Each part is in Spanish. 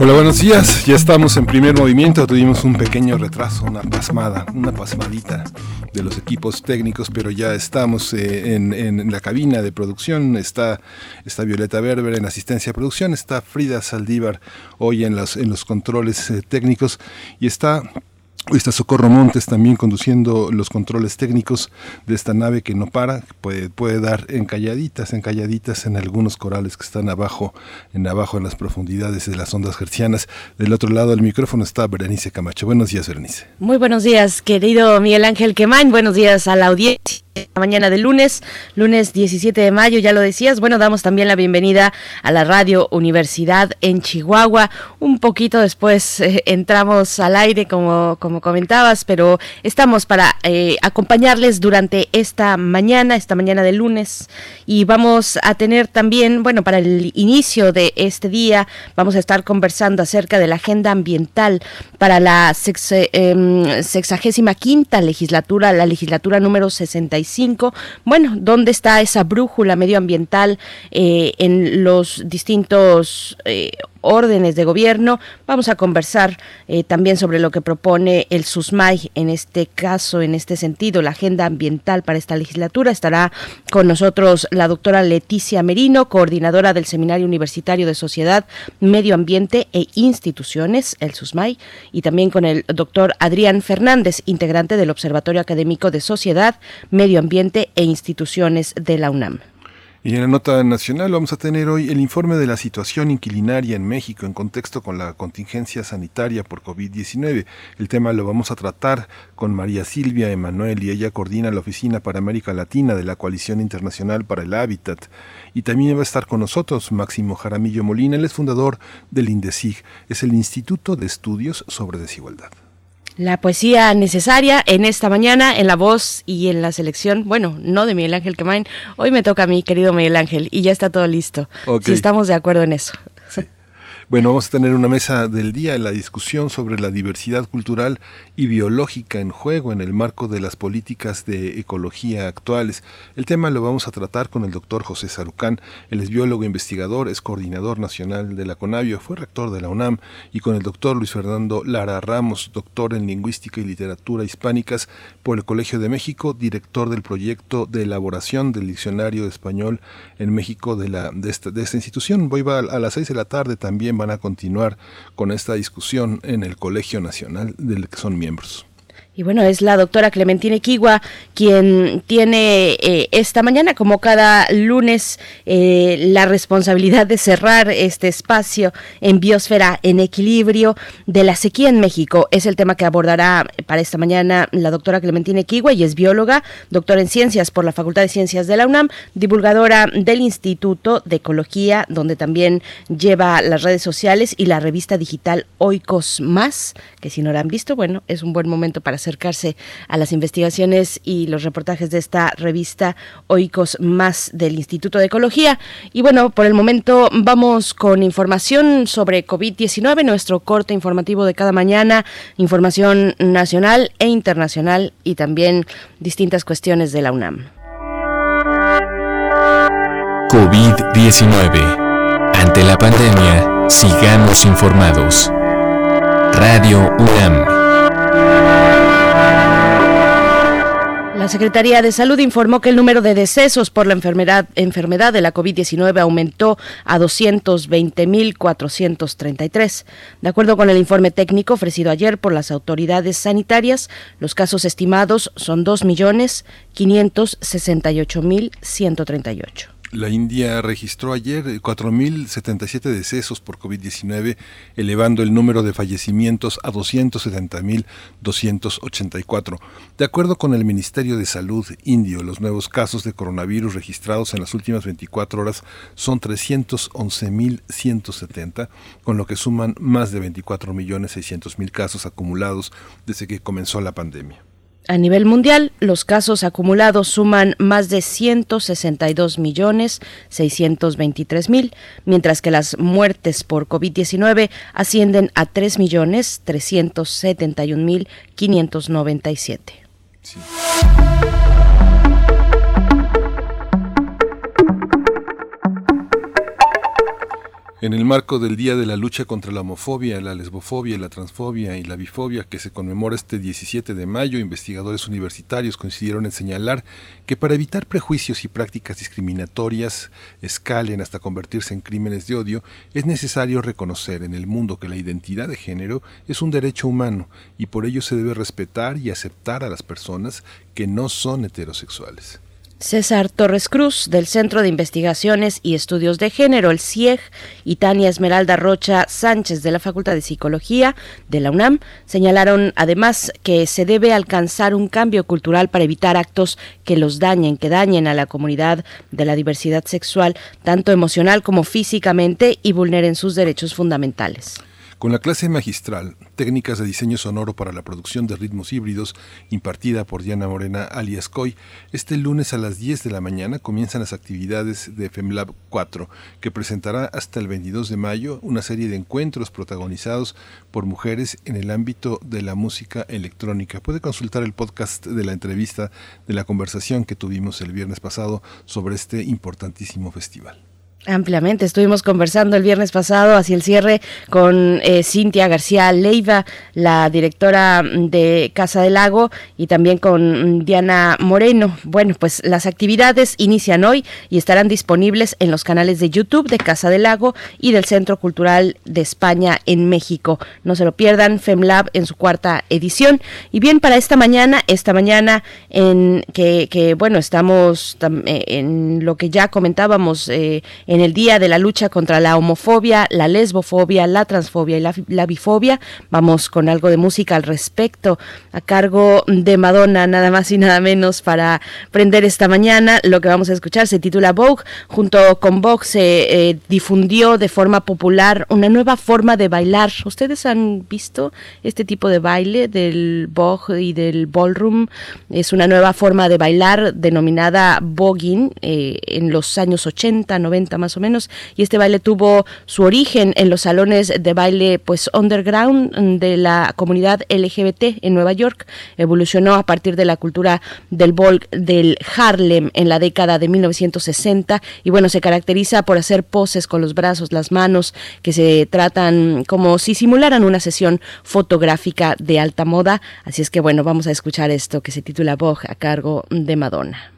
Hola, buenos días. Ya estamos en primer movimiento. Tuvimos un pequeño retraso, una pasmada, una pasmadita de los equipos técnicos, pero ya estamos eh, en, la cabina de producción. Está, está Violeta Berber en asistencia de producción, está Frida Saldívar hoy en los, en los controles eh, técnicos y está Hoy está Socorro Montes también conduciendo los controles técnicos de esta nave que no para, puede, puede dar encalladitas, encalladitas en algunos corales que están abajo, en abajo en las profundidades de las ondas hercianas. Del otro lado del micrófono está Berenice Camacho. Buenos días, Berenice. Muy buenos días, querido Miguel Ángel Quemain. Buenos días a la audiencia mañana de lunes, lunes 17 de mayo, ya lo decías. Bueno, damos también la bienvenida a la Radio Universidad en Chihuahua. Un poquito después eh, entramos al aire, como, como comentabas, pero estamos para eh, acompañarles durante esta mañana, esta mañana de lunes. Y vamos a tener también, bueno, para el inicio de este día, vamos a estar conversando acerca de la agenda ambiental para la em, sexagésima quinta legislatura, la legislatura número 65 bueno, ¿dónde está esa brújula medioambiental eh, en los distintos eh, órdenes de gobierno. Vamos a conversar eh, también sobre lo que propone el SUSMAI en este caso, en este sentido, la agenda ambiental para esta legislatura. Estará con nosotros la doctora Leticia Merino, coordinadora del Seminario Universitario de Sociedad, Medio Ambiente e Instituciones, el SUSMAI, y también con el doctor Adrián Fernández, integrante del Observatorio Académico de Sociedad, Medio Ambiente e Instituciones de la UNAM. Y en la nota nacional vamos a tener hoy el informe de la situación inquilinaria en México en contexto con la contingencia sanitaria por COVID-19. El tema lo vamos a tratar con María Silvia Emanuel y ella coordina la Oficina para América Latina de la Coalición Internacional para el Hábitat. Y también va a estar con nosotros Máximo Jaramillo Molina, él es fundador del INDESIG, es el Instituto de Estudios sobre Desigualdad. La poesía necesaria en esta mañana, en la voz y en la selección, bueno, no de Miguel Ángel Quemain, hoy me toca a mí, querido Miguel Ángel, y ya está todo listo. Si estamos de acuerdo en eso. Bueno, vamos a tener una mesa del día en la discusión sobre la diversidad cultural y biológica en juego en el marco de las políticas de ecología actuales. El tema lo vamos a tratar con el doctor José Sarucán, él es biólogo investigador, es coordinador nacional de la CONAVIO, fue rector de la UNAM, y con el doctor Luis Fernando Lara Ramos, doctor en lingüística y literatura hispánicas por el Colegio de México, director del proyecto de elaboración del diccionario español en México de, esta, de esta institución. Voy a, a las seis de la tarde también van a continuar con esta discusión en el Colegio Nacional del que son miembros. Y bueno, es la doctora Clementina Kigua quien tiene eh, esta mañana, como cada lunes, eh, la responsabilidad de cerrar este espacio en Biosfera en Equilibrio de la sequía en México. Es el tema que abordará para esta mañana la doctora Clementina Kigua y es bióloga, doctora en ciencias por la Facultad de Ciencias de la UNAM, divulgadora del Instituto de Ecología, donde también lleva las redes sociales y la revista digital Oikos Más, que si no la han visto, bueno, es un buen momento para hacer acercarse a las investigaciones y los reportajes de esta revista Oicos Más del Instituto de Ecología. Y bueno, por el momento vamos con información sobre COVID-19, nuestro corte informativo de cada mañana, información nacional e internacional y también distintas cuestiones de la UNAM. COVID-19. Ante la pandemia, sigamos informados. Radio UNAM. La Secretaría de Salud informó que el número de decesos por la enfermedad, enfermedad de la COVID-19 aumentó a 220.433. De acuerdo con el informe técnico ofrecido ayer por las autoridades sanitarias, los casos estimados son 2.568.138. La India registró ayer 4.077 decesos por COVID-19, elevando el número de fallecimientos a 270.284. De acuerdo con el Ministerio de Salud indio, los nuevos casos de coronavirus registrados en las últimas 24 horas son 311.170, con lo que suman más de 24.600.000 casos acumulados desde que comenzó la pandemia. A nivel mundial, los casos acumulados suman más de 162 millones 623 mil, mientras que las muertes por COVID-19 ascienden a 3 millones 371 mil 597. Sí. En el marco del Día de la Lucha contra la Homofobia, la Lesbofobia, la Transfobia y la Bifobia, que se conmemora este 17 de mayo, investigadores universitarios coincidieron en señalar que para evitar prejuicios y prácticas discriminatorias escalen hasta convertirse en crímenes de odio, es necesario reconocer en el mundo que la identidad de género es un derecho humano y por ello se debe respetar y aceptar a las personas que no son heterosexuales. César Torres Cruz, del Centro de Investigaciones y Estudios de Género, el CIEG, y Tania Esmeralda Rocha Sánchez, de la Facultad de Psicología de la UNAM, señalaron además que se debe alcanzar un cambio cultural para evitar actos que los dañen, que dañen a la comunidad de la diversidad sexual, tanto emocional como físicamente, y vulneren sus derechos fundamentales. Con la clase magistral, Técnicas de Diseño Sonoro para la Producción de Ritmos Híbridos, impartida por Diana Morena alias Coy, este lunes a las 10 de la mañana comienzan las actividades de FEMLAB 4, que presentará hasta el 22 de mayo una serie de encuentros protagonizados por mujeres en el ámbito de la música electrónica. Puede consultar el podcast de la entrevista de la conversación que tuvimos el viernes pasado sobre este importantísimo festival. Ampliamente. Estuvimos conversando el viernes pasado hacia el cierre con eh, Cintia García Leiva, la directora de Casa del Lago, y también con Diana Moreno. Bueno, pues las actividades inician hoy y estarán disponibles en los canales de YouTube de Casa del Lago y del Centro Cultural de España en México. No se lo pierdan, FemLab en su cuarta edición. Y bien, para esta mañana, esta mañana en que, que bueno, estamos eh, en lo que ya comentábamos eh, en el Día de la Lucha contra la Homofobia, la Lesbofobia, la Transfobia y la, Bifobia. Vamos con algo de música al respecto, a cargo de Madonna, nada más y nada menos, para prender esta mañana. Lo que vamos a escuchar se titula Vogue. Junto con Vogue se eh, difundió de forma popular una nueva forma de bailar. ¿Ustedes han visto este tipo de baile del Vogue y del ballroom? Es una nueva forma de bailar denominada voguing eh, en los años 80, 90 más o menos, y este baile tuvo su origen en los salones de baile pues underground de la comunidad LGBT en Nueva York. Evolucionó a partir de la cultura del ball del Harlem en la década de 1960 y bueno, se caracteriza por hacer poses con los brazos, las manos que se tratan como si simularan una sesión fotográfica de alta moda. Así es que bueno, vamos a escuchar esto que se titula Vogue a cargo de Madonna.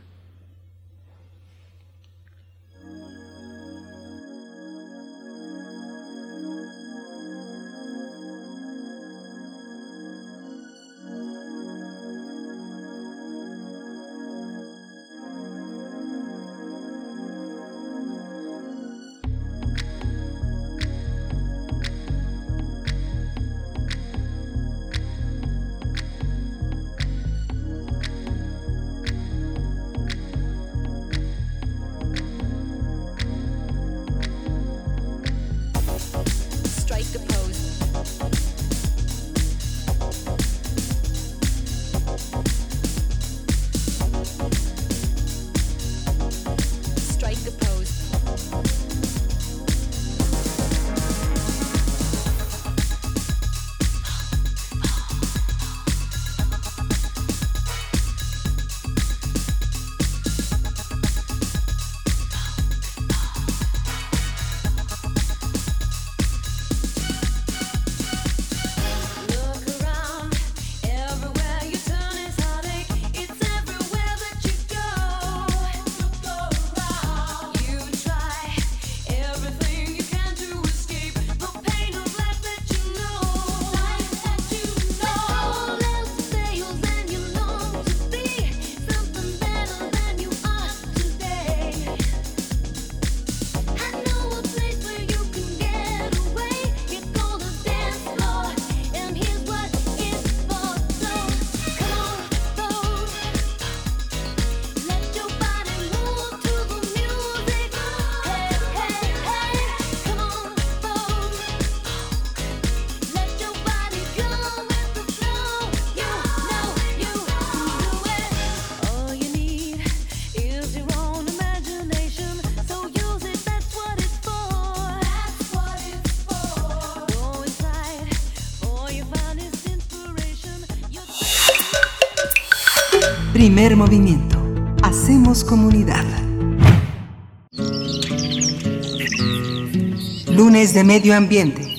Primer movimiento. Hacemos comunidad. Lunes de Medio Ambiente.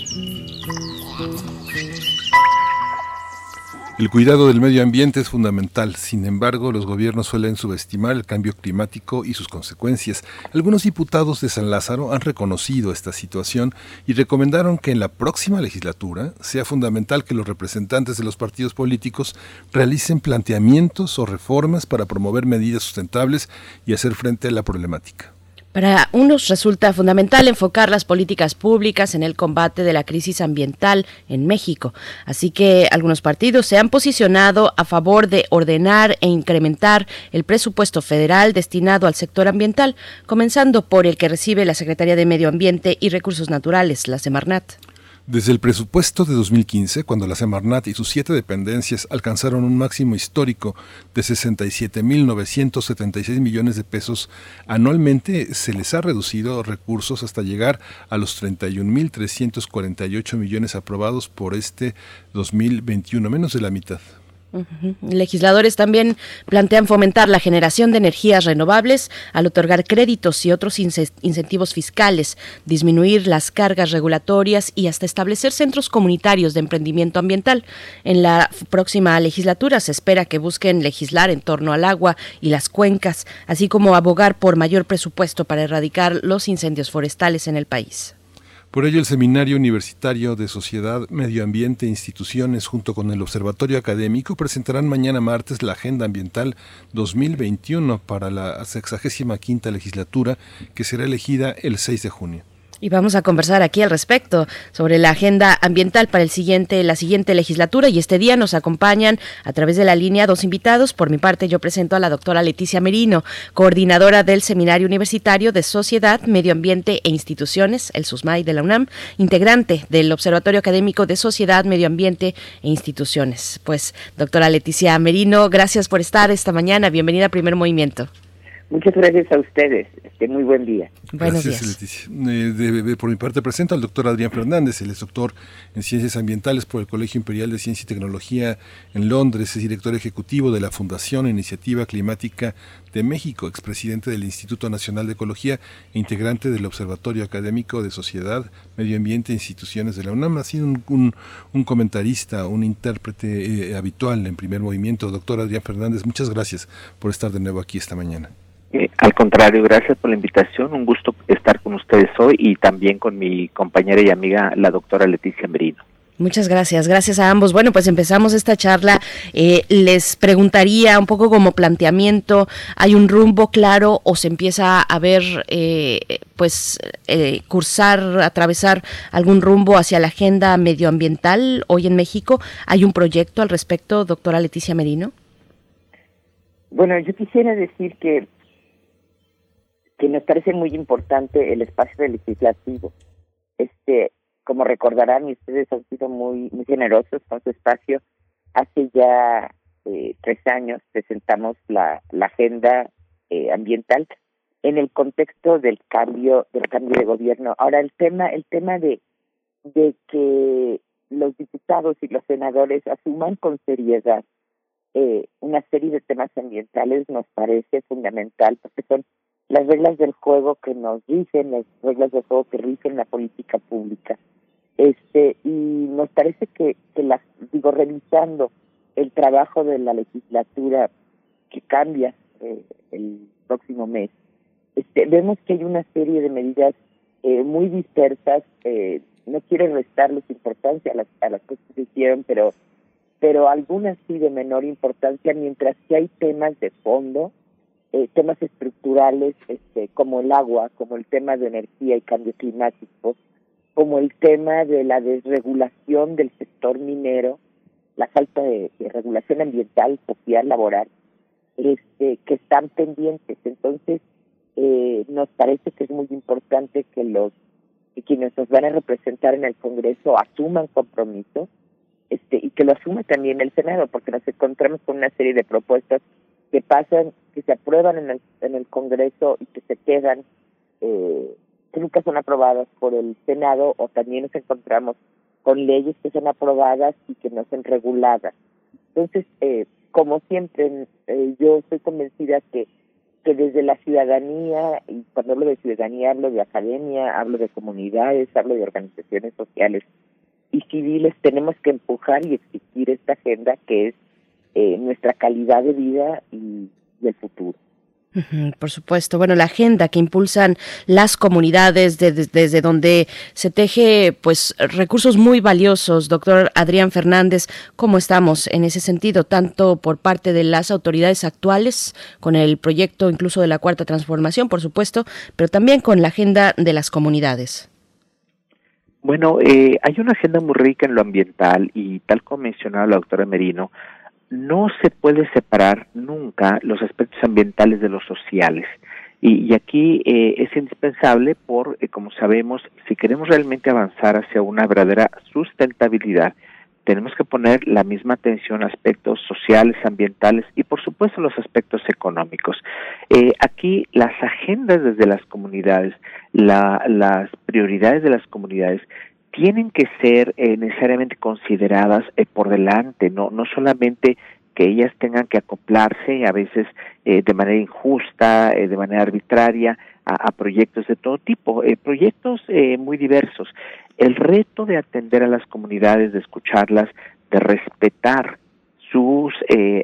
El cuidado del medio ambiente es fundamental, sin embargo, los gobiernos suelen subestimar el cambio climático y sus consecuencias. Algunos diputados de San Lázaro han reconocido esta situación y recomendaron que en la próxima legislatura sea fundamental que los representantes de los partidos políticos realicen planteamientos o reformas para promover medidas sustentables y hacer frente a la problemática. Para unos resulta fundamental enfocar las políticas públicas en el combate de la crisis ambiental en México. Así que algunos partidos se han posicionado a favor de ordenar e incrementar el presupuesto federal destinado al sector ambiental, comenzando por el que recibe la Secretaría de Medio Ambiente y Recursos Naturales, la Semarnat. Desde el presupuesto de 2015, cuando la Semarnat y sus siete dependencias alcanzaron un máximo histórico de 67.976 millones de pesos anualmente, se les ha reducido recursos hasta llegar a los 31.348 millones aprobados por este 2021, menos de la mitad. Legisladores también plantean fomentar la generación de energías renovables al otorgar créditos y otros incentivos fiscales, disminuir las cargas regulatorias y hasta establecer centros comunitarios de emprendimiento ambiental. En la próxima legislatura se espera que busquen legislar en torno al agua y las cuencas, así como abogar por mayor presupuesto para erradicar los incendios forestales en el país. Por ello, el Seminario Universitario de Sociedad, Medio Ambiente e Instituciones, junto con el Observatorio Académico, presentarán mañana martes la Agenda Ambiental 2021 para la 65 legislatura, que será elegida el 6 de junio. Y vamos a conversar aquí al respecto sobre la agenda ambiental para el siguiente, la siguiente legislatura. Y este día nos acompañan a través de la línea dos invitados. Por mi parte, yo presento a la doctora Leticia Merino, coordinadora del Seminario Universitario de Sociedad, Medio Ambiente e Instituciones, el SUSMAI de la UNAM, integrante del Observatorio Académico de Sociedad, Medio Ambiente e Instituciones. Pues, doctora Leticia Merino, gracias por estar esta mañana. Bienvenida a Primer Movimiento. Muchas gracias a ustedes. Este, muy buen día. Buenos Gracias, Leticia. Eh, por mi parte presento al doctor Adrián Fernández, él es doctor en Ciencias Ambientales por el Colegio Imperial de Ciencia y Tecnología en Londres, es director ejecutivo de la Fundación Iniciativa Climática de México, expresidente del Instituto Nacional de Ecología e integrante del Observatorio Académico de Sociedad, Medio Ambiente e Instituciones de la UNAM. Ha sido un, comentarista, un intérprete eh, habitual en primer movimiento. Doctor Adrián Fernández, muchas gracias por estar de nuevo aquí esta mañana. Eh, al contrario, gracias por la invitación. Un gusto estar con ustedes hoy y también con mi compañera y amiga, la doctora Leticia Merino. Muchas gracias, gracias a ambos. Bueno, pues empezamos esta charla. Eh, les preguntaría un poco como planteamiento, ¿hay un rumbo claro o se empieza a ver, eh, pues, cursar, atravesar algún rumbo hacia la agenda medioambiental hoy en México? ¿Hay un proyecto al respecto, doctora Leticia Merino? Bueno, yo quisiera decir que que nos parece muy importante el espacio legislativo. Este, como recordarán, ustedes han sido muy, muy generosos con su espacio, hace ya eh, tres años presentamos la, la agenda eh, ambiental en el contexto del cambio del cambio de gobierno. Ahora el tema el tema de de que los diputados y los senadores asuman con seriedad eh, una serie de temas ambientales nos parece fundamental porque son las reglas del juego que nos dicen, las reglas del juego que rigen la política pública. Este, y nos parece que, que las, digo, revisando el trabajo de la legislatura que cambia eh, el próximo mes, este, vemos que hay una serie de medidas eh, muy dispersas, eh, no quiero restarles importancia a las, a las cosas que se hicieron, pero, pero algunas sí de menor importancia, mientras que hay temas de fondo eh, temas estructurales este, como el agua, como el tema de energía y cambio climático, como el tema de la desregulación del sector minero, la falta de, regulación ambiental, social, laboral, este, que están pendientes. Entonces, eh, nos parece que es muy importante que los que quienes nos van a representar en el Congreso asuman compromisos este, y que lo asuma también el Senado, porque nos encontramos con una serie de propuestas que pasan, que se aprueban en el, en el Congreso y que se quedan, eh, nunca son aprobadas por el Senado, o también nos encontramos con leyes que son aprobadas y que no son reguladas. Entonces, eh, como siempre, eh, yo estoy convencida que, que desde la ciudadanía, y cuando hablo de ciudadanía hablo de academia, hablo de comunidades, hablo de organizaciones sociales y civiles, tenemos que empujar y exigir esta agenda que es eh, nuestra calidad de vida y, el futuro. Por supuesto. Bueno, la agenda que impulsan las comunidades desde donde se teje pues recursos muy valiosos. Doctor Adrián Fernández, ¿cómo estamos en ese sentido? Tanto por parte de las autoridades actuales, con el proyecto incluso de la Cuarta Transformación, por supuesto, pero también con la agenda de las comunidades. Bueno, eh, hay una agenda muy rica en lo ambiental y tal como mencionaba la doctora Merino, no se puede separar nunca los aspectos ambientales de los sociales. Y, aquí eh, es indispensable por, eh, como sabemos, si queremos realmente avanzar hacia una verdadera sustentabilidad, tenemos que poner la misma atención a aspectos sociales, ambientales y por supuesto los aspectos económicos. Eh, aquí las agendas desde las comunidades, las prioridades de las comunidades tienen que ser eh, necesariamente consideradas eh, por delante, no, no solamente que ellas tengan que acoplarse a veces eh, de manera injusta, de manera arbitraria, a, proyectos de todo tipo, proyectos muy diversos. El reto de atender a las comunidades, de escucharlas, de respetar sus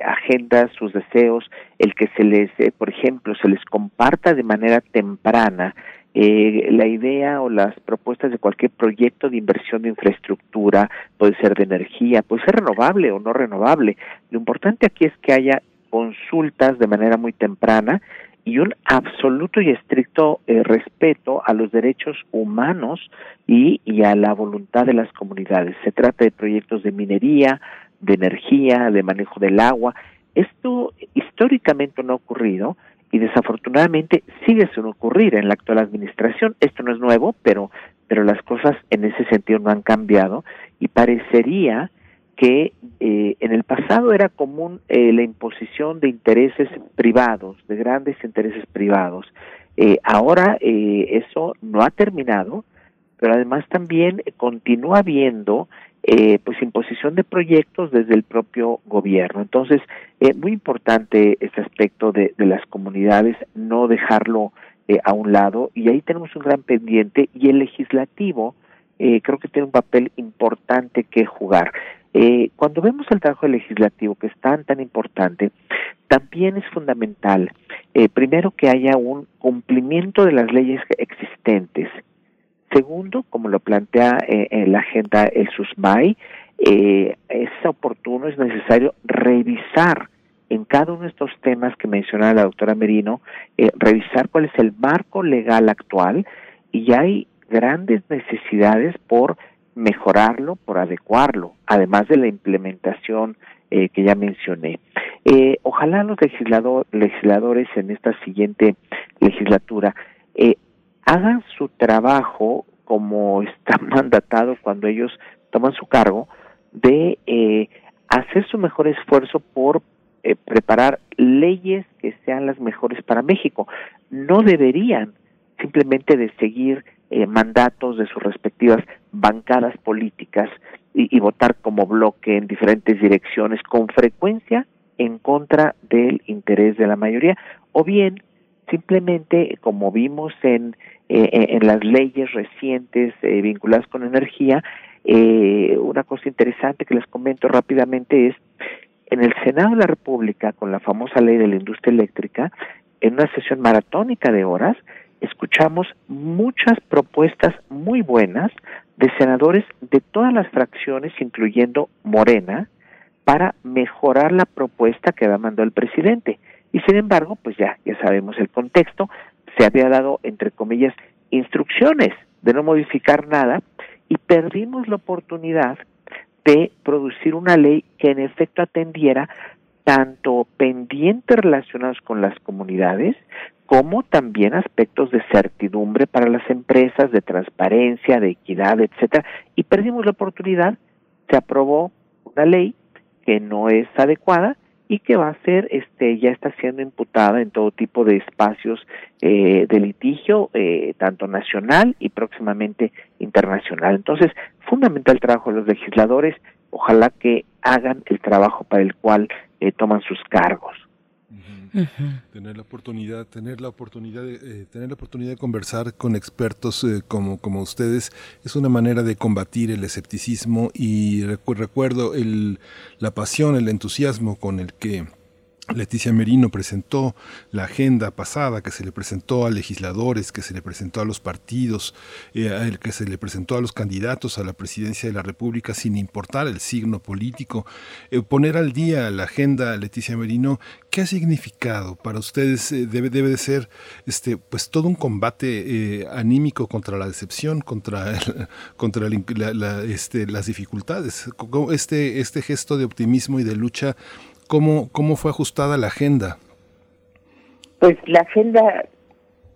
agendas, sus deseos, el que se les, por ejemplo, se les comparta de manera temprana eh, la idea o las propuestas de cualquier proyecto de inversión de infraestructura, puede ser de energía, puede ser renovable o no renovable. Lo importante aquí es que haya consultas de manera muy temprana y un absoluto y estricto eh, respeto a los derechos humanos y, y a la voluntad de las comunidades. Se trata de proyectos de minería, de energía, de manejo del agua. Esto históricamente no ha ocurrido y desafortunadamente sigue sin ocurrir en la actual administración. Esto no es nuevo, pero, pero las cosas en ese sentido no han cambiado y parecería que eh, en el pasado era común eh, la imposición de intereses privados, de grandes intereses privados. Eh, ahora eso no ha terminado, pero además también continúa habiendo eh, pues imposición de proyectos desde el propio gobierno. Entonces, es muy importante este aspecto de, las comunidades, no dejarlo eh, a un lado, y ahí tenemos un gran pendiente, y el legislativo eh, creo que tiene un papel importante que jugar. cuando vemos el trabajo legislativo, que es tan, tan importante, también es fundamental, primero, que haya un cumplimiento de las leyes existentes, Segundo, como lo plantea eh, la agenda el SUSMAI, eh, es oportuno, es necesario revisar en cada uno de estos temas que mencionaba la doctora Merino, eh, revisar cuál es el marco legal actual y hay grandes necesidades por mejorarlo, por adecuarlo, además de la implementación eh, que ya mencioné. Ojalá los legislador, legisladores en esta siguiente legislatura hagan su trabajo como está mandatado cuando ellos toman su cargo, de eh, hacer su mejor esfuerzo por eh, preparar leyes que sean las mejores para México. No deberían simplemente de seguir eh, mandatos de sus respectivas bancadas políticas y, votar como bloque en diferentes direcciones con frecuencia en contra del interés de la mayoría o bien simplemente como vimos en en las leyes recientes eh, vinculadas con energía, una cosa interesante que les comento rápidamente es, en el Senado de la República, con la famosa ley de la industria eléctrica, en una sesión maratónica de horas, escuchamos muchas propuestas muy buenas de senadores de todas las fracciones, incluyendo Morena, para mejorar la propuesta que había mandado el presidente. Y sin embargo, pues ya, ya sabemos el contexto, se había dado, entre comillas, instrucciones de no modificar nada y perdimos la oportunidad de producir una ley que en efecto atendiera tanto pendientes relacionados con las comunidades como también aspectos de certidumbre para las empresas, de transparencia, de equidad, etcétera, y perdimos la oportunidad, se aprobó una ley que no es adecuada y que va a ser, este, ya está siendo imputada en todo tipo de espacios eh, de litigio, eh, tanto nacional y próximamente internacional. Entonces, fundamental trabajo de los legisladores, ojalá que hagan el trabajo para el cual eh, toman sus cargos. Tener la oportunidad, tener la oportunidad, de, eh, tener la oportunidad de conversar con expertos eh, como, como ustedes es una manera de combatir el escepticismo y recuerdo el, la pasión, el entusiasmo con el que Leticia Merino presentó la agenda pasada que se le presentó a legisladores, que se le presentó a los partidos, eh, que se le presentó a los candidatos a la presidencia de la República sin importar el signo político. Eh, poner al día la agenda, Leticia Merino, ¿qué ha significado para ustedes? Eh, debe, debe de ser este, pues todo un combate anímico contra la decepción, contra, contra este, las dificultades. Este, este gesto de optimismo y de lucha ¿Cómo, cómo fue ajustada la agenda? Pues la agenda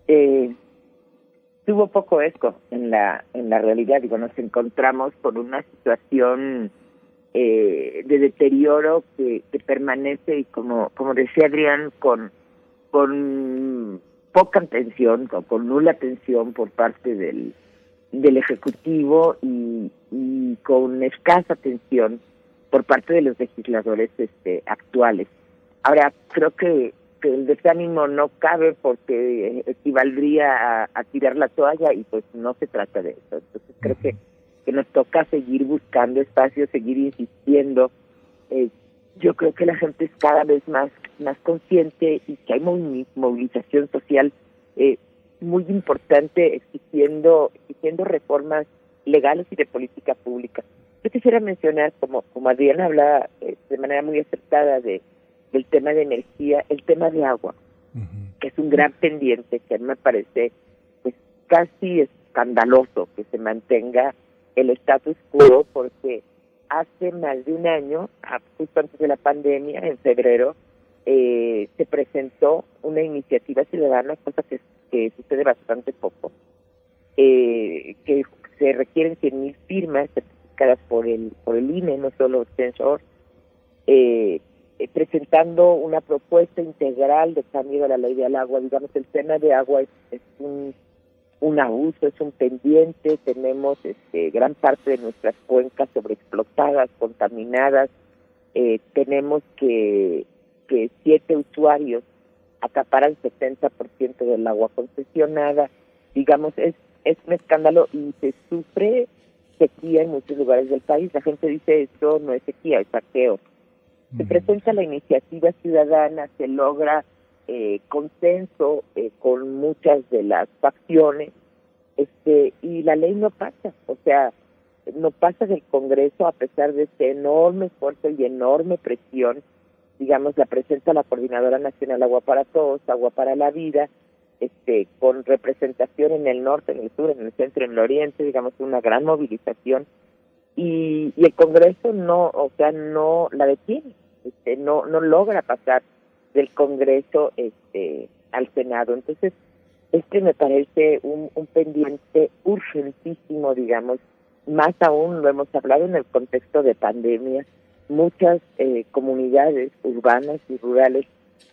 eh, tuvo poco eco en la en la realidad. Digo, nos encontramos con una situación eh, de deterioro que, que permanece y como como decía Adrián con con poca atención, con, con nula atención por parte del del ejecutivo y con escasa atención por parte de los legisladores este, actuales. Ahora, creo que, el desánimo no cabe porque equivaldría a, tirar la toalla y pues no se trata de eso. Entonces creo que, que nos toca seguir buscando espacios, seguir insistiendo. Eh, yo creo que la gente es cada vez más, más consciente y que hay movilización social eh, muy importante exigiendo, exigiendo reformas legales y de política pública. Yo quisiera mencionar, como, como Adriana habla eh, de manera muy acertada de, del tema de energía, el tema de agua, que es un gran pendiente que a mí me parece pues casi escandaloso que se mantenga el status quo porque hace más de un año, justo antes de la pandemia, en febrero, eh, se presentó una iniciativa ciudadana, cosa que, que sucede bastante poco, eh, que se requieren 100.000 firmas por el por el INE, no solo Censor, eh, eh, presentando una propuesta integral de cambio de la ley del agua. Digamos, el tema de agua es, un, un abuso, es un pendiente. Tenemos este, gran parte de nuestras cuencas sobreexplotadas, contaminadas. Eh, tenemos que, que siete usuarios acaparan 70% del agua concesionada. Digamos, es, es un escándalo y se sufre sequía en muchos lugares del país. La gente dice esto no es sequía, es saqueo. Se presenta la iniciativa ciudadana, se logra eh, consenso eh, con muchas de las facciones, este y la ley no pasa, o sea, no pasa del Congreso a pesar de este enorme esfuerzo y enorme presión. Digamos, la presenta la Coordinadora Nacional Agua para Todos, Agua para la Vida, este, con representación en el norte, en el sur, en el centro, en el oriente, digamos, una gran movilización. Y, el Congreso no, o sea, no la detiene, este, no, no logra pasar del Congreso este, al Senado. Entonces, este me parece un, pendiente urgentísimo, digamos, más aún lo hemos hablado en el contexto de pandemia, muchas eh, comunidades urbanas y rurales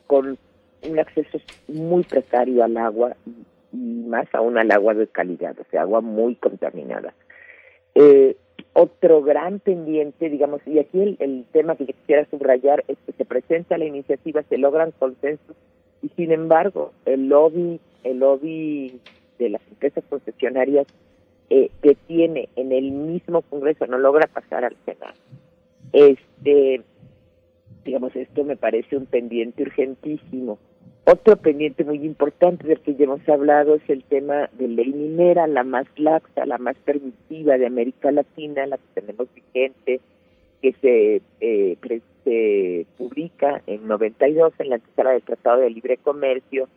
con un acceso muy precario al agua y, más aún al agua de calidad, o sea, agua muy contaminada. Eh, otro gran pendiente, digamos, y aquí el, el, tema que quisiera subrayar es que se presenta la iniciativa, se logran consensos y sin embargo el lobby, el lobby de las empresas concesionarias eh, que tiene en el mismo Congreso no logra pasar al Senado. Este, digamos, esto me parece un pendiente urgentísimo. Otro pendiente muy importante del que ya hemos hablado es el tema de ley minera, la más laxa, la más permisiva de América Latina, la que tenemos vigente, que se, eh, se publica en 92 en la antesala del Tratado de Libre Comercio,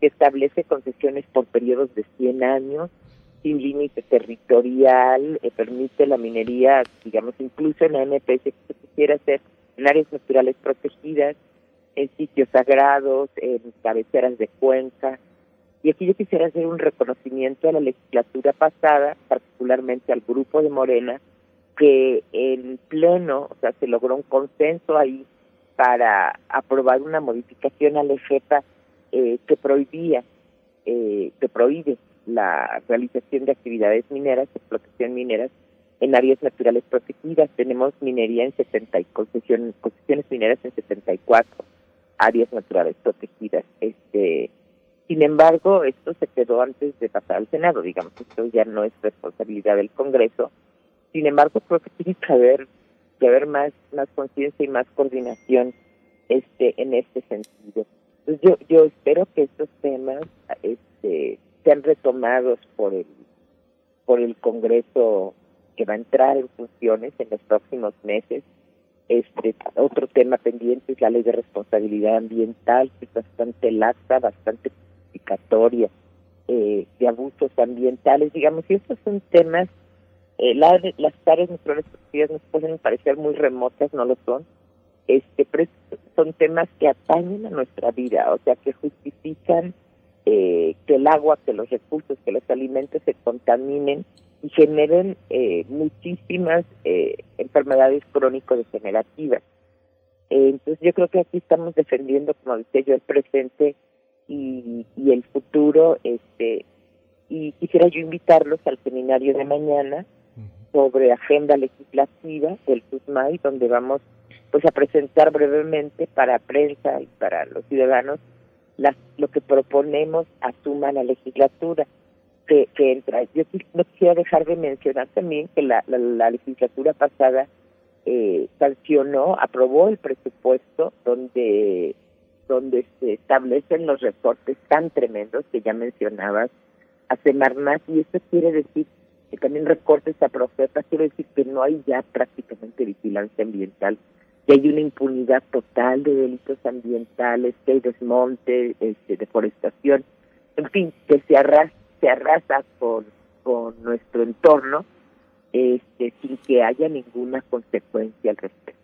que establece concesiones por periodos de 100 años, sin límite territorial, eh, permite la minería, digamos, incluso en la NPS que se quisiera hacer en áreas naturales protegidas, en sitios sagrados, en cabeceras de cuenca. Y aquí yo quisiera hacer un reconocimiento a la legislatura pasada, particularmente al grupo de Morena, que en pleno, o sea, se logró un consenso ahí para aprobar una modificación a la eh, que prohibía, eh, que prohíbe la realización de actividades mineras, explotación mineras en áreas naturales protegidas. Tenemos minería en 70 y concesiones, concesiones mineras en 74 áreas naturales protegidas. Este, sin embargo, esto se quedó antes de pasar al Senado, digamos, esto ya no es responsabilidad del Congreso. Sin embargo, creo que tiene que haber, que haber más, más conciencia y más coordinación este, en este sentido. Entonces yo, yo espero que estos temas este, sean retomados por el, por el Congreso que va a entrar en funciones en los próximos meses. Este otro tema pendiente es la ley de responsabilidad ambiental, que es bastante laxa, bastante justificatoria eh, de abusos ambientales, digamos, y estos son temas, eh, las áreas naturales nos pueden parecer muy remotas, no lo son, este, pero son temas que atañen a nuestra vida, o sea, que justifican eh, que el agua, que los recursos, que los alimentos se contaminen y generen eh, muchísimas eh, enfermedades crónico-degenerativas. Eh, entonces yo creo que aquí estamos defendiendo, como decía yo, el presente y, y el futuro. este Y quisiera yo invitarlos al seminario de mañana sobre agenda legislativa del SUSMAI, donde vamos pues a presentar brevemente para prensa y para los ciudadanos lo que proponemos asuma la legislatura que, que entra. Yo no quisiera dejar de mencionar también que la, la, legislatura pasada eh, sancionó, aprobó el presupuesto donde donde se establecen los recortes tan tremendos que ya mencionabas hace más y eso quiere decir que también recortes a profeta quiere decir que no hay ya prácticamente vigilancia ambiental que hay una impunidad total de delitos ambientales, que hay desmonte, este, deforestación, en fin, que se arrastra se arrasa con, con nuestro entorno este, sin que haya ninguna consecuencia al respecto.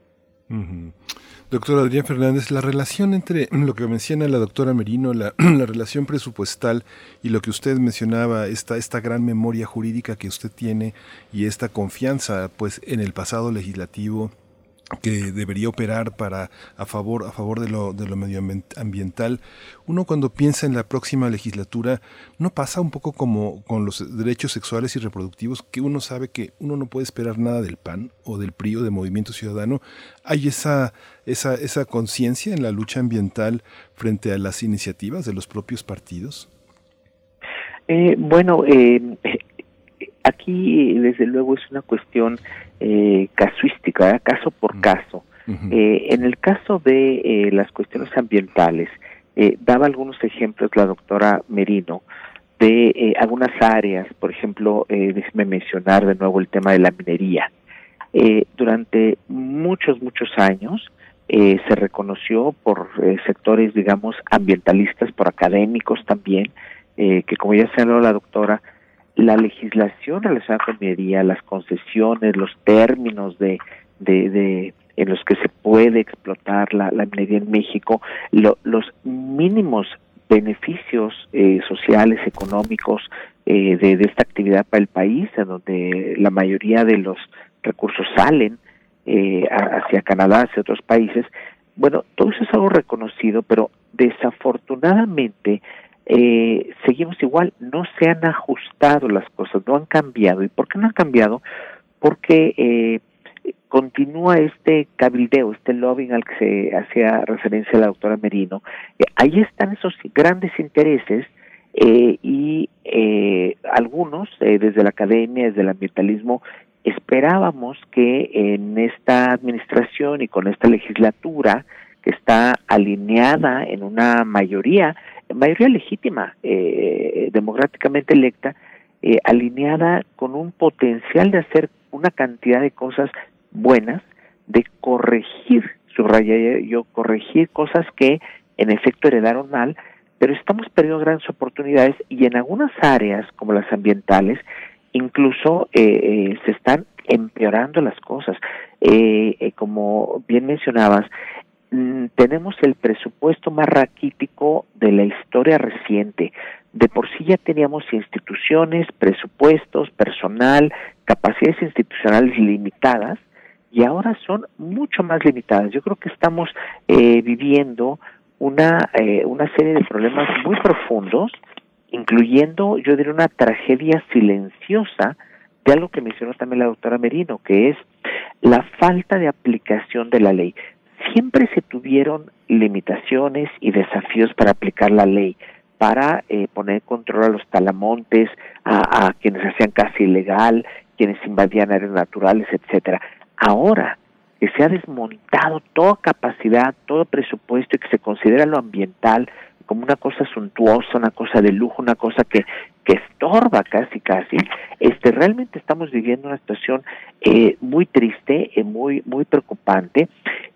Doctor Adrián Fernández, la relación entre lo que menciona la doctora Merino, la, la, relación presupuestal y lo que usted mencionaba, esta, esta gran memoria jurídica que usted tiene y esta confianza pues en el pasado legislativo que debería operar para a favor a favor de lo de lo medioambiental uno cuando piensa en la próxima legislatura no pasa un poco como con los derechos sexuales y reproductivos que uno sabe que uno no puede esperar nada del PAN o del PRI o de Movimiento Ciudadano hay esa esa esa conciencia en la lucha ambiental frente a las iniciativas de los propios partidos eh, bueno eh, aquí desde luego es una cuestión eh, casuística, caso por caso. Eh, en el caso de eh, las cuestiones ambientales, daba algunos ejemplos la doctora Merino de algunas áreas, por ejemplo, déjeme mencionar de nuevo el tema de la minería. durante muchos, muchos años, se reconoció por sectores, digamos, ambientalistas, por académicos también, que como ya señaló la doctora, la legislación relacionada con minería, las concesiones, los términos de, de, de en los que se puede explotar la, minería en México, los mínimos beneficios eh, sociales, económicos eh, de, de, esta actividad para el país, en donde la mayoría de los recursos salen eh, hacia Canadá, hacia otros países. Bueno, todo eso es algo reconocido, pero desafortunadamente eh, seguimos igual, no se han ajustado las cosas, no han cambiado. ¿Y por qué no han cambiado? Porque eh, continúa este cabildeo, este lobbying al que se hacía referencia la doctora Merino. Eh, ahí están esos grandes intereses eh, y eh, algunos, eh, desde la academia, desde el ambientalismo, esperábamos que en esta administración y con esta legislatura, que está alineada en una mayoría, mayoría legítima, eh, democráticamente electa, eh, alineada con un potencial de hacer una cantidad de cosas buenas, de corregir, subraya yo, corregir cosas que en efecto heredaron mal, pero estamos perdiendo grandes oportunidades y en algunas áreas, como las ambientales, incluso eh, se están empeorando las cosas. como bien mencionabas, Mm, tenemos el presupuesto más raquítico de la historia reciente. De por sí ya teníamos instituciones, presupuestos, personal, capacidades institucionales limitadas y ahora son mucho más limitadas. Yo creo que estamos eh, viviendo una, eh, una serie de problemas muy profundos, incluyendo, yo diría, una tragedia silenciosa de algo que mencionó también la doctora Merino, que es la falta de aplicación de la ley. Siempre se tuvieron limitaciones y desafíos para aplicar la ley, para eh, poner control a los talamontes, a, a quienes hacían casi ilegal, quienes invadían áreas naturales, etcétera. Ahora que se ha desmontado toda capacidad, todo presupuesto y que se considera lo ambiental como una cosa suntuosa, una cosa de lujo, una cosa que, que estorba casi casi, este realmente estamos viviendo una situación eh, muy triste, eh, muy muy preocupante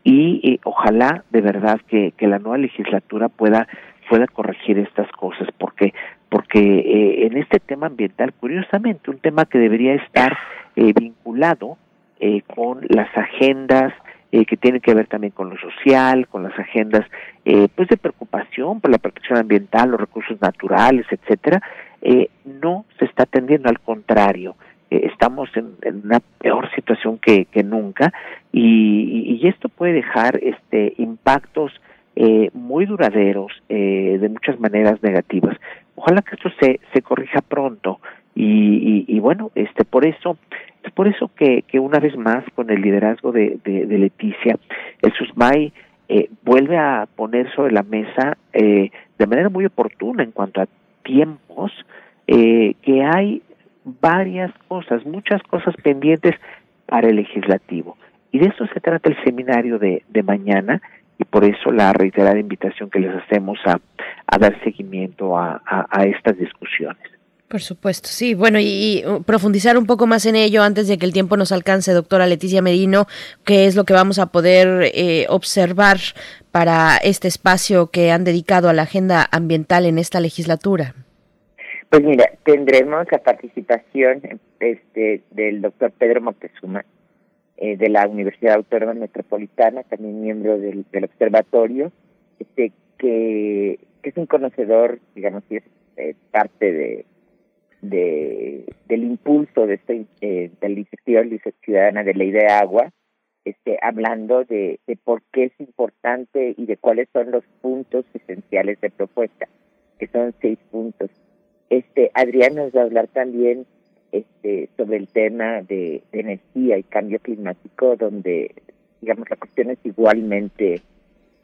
y eh, ojalá de verdad que, que la nueva legislatura pueda pueda corregir estas cosas porque porque eh, en este tema ambiental curiosamente un tema que debería estar eh, vinculado eh, con las agendas eh, que tienen que ver también con lo social, con las agendas eh, pues de preocupación por la protección ambiental, los recursos naturales, etcétera, eh, no se está atendiendo, al contrario, eh, estamos en, una peor situación que, que nunca y, esto puede dejar este impactos eh, muy duraderos eh, de muchas maneras negativas. Ojalá que esto se, se corrija pronto y, y, y bueno, este por eso es por eso que, que una vez más, con el liderazgo de, de, de Leticia, el SUSMAI eh, vuelve a poner sobre la mesa eh, de manera muy oportuna en cuanto a tiempos, eh, que hay varias cosas, muchas cosas pendientes para el legislativo. Y de eso se trata el seminario de, de mañana y por eso la reiterada invitación que les hacemos a, a dar seguimiento a, a, a estas discusiones. Por supuesto, sí. Bueno, y, y, profundizar un poco más en ello antes de que el tiempo nos alcance, doctora Leticia Medino, qué es lo que vamos a poder eh, observar para este espacio que han dedicado a la agenda ambiental en esta legislatura. Pues mira, tendremos la participación este, del doctor Pedro Moctezuma, eh, de la Universidad Autónoma Metropolitana, también miembro del, observatorio, este, que, que es un conocedor, digamos, y es eh, parte de de, del impulso de este eh, de la iniciativa ciudadana de ley de agua, este, hablando de, de por qué es importante y de cuáles son los puntos esenciales de propuesta, que son seis puntos. Este, Adrián nos va a hablar también este, sobre el tema de, de energía y cambio climático, donde, digamos, la cuestión es igualmente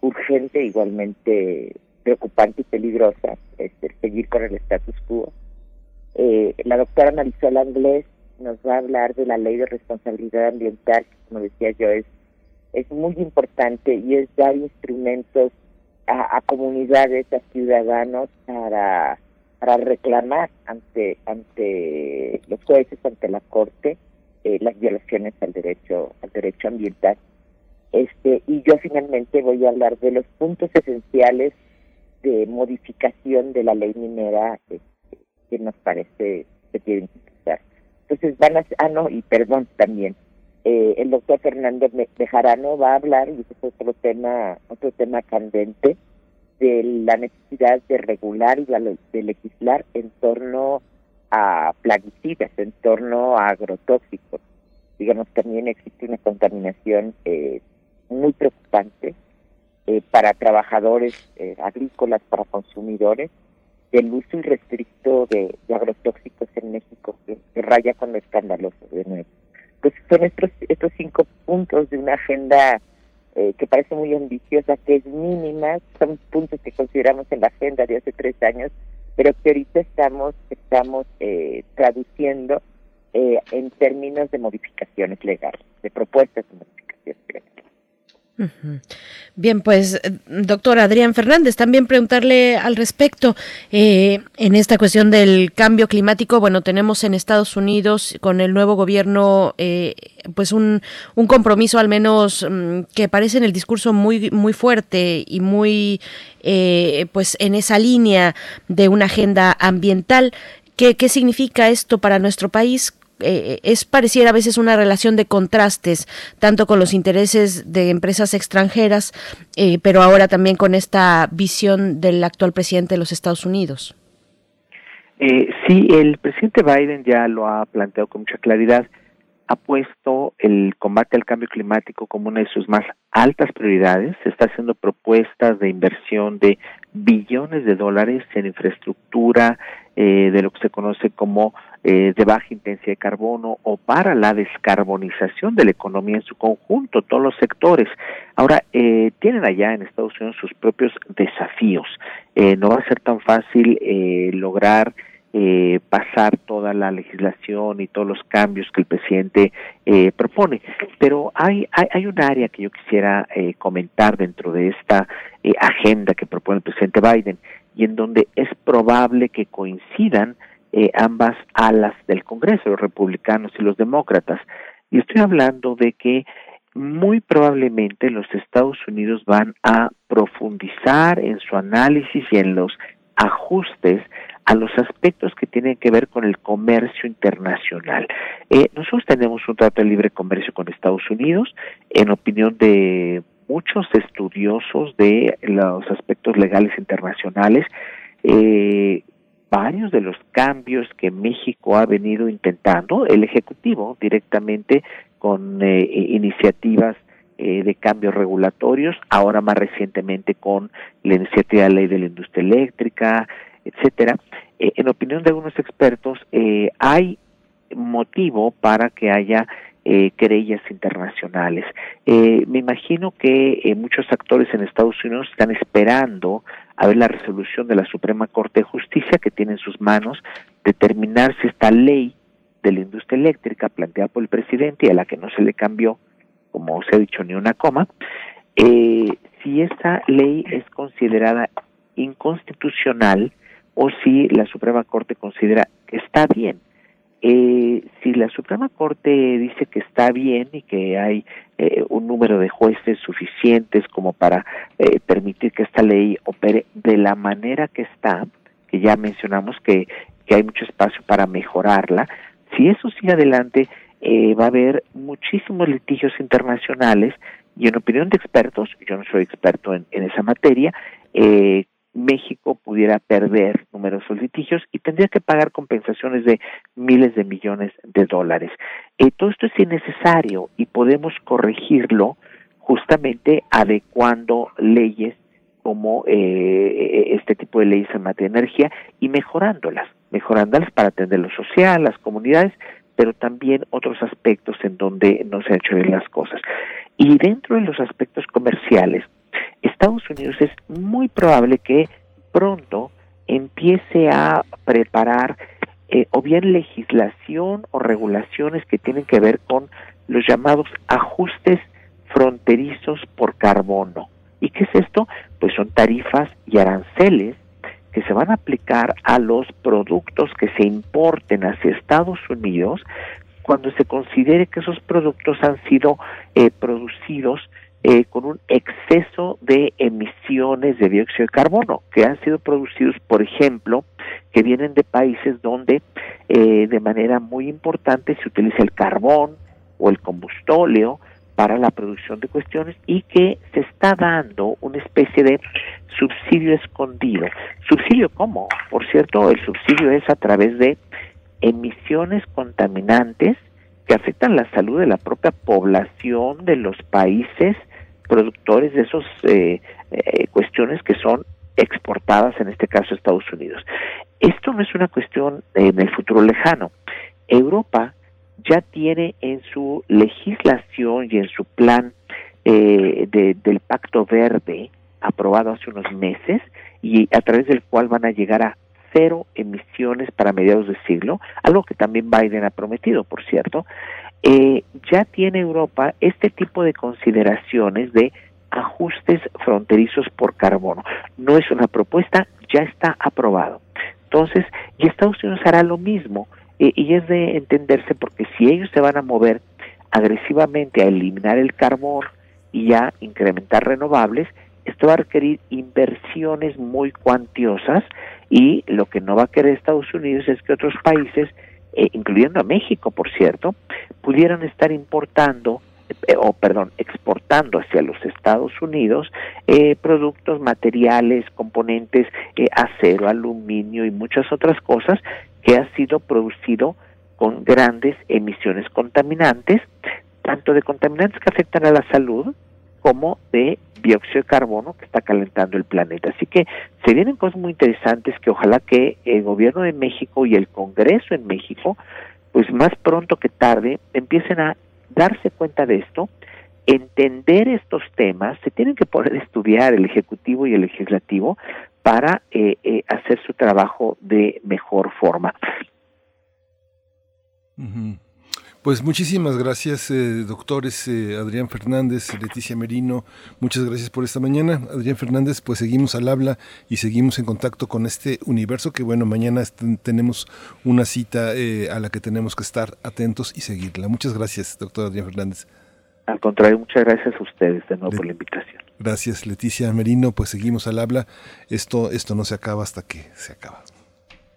urgente, igualmente preocupante y peligrosa, este, seguir con el status quo eh, la doctora Marisol Anglés nos va a hablar de la ley de responsabilidad ambiental, que como decía yo, es, muy importante y es dar instrumentos a, comunidades, a ciudadanos para, reclamar ante, ante los jueces, ante la corte, eh, las violaciones al derecho, al derecho ambiental. Este, y yo finalmente voy a hablar de los puntos esenciales de modificación de la ley minera este, que nos parece que que empezar. Entonces van a, ah no, y perdón también, eh, el doctor Fernando Bejarano va a hablar, y ese es otro tema, otro tema candente, de la necesidad de regular y de legislar en torno a plaguicidas, en torno a agrotóxicos. Digamos, también existe una contaminación eh, muy preocupante eh, para trabajadores eh, agrícolas, para consumidores, del uso irrestricto de, de agrotóxicos en México, que, que, raya con lo escandaloso de nuevo. Pues son estos, estos cinco puntos de una agenda eh, que parece muy ambiciosa, que es mínima, son puntos que consideramos en la agenda de hace tres años, pero que ahorita estamos, estamos eh, traduciendo eh, en términos de modificaciones legales, de propuestas de modificaciones legales. Bien, pues doctor Adrián Fernández, también preguntarle al respecto eh, en esta cuestión del cambio climático. Bueno, tenemos en Estados Unidos con el nuevo gobierno, eh, pues un, compromiso al menos mm, que parece en el discurso muy muy fuerte y muy eh, pues en esa línea de una agenda ambiental. ¿Qué, ¿Qué significa esto para nuestro país? Eh, es pareciera a veces una relación de contrastes, tanto con los intereses de empresas extranjeras, eh, pero ahora también con esta visión del actual presidente de los Estados Unidos. Eh, sí, el presidente Biden ya lo ha planteado con mucha claridad. Ha puesto el combate al cambio climático como una de sus más altas prioridades. Se está haciendo propuestas de inversión de billones de dólares en infraestructura, eh, de lo que se conoce como eh, de baja intensidad de carbono o para la descarbonización de la economía en su conjunto, todos los sectores. Ahora, eh, tienen allá en Estados Unidos sus propios desafíos. Eh, no va a ser tan fácil eh, lograr eh, pasar toda la legislación y todos los cambios que el presidente eh, propone. Pero hay, hay, hay, un área que yo quisiera eh, comentar dentro de esta eh, agenda que propone el presidente Biden y en donde es probable que coincidan eh, ambas alas del Congreso, los republicanos y los demócratas. Y estoy hablando de que muy probablemente los Estados Unidos van a profundizar en su análisis y en los ajustes a los aspectos que tienen que ver con el comercio internacional. Eh, nosotros tenemos un trato de libre comercio con Estados Unidos, en opinión de muchos estudiosos de los aspectos legales internacionales, eh, varios de los cambios que México ha venido intentando, el Ejecutivo directamente con eh, iniciativas eh, de cambios regulatorios, ahora más recientemente con la iniciativa de ley de la industria eléctrica, etcétera. Eh, en opinión de algunos expertos, eh, hay motivo para que haya eh, querellas internacionales. Eh, me imagino que muchos actores en Estados Unidos están esperando a ver la resolución de la Suprema Corte de Justicia que tiene en sus manos determinar si esta ley de la industria eléctrica planteada por el presidente y a la que no se le cambió, como se ha dicho, ni una coma, eh, si esta ley es considerada inconstitucional o si la Suprema Corte considera que está bien. Eh, si la Suprema Corte dice que está bien y que hay eh, un número de jueces suficientes como para eh, permitir que esta ley opere de la manera que está, que ya mencionamos que, que hay mucho espacio para mejorarla, si eso sigue adelante, eh, va a haber muchísimos litigios internacionales y en opinión de expertos, yo no soy experto en, en esa materia, eh, México pudiera perder numerosos litigios y tendría que pagar compensaciones de miles de millones de dólares. Eh, todo esto es innecesario y podemos corregirlo justamente adecuando leyes como eh, este tipo de leyes en materia de energía y mejorándolas, mejorándolas para atender lo social, las comunidades, pero también otros aspectos en donde no se han hecho bien las cosas. Y dentro de los aspectos comerciales, Estados Unidos es muy probable que pronto empiece a preparar eh, o bien legislación o regulaciones que tienen que ver con los llamados ajustes fronterizos por carbono. ¿Y qué es esto? Pues son tarifas y aranceles que se van a aplicar a los productos que se importen hacia Estados Unidos cuando se considere que esos productos han sido eh, producidos eh, con un exceso de emisiones de dióxido de carbono que han sido producidos, por ejemplo, que vienen de países donde eh, de manera muy importante se utiliza el carbón o el combustóleo para la producción de cuestiones y que se está dando una especie de subsidio escondido. ¿Subsidio cómo? Por cierto, el subsidio es a través de emisiones contaminantes que afectan la salud de la propia población de los países productores de esas eh, eh, cuestiones que son exportadas, en este caso Estados Unidos. Esto no es una cuestión en el futuro lejano. Europa ya tiene en su legislación y en su plan eh, de, del Pacto Verde aprobado hace unos meses y a través del cual van a llegar a cero emisiones para mediados de siglo, algo que también Biden ha prometido, por cierto, eh, ya tiene Europa este tipo de consideraciones de ajustes fronterizos por carbono. No es una propuesta, ya está aprobado. Entonces, y Estados Unidos hará lo mismo, eh, y es de entenderse porque si ellos se van a mover agresivamente a eliminar el carbón y a incrementar renovables, esto va a requerir inversiones muy cuantiosas y lo que no va a querer Estados Unidos es que otros países eh, incluyendo a México, por cierto, pudieran estar importando eh, o perdón, exportando hacia los Estados Unidos eh, productos, materiales, componentes, eh, acero, aluminio y muchas otras cosas que ha sido producido con grandes emisiones contaminantes, tanto de contaminantes que afectan a la salud, como de dióxido de carbono que está calentando el planeta. Así que se vienen cosas muy interesantes que ojalá que el gobierno de México y el Congreso en México, pues más pronto que tarde, empiecen a darse cuenta de esto, entender estos temas, se tienen que poder estudiar el Ejecutivo y el Legislativo para eh, eh, hacer su trabajo de mejor forma. Pues muchísimas gracias, eh, doctores eh, Adrián Fernández, Leticia Merino, muchas gracias por esta mañana. Adrián Fernández, pues seguimos al habla y seguimos en contacto con este universo que bueno, mañana tenemos una cita eh, a la que tenemos que estar atentos y seguirla. Muchas gracias, doctor Adrián Fernández. Al contrario, muchas gracias a ustedes de nuevo por la invitación. Gracias, Leticia Merino, pues seguimos al habla. Esto, esto no se acaba hasta que se acaba.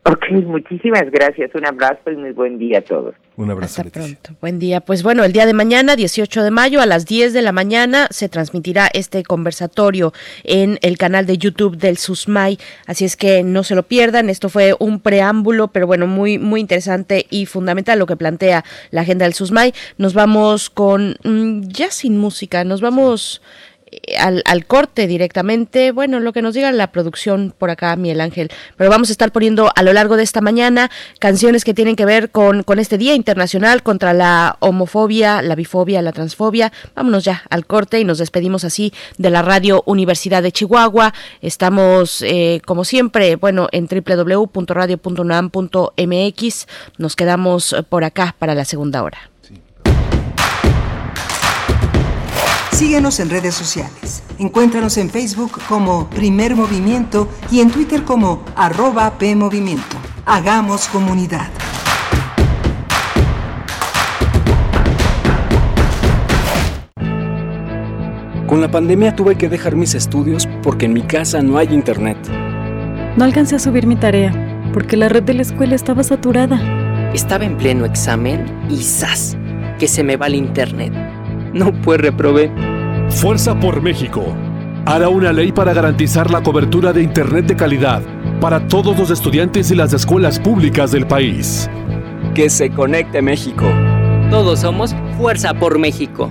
Ok, muchísimas gracias. Un abrazo y muy buen día a todos. Un abrazo. Hasta pronto. Buen día. Pues bueno, el día de mañana, 18 de mayo, a las 10 de la mañana, se transmitirá este conversatorio en el canal de YouTube del SUSMAI. Así es que no se lo pierdan. Esto fue un preámbulo, pero bueno, muy, muy interesante y fundamental lo que plantea la agenda del SUSMAI. Nos vamos con, mm, ya sin música, nos vamos al, al, corte directamente, bueno, lo que nos diga la producción por acá, Miguel Ángel, pero vamos a estar poniendo a lo largo de esta mañana canciones que tienen que ver con, con este Día Internacional contra la homofobia, la bifobia, la transfobia. Vámonos ya al corte y nos despedimos así de la Radio Universidad de Chihuahua. Estamos, eh, como siempre, bueno, en www.radio.unam.mx. Nos quedamos por acá para la segunda hora. Síguenos en redes sociales. Encuéntranos en Facebook como Primer Movimiento y en Twitter como arroba PMovimiento. Hagamos comunidad. Con la pandemia tuve que dejar mis estudios porque en mi casa no hay internet. No alcancé a subir mi tarea porque la red de la escuela estaba saturada. Estaba en pleno examen y ¡zas! que se me va el internet. No, pues reprobé. Fuerza por México hará una ley para garantizar la cobertura de Internet de calidad para todos los estudiantes y las escuelas públicas del país. Que se conecte México. Todos somos Fuerza por México.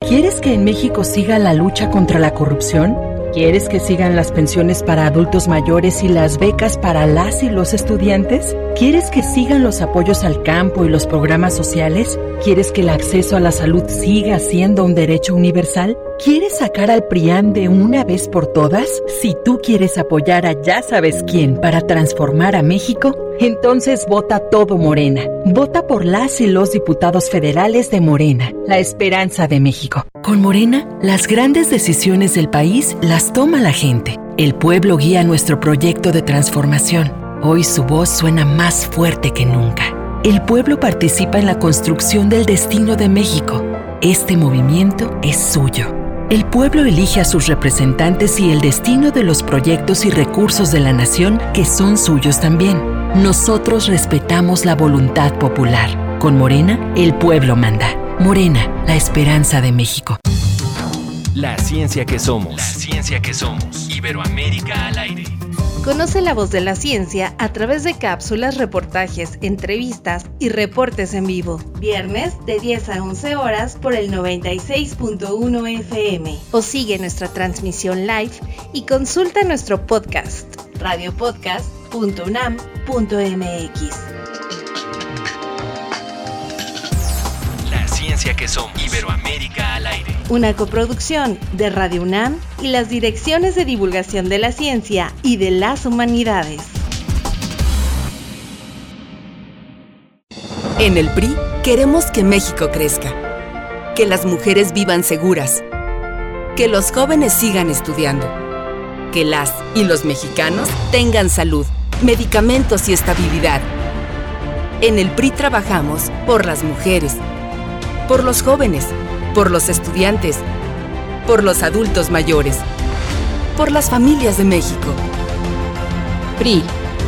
¿Quieres que en México siga la lucha contra la corrupción? ¿Quieres que sigan las pensiones para adultos mayores y las becas para las y los estudiantes? ¿Quieres que sigan los apoyos al campo y los programas sociales? ¿Quieres que el acceso a la salud siga siendo un derecho universal? ¿Quieres sacar al PRIAN de una vez por todas? Si tú quieres apoyar a ya sabes quién para transformar a México, entonces vota todo Morena. Vota por las y los diputados federales de Morena, la esperanza de México. Con Morena, las grandes decisiones del país las toma la gente. El pueblo guía nuestro proyecto de transformación. Hoy su voz suena más fuerte que nunca. El pueblo participa en la construcción del destino de México. Este movimiento es suyo. El pueblo elige a sus representantes y el destino de los proyectos y recursos de la nación que son suyos también. Nosotros respetamos la voluntad popular. Con Morena, el pueblo manda. Morena, la esperanza de México. La ciencia que somos. La ciencia que somos. Iberoamérica al aire. Conoce la voz de la ciencia a través de cápsulas, reportajes, entrevistas y reportes en vivo. Viernes de 10 a 11 horas por el 96.1 FM. O sigue nuestra transmisión live y consulta nuestro podcast radiopodcast.unam.mx. La ciencia que somos. Iberoamérica al aire. Una coproducción de Radio UNAM y las direcciones de divulgación de la ciencia y de las humanidades. En el PRI queremos que México crezca, que las mujeres vivan seguras, que los jóvenes sigan estudiando, que las y los mexicanos tengan salud, medicamentos y estabilidad. En el PRI trabajamos por las mujeres, por los jóvenes, por los estudiantes, por los adultos mayores, por las familias de México. PRI,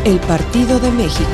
el Partido de México.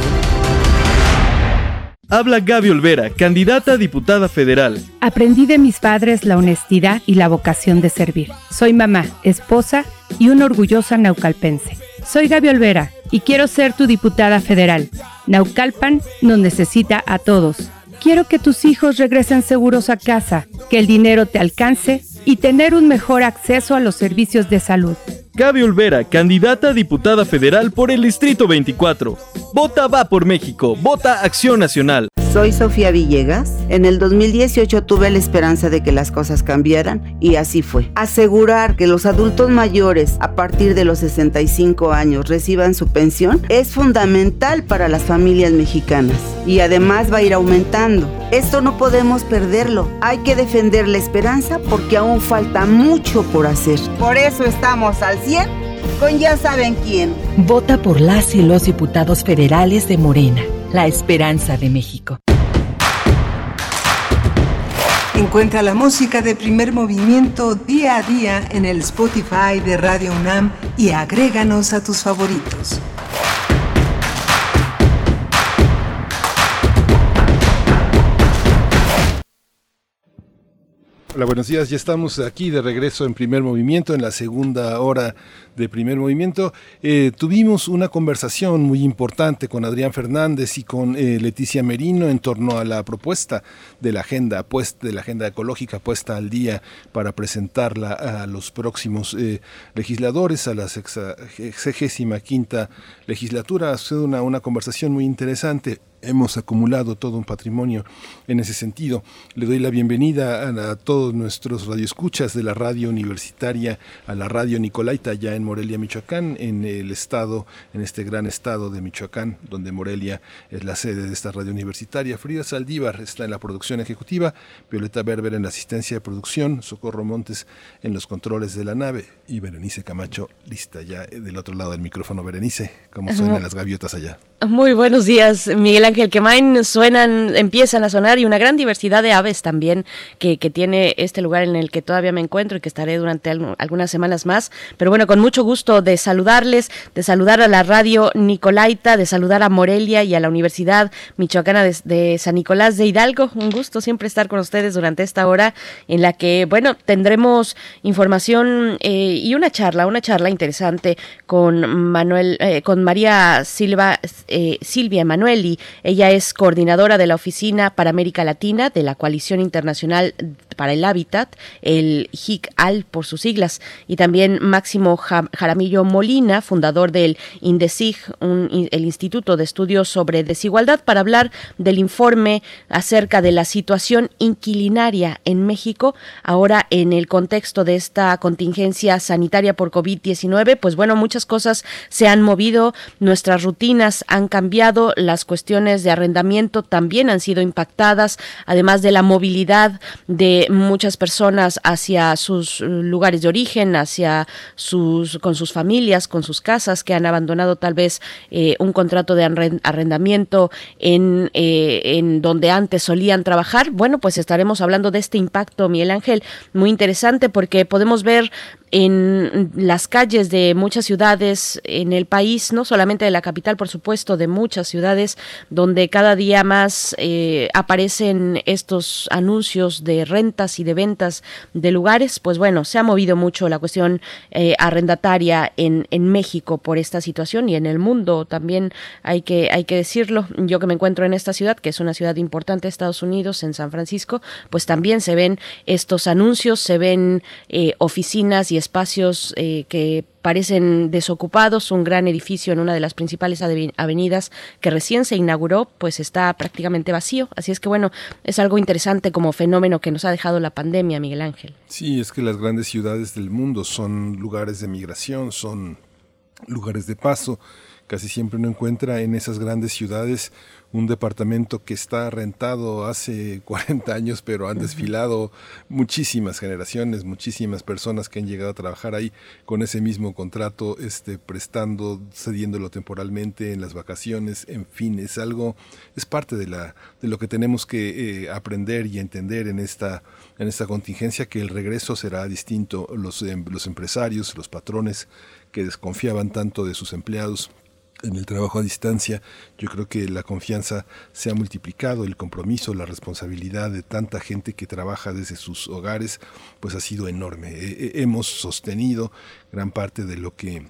Habla Gaby Olvera, candidata a diputada federal. Aprendí de mis padres la honestidad y la vocación de servir. Soy mamá, esposa y una orgullosa naucalpense. Soy Gaby Olvera y quiero ser tu diputada federal. Naucalpan nos necesita a todos. Quiero que tus hijos regresen seguros a casa, que el dinero te alcance y tener un mejor acceso a los servicios de salud. Gaby Olvera, candidata a diputada federal por el Distrito 24. Vota va por México, vota Acción Nacional. Soy Sofía Villegas. En el 2018 tuve la esperanza de que las cosas cambiaran y así fue. Asegurar que los adultos mayores a partir de los 65 años reciban su pensión es fundamental para las familias mexicanas y además va a ir aumentando. Esto no podemos perderlo. Hay que defender la esperanza porque aún falta mucho por hacer. Por eso estamos al 100 con ya saben quién. Vota por las y los diputados federales de Morena, la esperanza de México. Encuentra la música de primer movimiento día a día en el Spotify de Radio UNAM y agréganos a tus favoritos. Hola, buenos días. Ya estamos aquí de regreso en primer movimiento, en la segunda hora de primer movimiento. Eh, tuvimos una conversación muy importante con Adrián Fernández y con eh, Leticia Merino en torno a la propuesta de la agenda, pues, de la agenda ecológica puesta al día para presentarla a los próximos eh, legisladores, a la sexagésima quinta legislatura. Ha sido una, una conversación muy interesante hemos acumulado todo un patrimonio en ese sentido. Le doy la bienvenida a, todos nuestros radioescuchas de la radio universitaria, a la radio Nicolaita, ya en Morelia, Michoacán, en el estado, en este gran estado de Michoacán, donde Morelia es la sede de esta radio universitaria. Frida Saldívar está en la producción ejecutiva, Violeta Berber en la asistencia de producción, Socorro Montes en los controles de la nave y Berenice Camacho lista ya del otro lado del micrófono. Berenice, ¿cómo suenan las gaviotas allá? Muy buenos días, Miguel Ángel Quemain. Suenan, empiezan a sonar y una gran diversidad de aves también que, que, tiene este lugar en el que todavía me encuentro y que estaré durante algunas semanas más. Pero bueno, con mucho gusto de saludarles, de saludar a la radio Nicolaita, de saludar a Morelia y a la Universidad Michoacana de, San Nicolás de Hidalgo. Un gusto siempre estar con ustedes durante esta hora en la que, bueno, tendremos información eh, y una charla, una charla interesante con Manuel, eh, con María Silva eh, Silvia Emanueli. Ella es coordinadora de la Oficina para América Latina de la Coalición Internacional para el Hábitat, el HIC-AL por sus siglas, y también Máximo Jaramillo Molina, fundador del INDESIG, el Instituto de Estudios sobre Desigualdad, para hablar del informe acerca de la situación inquilinaria en México, ahora en el contexto de esta contingencia sanitaria por COVID-19. Pues bueno, muchas cosas se han movido, nuestras rutinas han cambiado, las cuestiones de arrendamiento también han sido impactadas, además de la movilidad de muchas personas hacia sus lugares de origen, hacia sus con sus familias, con sus casas que han abandonado tal vez eh, un contrato de arrendamiento en, eh, en donde antes solían trabajar. Bueno, pues estaremos hablando de este impacto, Miguel Ángel, muy interesante porque podemos ver en las calles de muchas ciudades en el país, no solamente de la capital, por supuesto, de muchas ciudades, donde cada día más eh, aparecen estos anuncios de rentas y de ventas de lugares, pues bueno, se ha movido mucho la cuestión eh, arrendataria en, en México por esta situación y en el mundo también hay que, hay que decirlo. Yo que me encuentro en esta ciudad, que es una ciudad importante de Estados Unidos, en San Francisco, pues también se ven estos anuncios, se ven eh, oficinas y espacios eh, que parecen desocupados. Un gran edificio en una de las principales avenidas que recién se inauguró, pues está prácticamente vacío. Así es que bueno, es algo interesante como fenómeno que nos ha dejado la pandemia, Miguel Ángel. Sí, es que las grandes ciudades del mundo son lugares de migración, son lugares de paso. Casi siempre uno encuentra en esas grandes ciudades un departamento que está rentado hace 40 años, pero han desfilado muchísimas generaciones, muchísimas personas que han llegado a trabajar ahí con ese mismo contrato, este, prestando, cediéndolo temporalmente en las vacaciones, en fin, es algo, es parte de, la, de lo que tenemos que eh, aprender y entender en esta, en esta contingencia, que el regreso será distinto. Los, em, los empresarios, los patrones que desconfiaban tanto de sus empleados, en el trabajo a distancia, yo creo que la confianza se ha multiplicado, el compromiso, la responsabilidad de tanta gente que trabaja desde sus hogares, pues ha sido enorme. hemos sostenido gran parte de lo que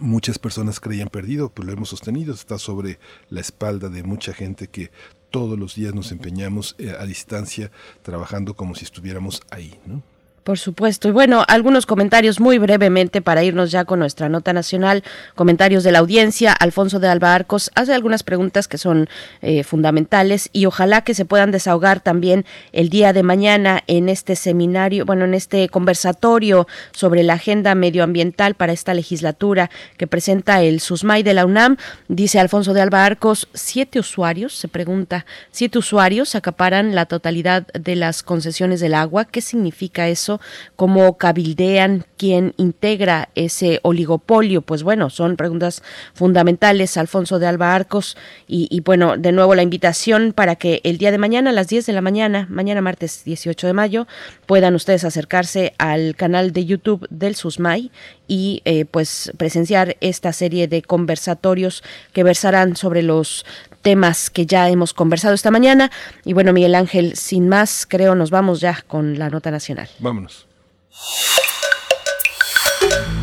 muchas personas creían perdido, pues lo hemos sostenido, está sobre la espalda de mucha gente que todos los días nos empeñamos eh, a distancia trabajando como si estuviéramos ahí, ¿no? Por supuesto. Y bueno, algunos comentarios muy brevemente para irnos ya con nuestra nota nacional. Comentarios de la audiencia. Alfonso de Alba Arcos hace algunas preguntas que son eh, fundamentales y ojalá que se puedan desahogar también el día de mañana en este seminario, bueno, en este conversatorio sobre la agenda medioambiental para esta legislatura que presenta el SUSMAI de la UNAM. Dice Alfonso de Alba Arcos, siete usuarios, se pregunta, siete usuarios acaparan la totalidad de las concesiones del agua. ¿Qué significa eso? Cómo cabildean, quién integra ese oligopolio. Pues bueno, son preguntas fundamentales, Alfonso de Alba Arcos. Y, bueno, de nuevo la invitación para que el día de mañana, a las 10 de la mañana, mañana martes 18 de mayo, puedan ustedes acercarse al canal de YouTube del SUSMAI y eh, pues presenciar esta serie de conversatorios que versarán sobre los temas que ya hemos conversado esta mañana. Y bueno, Miguel Ángel, sin más, creo nos vamos ya con la nota nacional. Vámonos.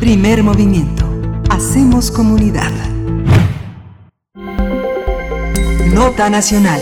Primer movimiento. Hacemos comunidad. Nota nacional.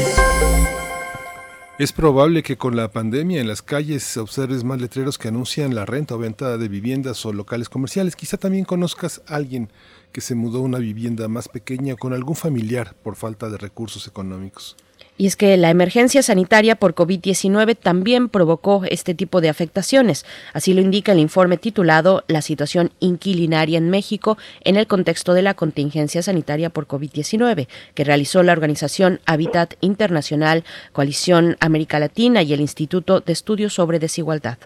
Es probable que con la pandemia en las calles observes más letreros que anuncian la renta o venta de viviendas o locales comerciales. Quizá también conozcas a alguien que se mudó a una vivienda más pequeña con algún familiar por falta de recursos económicos. Y es que la emergencia sanitaria por COVID-19 también provocó este tipo de afectaciones. Así lo indica el informe titulado La situación inquilinaria en México en el contexto de la contingencia sanitaria por COVID-19, que realizó la organización Habitat Internacional, Coalición América Latina y el Instituto de Estudios sobre Desigualdad.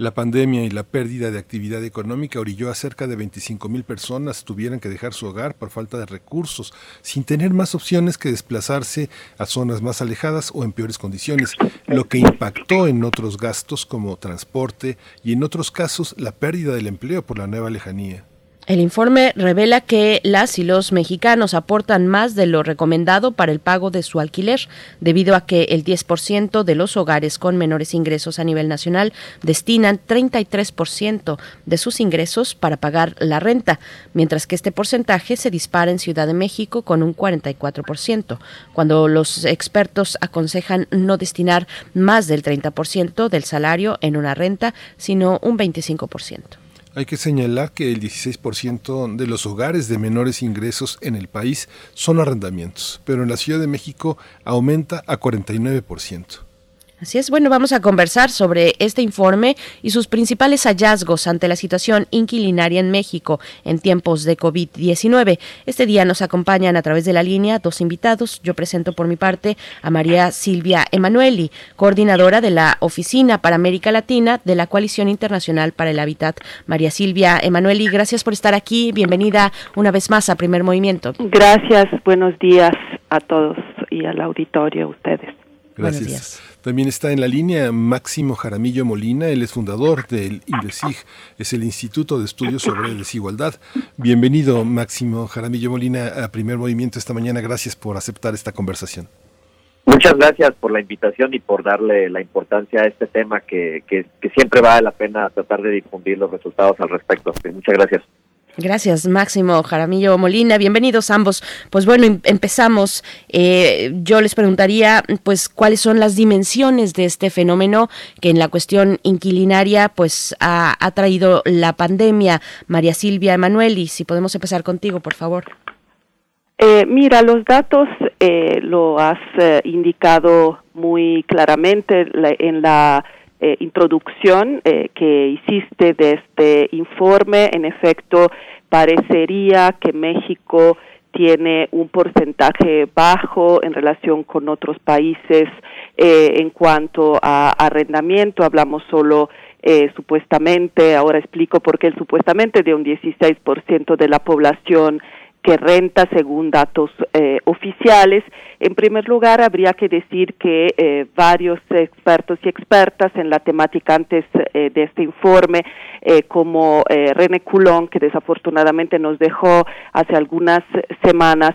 La pandemia y la pérdida de actividad económica orilló a cerca de 25 mil personas tuvieran que dejar su hogar por falta de recursos, sin tener más opciones que desplazarse a zonas más alejadas o en peores condiciones, lo que impactó en otros gastos como transporte y en otros casos la pérdida del empleo por la nueva lejanía. El informe revela que las y los mexicanos aportan más de lo recomendado para el pago de su alquiler, debido a que el 10% de los hogares con menores ingresos a nivel nacional destinan 33% de sus ingresos para pagar la renta, mientras que este porcentaje se dispara en Ciudad de México con un 44%, cuando los expertos aconsejan no destinar más del 30% del salario en una renta, sino un 25%. Hay que señalar que el 16% de los hogares de menores ingresos en el país son arrendamientos, pero en la Ciudad de México aumenta a 49%. Así es, bueno, vamos a conversar sobre este informe y sus principales hallazgos ante la situación inquilinaria en México en tiempos de COVID-19. Este día nos acompañan a través de la línea dos invitados. Yo presento por mi parte a María Silvia Emanueli, coordinadora de la Oficina para América Latina de la Coalición Internacional para el Hábitat. María Silvia Emanueli, gracias por estar aquí. Bienvenida una vez más a Primer Movimiento. Gracias, buenos días a todos y al auditorio, a ustedes. Gracias. También está en la línea Máximo Jaramillo Molina, él es fundador del INDESIG, es el Instituto de Estudios sobre Desigualdad. Bienvenido Máximo Jaramillo Molina a Primer Movimiento esta mañana, gracias por aceptar esta conversación. Muchas gracias por la invitación y por darle la importancia a este tema que, que, que siempre vale la pena tratar de difundir los resultados al respecto. Muchas gracias. Gracias, Máximo Jaramillo Molina. Bienvenidos ambos. Pues bueno, em, empezamos. Eh, yo les preguntaría, pues, cuáles son las dimensiones de este fenómeno que en la cuestión inquilinaria, pues, ha, traído la pandemia. María Silvia Emanueli, si podemos empezar contigo, por favor. Eh, mira, los datos eh, lo has indicado muy claramente en la eh, introducción eh, que hiciste de este informe, en efecto, parecería que México tiene un porcentaje bajo en relación con otros países eh, en cuanto a arrendamiento. Hablamos solo supuestamente, ahora explico por qué supuestamente de un 16% de la población que renta según datos eh, oficiales. En primer lugar, habría que decir que eh, varios expertos y expertas en la temática antes eh, de este informe, como René Coulon, que desafortunadamente nos dejó hace algunas semanas,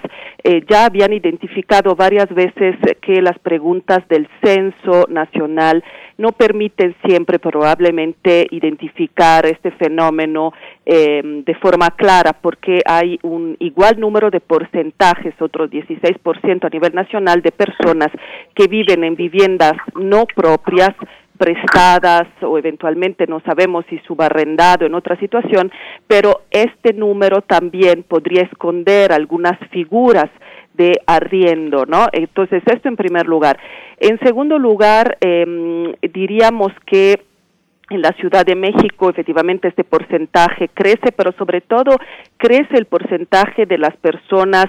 ya habían identificado varias veces que las preguntas del censo nacional no permiten siempre probablemente identificar este fenómeno eh, de forma clara porque hay un igual número de porcentajes, otro 16% a nivel nacional de personas que viven en viviendas no propias prestadas o eventualmente no sabemos si subarrendado en otra situación, pero este número también podría esconder algunas figuras de arriendo, ¿no? Entonces, esto en primer lugar. En segundo lugar, eh, diríamos que en la Ciudad de México efectivamente este porcentaje crece, pero sobre todo crece el porcentaje de las personas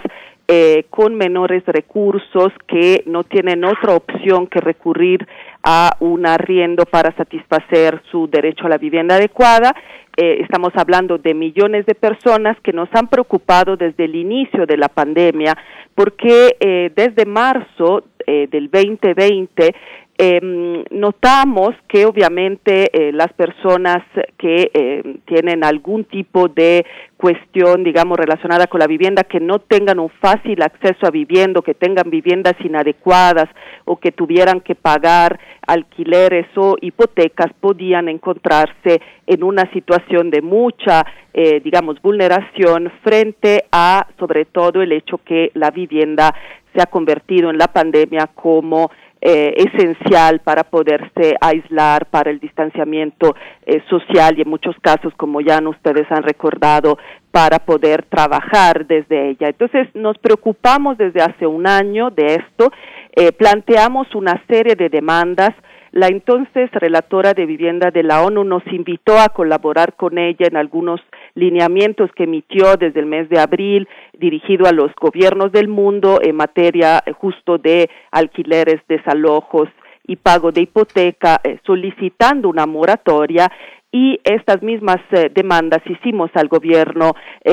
eh, con menores recursos que no tienen otra opción que recurrir a un arriendo para satisfacer su derecho a la vivienda adecuada. Eh, estamos hablando de millones de personas que nos han preocupado desde el inicio de la pandemia, porque eh, desde marzo del 2020 eh, notamos que obviamente eh, las personas que eh, tienen algún tipo de cuestión, digamos, relacionada con la vivienda, que no tengan un fácil acceso a vivienda, que tengan viviendas inadecuadas o que tuvieran que pagar alquileres o hipotecas, podían encontrarse en una situación de mucha, eh, digamos, vulneración frente a, sobre todo, el hecho que la vivienda se ha convertido en la pandemia como eh, esencial para poderse aislar, para el distanciamiento eh, social y en muchos casos, como ya ustedes han recordado, para poder trabajar desde ella. Entonces, nos preocupamos desde hace un año de esto, eh, planteamos una serie de demandas la entonces relatora de vivienda de la ONU nos invitó a colaborar con ella en algunos lineamientos que emitió desde el mes de abril dirigido a los gobiernos del mundo en materia eh, justo de alquileres, desalojos y pago de hipoteca, eh, solicitando una moratoria y estas mismas eh, demandas hicimos al gobierno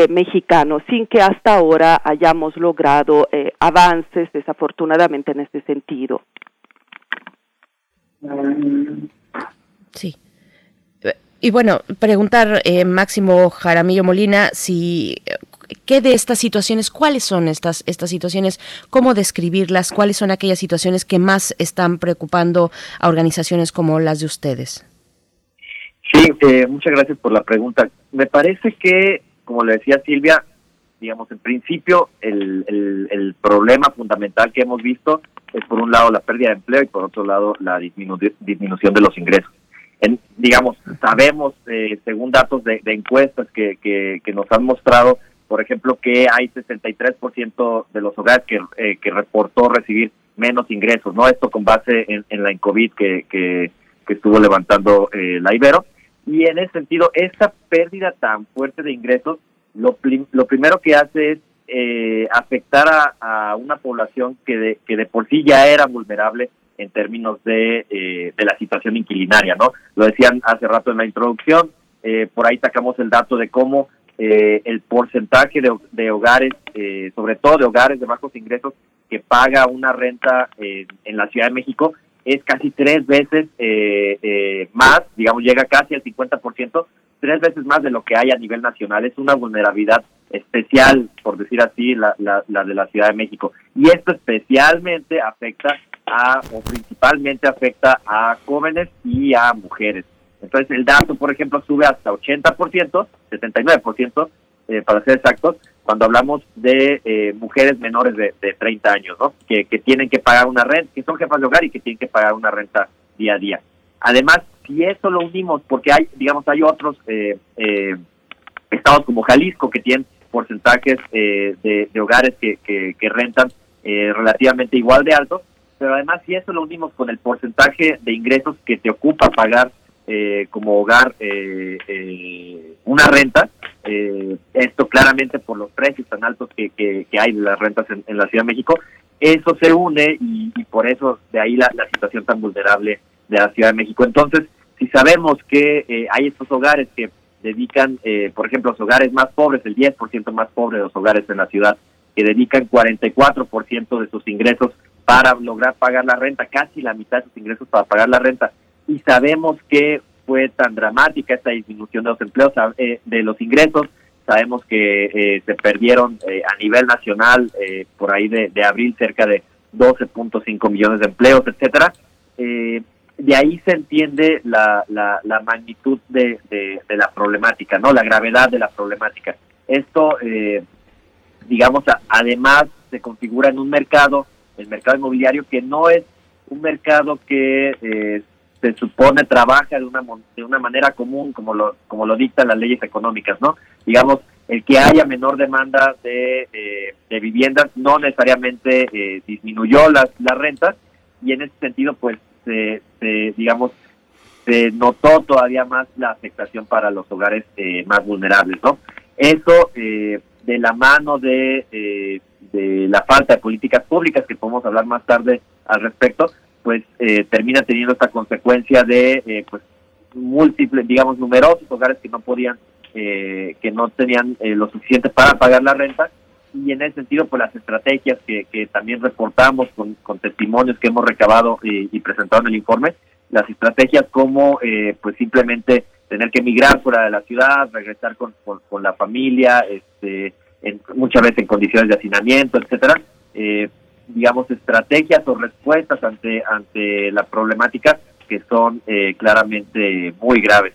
mexicano sin que hasta ahora hayamos logrado avances desafortunadamente en este sentido. Sí. Y bueno, preguntar, eh, Máximo Jaramillo Molina, si qué de estas situaciones, cuáles son estas, estas situaciones, cómo describirlas, cuáles son aquellas situaciones que más están preocupando a organizaciones como las de ustedes. Sí, eh, muchas gracias por la pregunta. Me parece que, como le decía Silvia, digamos, en principio el, el, problema fundamental que hemos visto es por un lado la pérdida de empleo y por otro lado la disminución de los ingresos. En, digamos, sabemos, eh, según datos de, encuestas que, que, nos han mostrado, por ejemplo, que hay 63% de los hogares que, eh, que reportó recibir menos ingresos, ¿no? Esto con base en, la INCOVID que, que, estuvo levantando eh, la Ibero. Y en ese sentido, esa pérdida tan fuerte de ingresos lo, lo primero que hace es eh, afectar a, una población que de, que de por sí ya era vulnerable en términos de, eh, de la situación inquilinaria, ¿no? Lo decían hace rato en la introducción, eh, por ahí sacamos el dato de cómo el porcentaje de, de hogares, sobre todo de hogares de bajos ingresos, que paga una renta en la Ciudad de México es casi tres veces más, digamos, llega casi al 50% tres veces más de lo que hay a nivel nacional. Es una vulnerabilidad especial, por decir así, la, la, de la Ciudad de México. Y esto especialmente afecta a, o principalmente afecta a jóvenes y a mujeres. Entonces el dato, por ejemplo, sube hasta 80%, 79%, eh, para ser exactos, cuando hablamos de eh, mujeres menores de, de 30 años, ¿no? Que, que tienen que pagar una renta, que son jefas de hogar y que tienen que pagar una renta día a día. Además, si eso lo unimos, porque hay, digamos, hay otros eh, eh, estados como Jalisco que tienen porcentajes eh, de, hogares que, que, rentan relativamente igual de alto, pero además si eso lo unimos con el porcentaje de ingresos que te ocupa pagar como hogar una renta, esto claramente por los precios tan altos que, que, hay de las rentas en, la Ciudad de México, eso se une y, por eso de ahí la situación tan vulnerable de la Ciudad de México. Entonces, si sabemos que eh, hay estos hogares que dedican, eh, por ejemplo, los hogares más pobres, el 10% más pobre de los hogares en la ciudad, que dedican 44% de sus ingresos para lograr pagar la renta, casi la mitad de sus ingresos para pagar la renta, y sabemos que fue tan dramática esta disminución de los empleos, eh, de los ingresos, sabemos que se perdieron a nivel nacional por ahí de, de abril cerca de 12.5 millones de empleos, etcétera. De ahí se entiende la, la, la magnitud de, de, la problemática, ¿no? La gravedad de la problemática. Esto, eh, digamos, además se configura en un mercado, el mercado inmobiliario, que no es un mercado que eh, se supone trabaja de una de una manera común como lo como lo dictan las leyes económicas no digamos el que haya menor demanda de, eh, de viviendas no necesariamente eh, disminuyó las las rentas y en ese sentido pues se, digamos se notó todavía más la afectación para los hogares eh, más vulnerables no eso de la mano de de la falta de políticas públicas que podemos hablar más tarde al respecto pues eh, termina teniendo esta consecuencia de eh, pues múltiples, digamos, numerosos hogares que no podían, eh, que no tenían lo suficiente para pagar la renta y en ese sentido pues las estrategias que, también reportamos con, con testimonios que hemos recabado y, presentado en el informe, las estrategias como pues simplemente tener que emigrar fuera de la ciudad, regresar con, con, la familia, este, en, muchas veces en condiciones de hacinamiento, etcétera, eh, digamos, estrategias o respuestas ante, ante la problemática que son eh, claramente muy graves.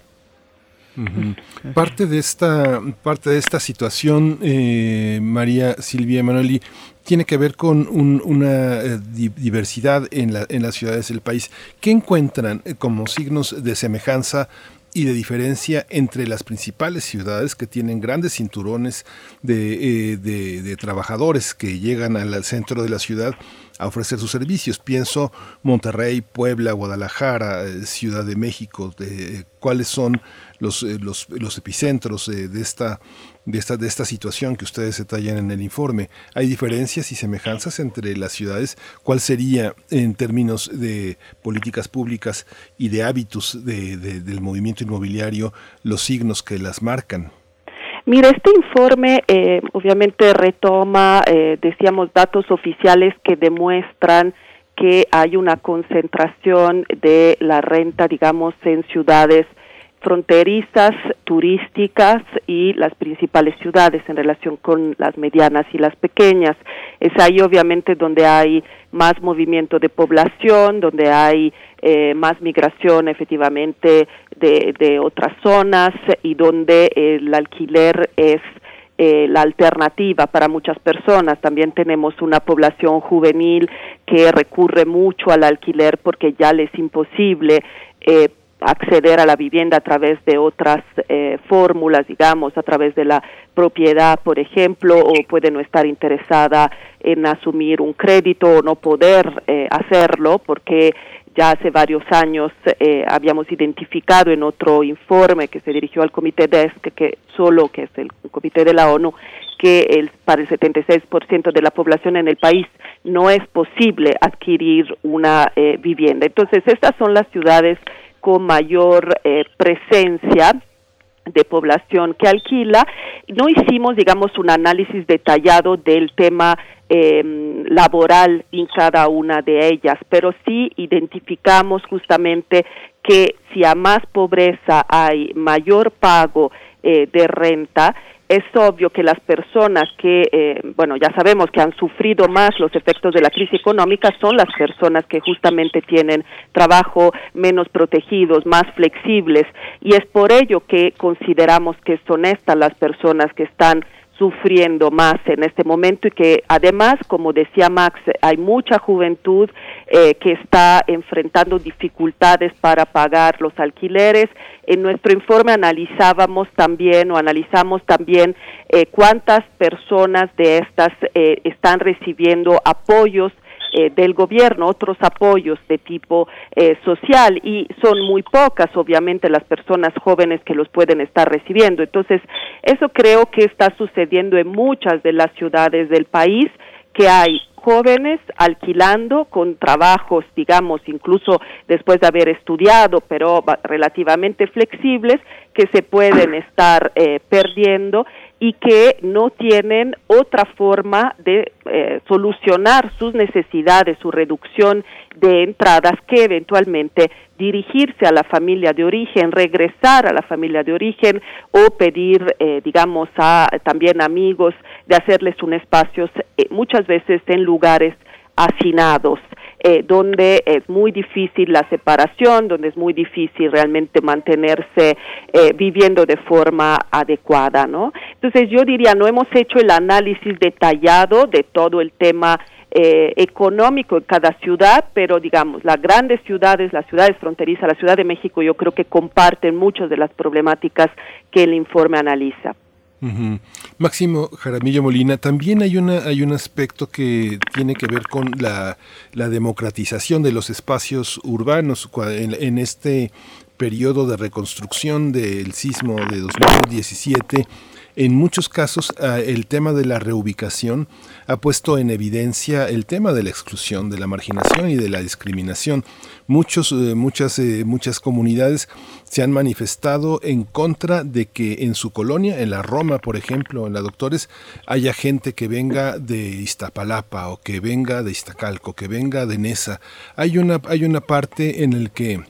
Parte de esta parte de esta situación, eh, María Silvia Emanueli, tiene que ver con una eh, diversidad en, la, en las ciudades del país. ¿Qué encuentran como signos de semejanza y de diferencia entre las principales ciudades que tienen grandes cinturones de, eh, trabajadores que llegan al centro de la ciudad a ofrecer sus servicios. Pienso Monterrey, Puebla, Guadalajara, eh, Ciudad de México, de, cuáles son los, eh, los, los epicentros de esta de esta, de esta situación que ustedes detallan en el informe. ¿Hay diferencias y semejanzas entre las ciudades? ¿Cuál sería, en términos de políticas públicas y de hábitos de, del movimiento inmobiliario, los signos que las marcan? Mira, este informe eh, obviamente retoma, eh, decíamos, datos oficiales que demuestran que hay una concentración de la renta, digamos, en ciudades fronterizas, turísticas y las principales ciudades en relación con las medianas y las pequeñas. Es ahí obviamente donde hay más movimiento de población, donde hay eh, más migración efectivamente de, otras zonas y donde el alquiler es eh, la alternativa para muchas personas. También tenemos una población juvenil que recurre mucho al alquiler porque ya le es imposible eh, acceder a la vivienda a través de otras eh, fórmulas, digamos, a través de la propiedad, por ejemplo, o puede no estar interesada en asumir un crédito o no poder eh, hacerlo porque ya hace varios años eh, habíamos identificado en otro informe que se dirigió al Comité DESC, que solo que es el Comité de la ONU, que el, para el 76% de la población en el país no es posible adquirir una vivienda. Entonces, estas son las ciudades con mayor eh, presencia de población que alquila. No hicimos, digamos, un análisis detallado del tema em, laboral en cada una de ellas, pero sí identificamos justamente que si a más pobreza hay mayor pago eh, de renta, es obvio que las personas que, eh, bueno, ya sabemos que han sufrido más los efectos de la crisis económica son las personas que justamente tienen trabajo menos protegidos, más flexibles, y es por ello que consideramos que son estas las personas que están sufriendo más en este momento y que además, como decía Max, hay mucha juventud eh, que está enfrentando dificultades para pagar los alquileres. En nuestro informe analizábamos también o analizamos también eh, cuántas personas de estas eh, están recibiendo apoyos eh, del gobierno, otros apoyos de tipo eh, social y son muy pocas, obviamente, las personas jóvenes que los pueden estar recibiendo. Entonces, eso creo que está sucediendo en muchas de las ciudades del país, que hay jóvenes alquilando con trabajos, digamos, incluso después de haber estudiado, pero relativamente flexibles, que se pueden estar eh, perdiendo y que no tienen otra forma de eh, solucionar sus necesidades, su reducción de entradas que eventualmente dirigirse a la familia de origen, regresar a la familia de origen o pedir, eh, digamos, a también amigos de hacerles un espacio, eh, muchas veces en lugares hacinados. Eh, donde es muy difícil la separación, donde es muy difícil realmente mantenerse eh, viviendo de forma adecuada, ¿no? Entonces yo diría, no hemos hecho el análisis detallado de todo el tema eh, económico en cada ciudad, pero digamos, las grandes ciudades, las ciudades fronterizas, la Ciudad de México, yo creo que comparten muchas de las problemáticas que el informe analiza. Máximo Jaramillo Molina, también hay una hay un aspecto que tiene que ver con la, democratización de los espacios urbanos en, en este periodo de reconstrucción del sismo de 2017 en muchos casos ah, el tema de la reubicación ha puesto en evidencia el tema de la exclusión, de la marginación y de la discriminación. Muchos, eh, muchas, eh, muchas comunidades se han manifestado en contra de que en su colonia, en la Roma, por ejemplo, en la Doctores, haya gente que venga de Iztapalapa o que venga de Iztacalco, que venga de Nesa. Hay una, hay una parte en el que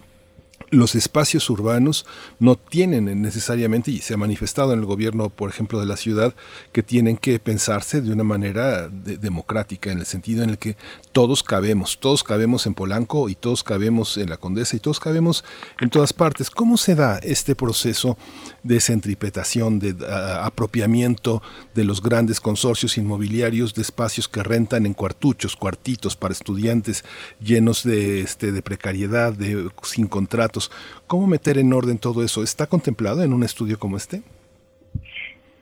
los espacios urbanos no tienen necesariamente, y se ha manifestado en el gobierno, por ejemplo, de la ciudad, que tienen que pensarse de una manera democrática, en el sentido en el que todos cabemos, todos cabemos en Polanco y todos cabemos en la Condesa y todos cabemos en todas partes. ¿Cómo se da este proceso de centripetación, de apropiamiento de los grandes consorcios inmobiliarios de espacios que rentan en cuartuchos, cuartitos para estudiantes llenos de, este, de precariedad, de, sin contratos? ¿Cómo meter en orden todo eso? ¿Está contemplado en un estudio como este?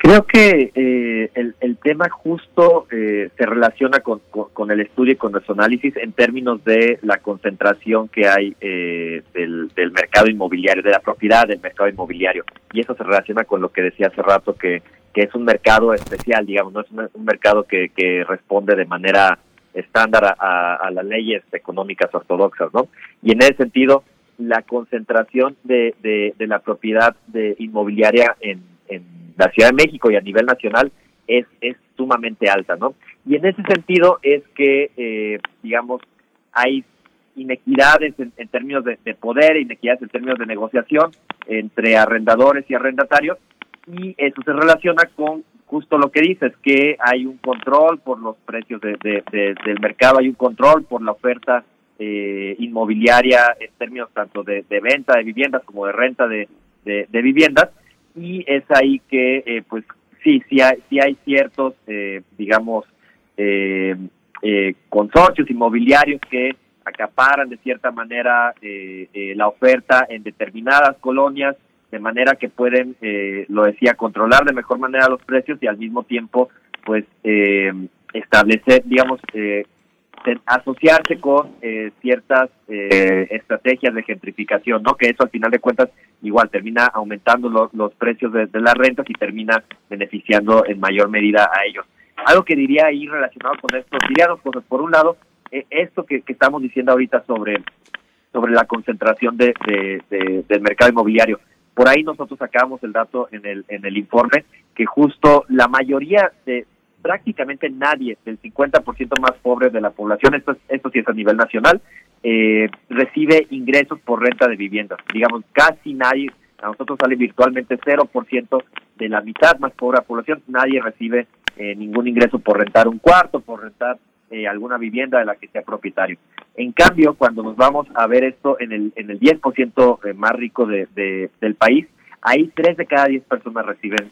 Creo que eh, el, tema justo eh, se relaciona con, el estudio y con nuestro análisis en términos de la concentración que hay eh, del, mercado inmobiliario, de la propiedad del mercado inmobiliario. Y eso se relaciona con lo que decía hace rato, que, que es un mercado especial, digamos, no es un, mercado que, que, responde de manera estándar a, las leyes económicas ortodoxas, ¿no? Y en ese sentido, la concentración de, de, la propiedad de inmobiliaria en, en la Ciudad de México y a nivel nacional es, es sumamente alta, ¿no? Y en ese sentido es que, eh, digamos, hay inequidades en, términos de, poder, inequidades en términos de negociación entre arrendadores y arrendatarios, y eso se relaciona con justo lo que dices, que hay un control por los precios de, del mercado, hay un control por la oferta eh, inmobiliaria en términos tanto de, venta de viviendas como de renta de, de viviendas, y es ahí que, eh, pues sí, sí hay, sí hay ciertos, eh, digamos, eh, consorcios inmobiliarios que acaparan de cierta manera la oferta en determinadas colonias, de manera que pueden, lo decía, controlar de mejor manera los precios y al mismo tiempo, pues, establecer, digamos, asociarse con eh, ciertas eh, estrategias de gentrificación, ¿no? Que eso al final de cuentas igual termina aumentando los precios de, las rentas y termina beneficiando en mayor medida a ellos. Algo que diría ahí relacionado con esto, diría dos cosas. Por un lado, eh, esto que, estamos diciendo ahorita sobre, sobre la concentración de, del mercado inmobiliario. Por ahí nosotros sacamos el dato en el, en el informe que justo la mayoría de, prácticamente nadie del 50% más pobre de la población, esto, esto sí es a nivel nacional, eh, recibe ingresos por renta de viviendas. Digamos, casi nadie, a nosotros sale virtualmente 0% de la mitad más pobre de la población, nadie recibe eh, ningún ingreso por rentar un cuarto, por rentar eh, alguna vivienda de la que sea propietario. En cambio, cuando nos vamos a ver esto en el, en el 10% más rico de, del país, ahí 3 de cada 10 personas reciben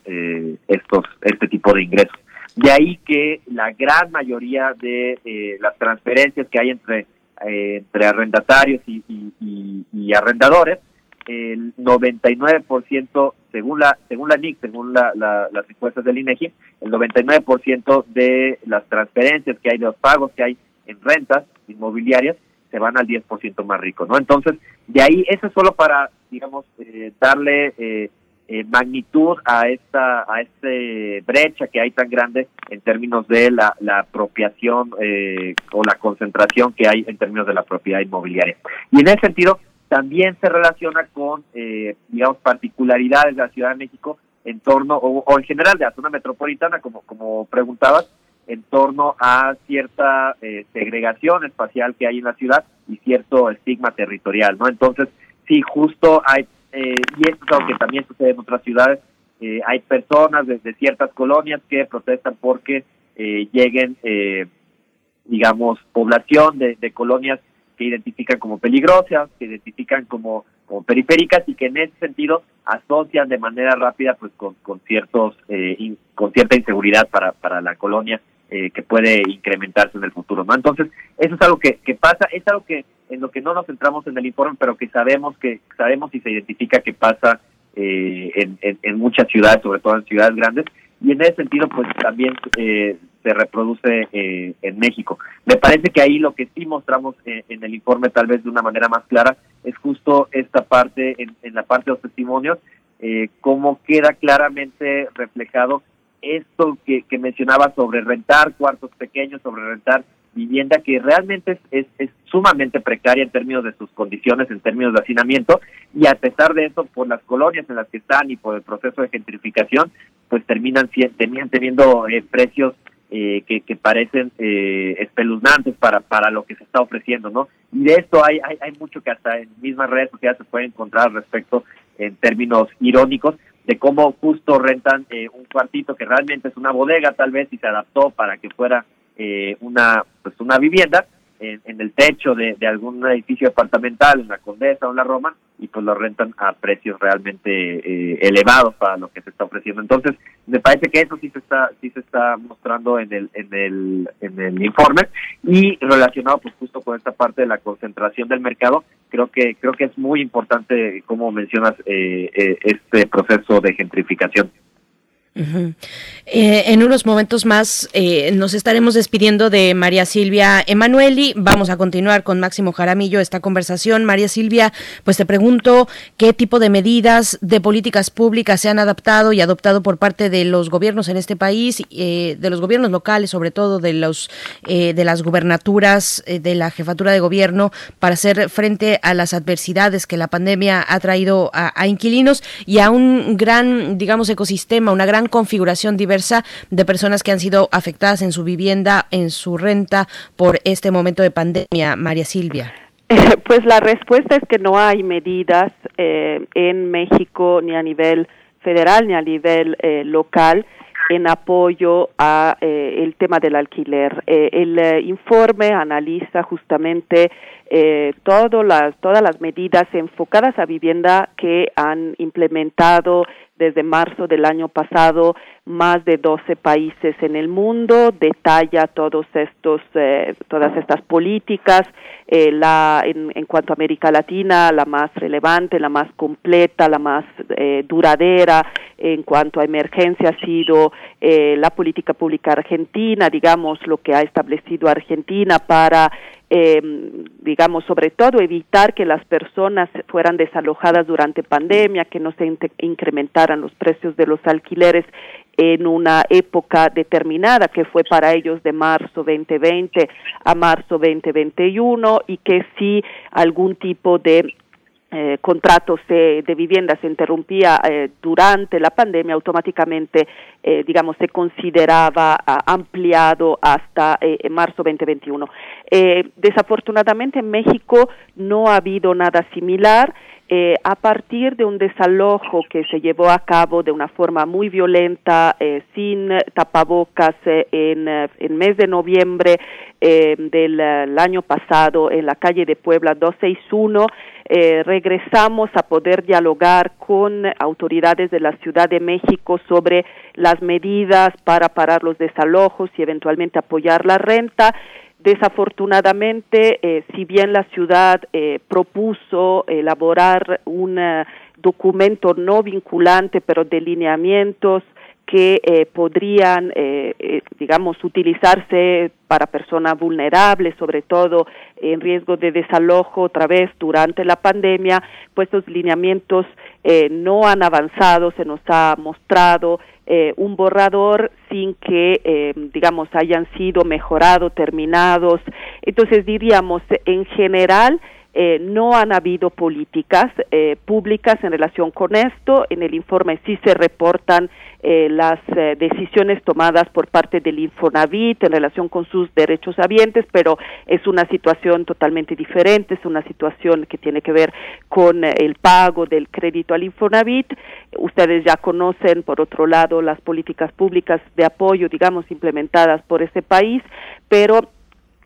estos este tipo de ingresos. De ahí que la gran mayoría de eh, las transferencias que hay entre, eh, entre arrendatarios y, arrendadores, el 99%, según la según la NIC, según la, las encuestas del INEGI, el 99% de las transferencias que hay, de los pagos que hay en rentas inmobiliarias, se van al 10% más rico, ¿no? Entonces, de ahí, eso es solo para, digamos, eh, darle eh, eh, magnitud a esta a este brecha que hay tan grande en términos de la, la apropiación eh, o la concentración que hay en términos de la propiedad inmobiliaria. Y en ese sentido también se relaciona con, eh, digamos, particularidades de la Ciudad de México en torno, o, en general de la zona metropolitana, como, como preguntabas, en torno a cierta segregación espacial que hay en la ciudad y cierto estigma territorial, ¿no? Entonces, sí, justo hay eh, y esto es algo que también sucede en otras ciudades, eh, hay personas desde ciertas colonias que protestan porque eh, lleguen, digamos, población de, colonias que identifican como peligrosas, que identifican como, periféricas y que en ese sentido asocian de manera rápida pues con, con ciertos con cierta inseguridad para, para la colonia eh, que puede incrementarse en el futuro. ¿no? Entonces, eso es algo que, que pasa, es algo que en lo que no nos centramos en el informe, pero que sabemos que sabemos y se identifica que pasa eh, en, muchas ciudades, sobre todo en ciudades grandes, y en ese sentido, pues también eh, se reproduce eh, en México. Me parece que ahí lo que sí mostramos en el informe, tal vez de una manera más clara, es justo esta parte, en, en la parte de los testimonios, eh, cómo queda claramente reflejado esto que, mencionaba sobre rentar cuartos pequeños, sobre rentar vivienda que realmente es, es, sumamente precaria en términos de sus condiciones, en términos de hacinamiento, y a pesar de eso, por las colonias en las que están y por el proceso de gentrificación, pues terminan, terminan teniendo eh, precios eh, que, parecen eh, espeluznantes para, para lo que se está ofreciendo, ¿no? Y de esto hay, hay, hay mucho que hasta en mismas redes sociales se puede encontrar respecto en términos irónicos, de cómo justo rentan eh, un cuartito que realmente es una bodega tal vez y se adaptó para que fuera eh, una pues una vivienda en, el techo de, algún edificio departamental en la Condesa o en la Roma y pues lo rentan a precios realmente eh, elevados para lo que se está ofreciendo. Entonces, me parece que eso sí se está sí se está mostrando en el en el en el informe y relacionado pues justo con esta parte de la concentración del mercado, creo que creo que es muy importante como mencionas eh, eh, este proceso de gentrificación. Eh, en unos momentos más eh, nos estaremos despidiendo de María Silvia Emanueli. Vamos a continuar con Máximo Jaramillo esta conversación. María Silvia, pues te pregunto qué tipo de medidas de políticas públicas se han adaptado y adoptado por parte de los gobiernos en este país, eh, de los gobiernos locales, sobre todo de los de las gubernaturas, de la jefatura de gobierno, para hacer frente a las adversidades que la pandemia ha traído a inquilinos y a un gran, digamos, ecosistema, una gran configuración diversa de personas que han sido afectadas en su vivienda, en su renta por este momento de pandemia. María Silvia. Pues la respuesta es que no hay medidas eh, en México ni a nivel federal ni a nivel eh, local en apoyo a eh, el tema del alquiler. el informe analiza justamente todo las, todas las medidas enfocadas a vivienda que han implementado desde marzo del año pasado más de 12 países en el mundo, detalla todos estos, eh, todas estas políticas, eh, la, en, cuanto a América Latina, la más relevante, la más completa, la más eh, duradera, en cuanto a emergencia ha sido la política pública argentina, digamos, lo que ha establecido Argentina para eh, digamos, sobre todo evitar que las personas fueran desalojadas durante pandemia, que no se incrementaran los precios de los alquileres en una época determinada que fue para ellos de marzo 2020 a marzo 2021 y que si algún tipo de eh, contratos de, vivienda se interrumpía eh, durante la pandemia, automáticamente, eh, digamos, se consideraba ah, ampliado hasta marzo 2021. desafortunadamente en México no ha habido nada similar. Eh, a partir de un desalojo que se llevó a cabo de una forma muy violenta, eh, sin tapabocas, eh, en el mes de noviembre del año pasado en la calle de Puebla 261, regresamos a poder dialogar con autoridades de la Ciudad de México sobre las medidas para parar los desalojos y eventualmente apoyar la renta. Desafortunadamente, eh, si bien la ciudad eh, propuso elaborar un eh, documento no vinculante, pero de que podrían, digamos, utilizarse para personas vulnerables, sobre todo en riesgo de desalojo otra vez durante la pandemia, pues estos lineamientos no han avanzado, se nos ha mostrado eh, un borrador sin que, eh, digamos, hayan sido mejorados, terminados. Entonces, diríamos, en general, eh, no han habido políticas eh, públicas en relación con esto. En el informe sí se reportan eh, las decisiones tomadas por parte del Infonavit en relación con sus derechos habientes, pero es una situación totalmente diferente, es una situación que tiene que ver con el pago del crédito al Infonavit. Ustedes ya conocen, por otro lado, las políticas públicas de apoyo, digamos, implementadas por ese país, pero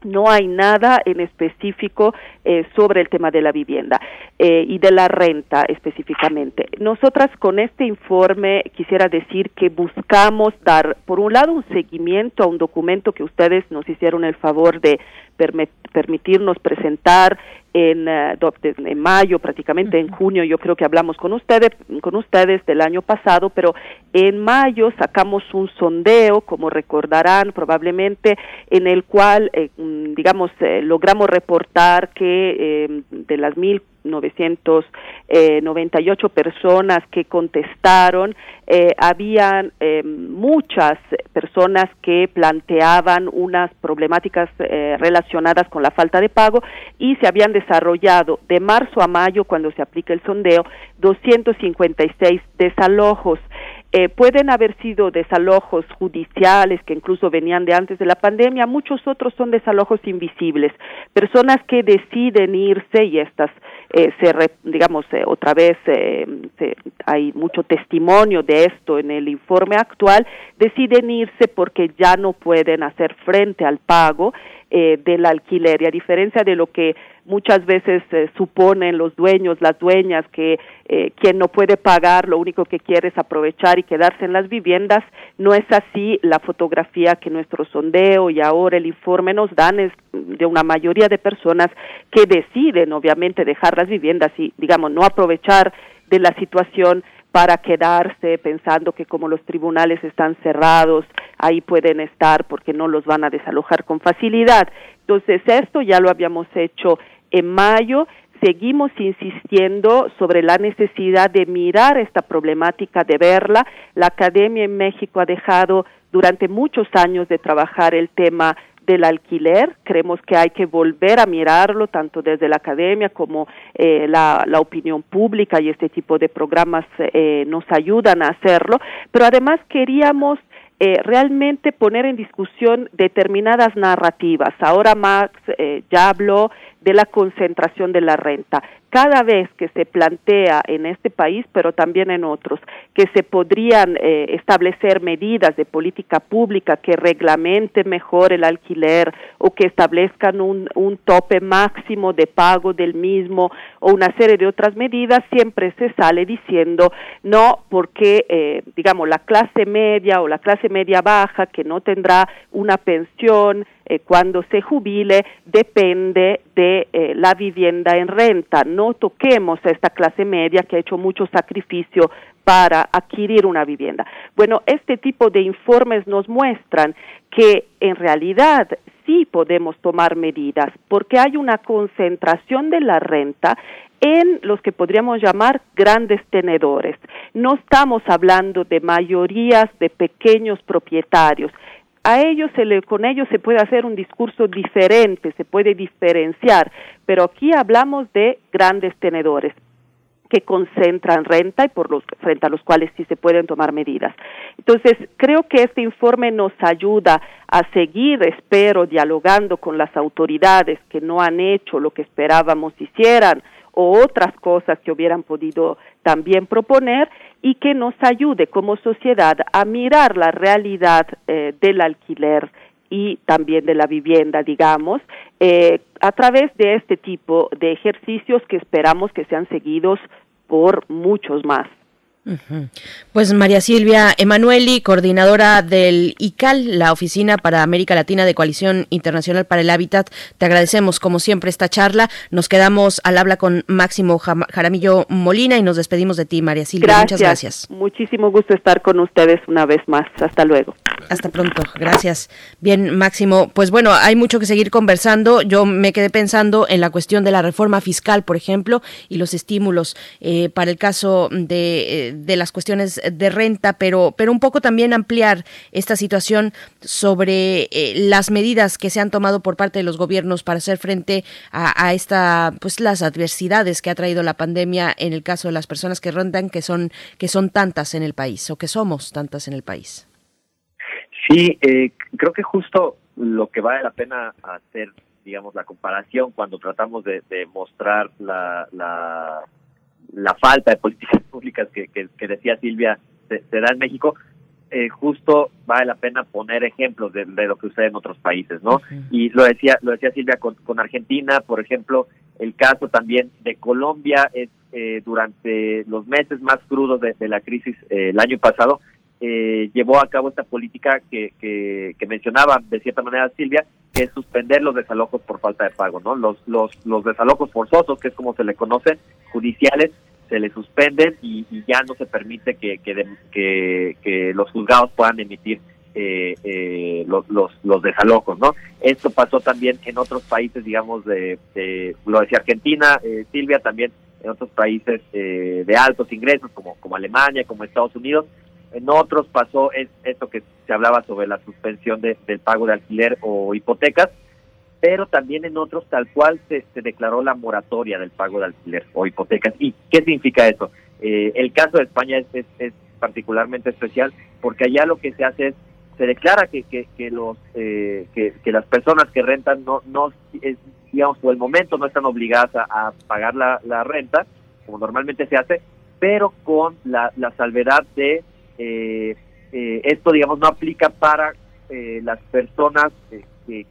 no hay nada en específico eh, sobre el tema de la vivienda eh, y de la renta específicamente. Nosotras con este informe quisiera decir que buscamos dar, por un lado, un seguimiento a un documento que ustedes nos hicieron el favor de permitirnos presentar en, eh, en, mayo, prácticamente en junio, yo creo que hablamos con ustedes, con ustedes del año pasado, pero en mayo sacamos un sondeo, como recordarán probablemente, en el cual, eh, mm, digamos, eh, logramos reportar que de las mil 998 personas que contestaron, eh, habían eh, muchas personas que planteaban unas problemáticas eh, relacionadas con la falta de pago y se habían desarrollado de marzo a mayo, cuando se aplica el sondeo, 256 desalojos. Eh, pueden haber sido desalojos judiciales que incluso venían de antes de la pandemia, muchos otros son desalojos invisibles, personas que deciden irse y estas eh, se digamos eh, otra vez hay mucho testimonio de esto en el informe actual, deciden irse porque ya no pueden hacer frente al pago del alquiler y a diferencia de lo que muchas veces eh, suponen los dueños, las dueñas, que eh, quien no puede pagar lo único que quiere es aprovechar y quedarse en las viviendas. No es así la fotografía que nuestro sondeo y ahora el informe nos dan es de una mayoría de personas que deciden obviamente dejar las viviendas y digamos no aprovechar de la situación para quedarse pensando que como los tribunales están cerrados, ahí pueden estar porque no los van a desalojar con facilidad. Entonces, esto ya lo habíamos hecho en mayo seguimos insistiendo sobre la necesidad de mirar esta problemática, de verla. La Academia en México ha dejado durante muchos años de trabajar el tema del alquiler. Creemos que hay que volver a mirarlo, tanto desde la academia como eh, la, opinión pública y este tipo de programas eh, nos ayudan a hacerlo. Pero además queríamos eh, realmente poner en discusión determinadas narrativas. Ahora Max ya habló de la concentración de la renta. Cada vez que se plantea en este país, pero también en otros, que se podrían eh, establecer medidas de política pública que reglamenten mejor el alquiler o que establezcan un, un tope máximo de pago del mismo o una serie de otras medidas, siempre se sale diciendo no, porque, eh, digamos, la clase media o la clase media baja que no tendrá una pensión, eh, cuando se jubile depende de eh, la vivienda en renta. No toquemos a esta clase media que ha hecho mucho sacrificio para adquirir una vivienda. Bueno, este tipo de informes nos muestran que en realidad sí podemos tomar medidas porque hay una concentración de la renta en los que podríamos llamar grandes tenedores. No estamos hablando de mayorías de pequeños propietarios a ellos con ellos se puede hacer un discurso diferente, se puede diferenciar, pero aquí hablamos de grandes tenedores que concentran renta y por los frente a los cuales sí se pueden tomar medidas. Entonces, creo que este informe nos ayuda a seguir, espero, dialogando con las autoridades que no han hecho lo que esperábamos hicieran o otras cosas que hubieran podido también proponer y que nos ayude como sociedad a mirar la realidad eh, del alquiler y también de la vivienda, digamos, eh, a través de este tipo de ejercicios que esperamos que sean seguidos por muchos más. Pues María Silvia Emanueli, coordinadora del ICAL, la Oficina para América Latina de Coalición Internacional para el Hábitat, te agradecemos como siempre esta charla. Nos quedamos al habla con Máximo Jaramillo Molina y nos despedimos de ti, María Silvia. Muchas gracias. Muchísimo gusto estar con ustedes una vez más. Hasta luego. Hasta pronto. Gracias. Bien, Máximo. Pues bueno, hay mucho que seguir conversando. Yo me quedé pensando en la cuestión de la reforma fiscal, por ejemplo, y los estímulos eh, para el caso de... Eh, de las cuestiones de renta, pero, pero un poco también ampliar esta situación sobre eh, las medidas que se han tomado por parte de los gobiernos para hacer frente a, esta, pues las adversidades que ha traído la pandemia en el caso de las personas que rentan, que son, que son tantas en el país o que somos tantas en el país. Sí, eh, creo que justo lo que vale la pena hacer, digamos, la comparación cuando tratamos de, mostrar la falta de políticas públicas que, que, decía Silvia se, da en México, eh, justo vale la pena poner ejemplos de, lo que sucede en otros países, ¿no? Y lo decía, lo decía Silvia con, Argentina, por ejemplo, el caso también de Colombia es eh, durante los meses más crudos de, la crisis eh, el año pasado llevó a cabo esta política que, que, mencionaba de cierta manera Silvia, que es suspender los desalojos por falta de pago, ¿no? Los los los desalojos forzosos, que es como se le conoce, judiciales, se le suspenden y, ya no se permite que, que, que, los juzgados puedan emitir eh, eh, los, los, los, desalojos, ¿no? Esto pasó también en otros países, digamos, de, lo decía Argentina, eh, Silvia, también en otros países de altos ingresos, como, como Alemania, como Estados Unidos. En otros pasó es, esto que se hablaba sobre la suspensión de, del pago de alquiler o hipotecas, pero también en otros tal cual se, se declaró la moratoria del pago de alquiler o hipotecas. ¿Y qué significa eso? Eh, el caso de España es, es, particularmente especial porque allá lo que se hace es se declara que, que, los eh, que, las personas que rentan no no digamos por el momento no están obligadas a, pagar la, la, renta como normalmente se hace pero con la, la salvedad de eh, esto digamos no aplica para las personas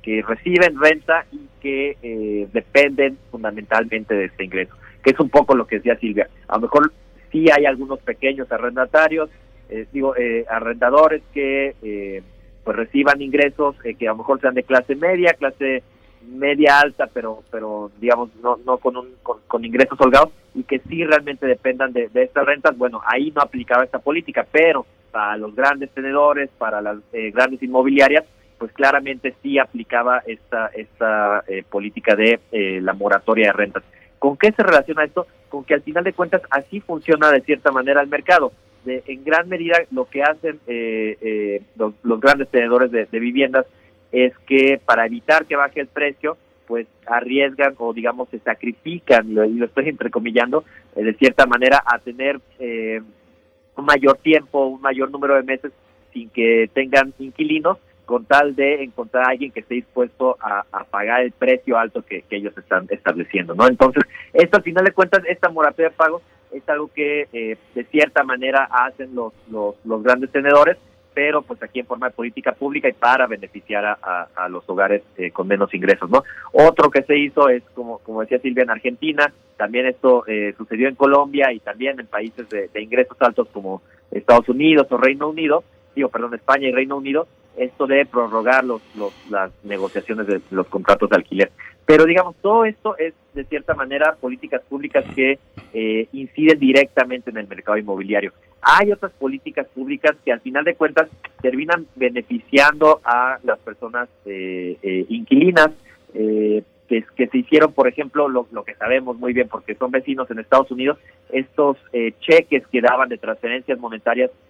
que, reciben renta y que eh, dependen fundamentalmente de este ingreso, que es un poco lo que decía Silvia. A lo mejor sí hay algunos pequeños arrendatarios, eh, digo, eh, arrendadores que pues reciban ingresos que a lo mejor sean de clase media, clase media alta, pero pero digamos no no con un con, ingresos holgados y que sí realmente dependan de, de, estas rentas. Bueno, ahí no aplicaba esta política, pero para los grandes tenedores, para las grandes inmobiliarias, pues claramente sí aplicaba esta, esta eh, política de eh, la moratoria de rentas. ¿Con qué se relaciona esto? Con que al final de cuentas así funciona de cierta manera el mercado. De, en gran medida lo que hacen eh, los, grandes tenedores de, viviendas es que para evitar que baje el precio, pues arriesgan o digamos se sacrifican, y lo estoy entrecomillando, de cierta manera a tener un mayor tiempo, un mayor número de meses sin que tengan inquilinos con tal de encontrar a alguien que esté dispuesto a, pagar el precio alto que, ellos están estableciendo, ¿no? Entonces, esto al final de cuentas, esta moratoria de pagos es algo que eh, de cierta manera hacen los, los, grandes tenedores, pero pues aquí en forma de política pública y para beneficiar a, los hogares eh, con menos ingresos, ¿no? Otro que se hizo es, como, como decía Silvia, en Argentina, también esto eh, sucedió en Colombia y también en países de, de ingresos altos como Estados Unidos o Reino Unido, digo, perdón, España y Reino Unido, esto de prorrogar los, las negociaciones de los contratos de alquiler. Pero digamos, todo esto es de cierta manera políticas públicas que eh, inciden directamente en el mercado inmobiliario. Hay otras políticas públicas que al final de cuentas terminan beneficiando a las personas eh, eh, inquilinas, que, que, se hicieron, por ejemplo, lo, lo, que sabemos muy bien porque son vecinos en Estados Unidos, estos cheques que daban de transferencias monetarias eh, eh,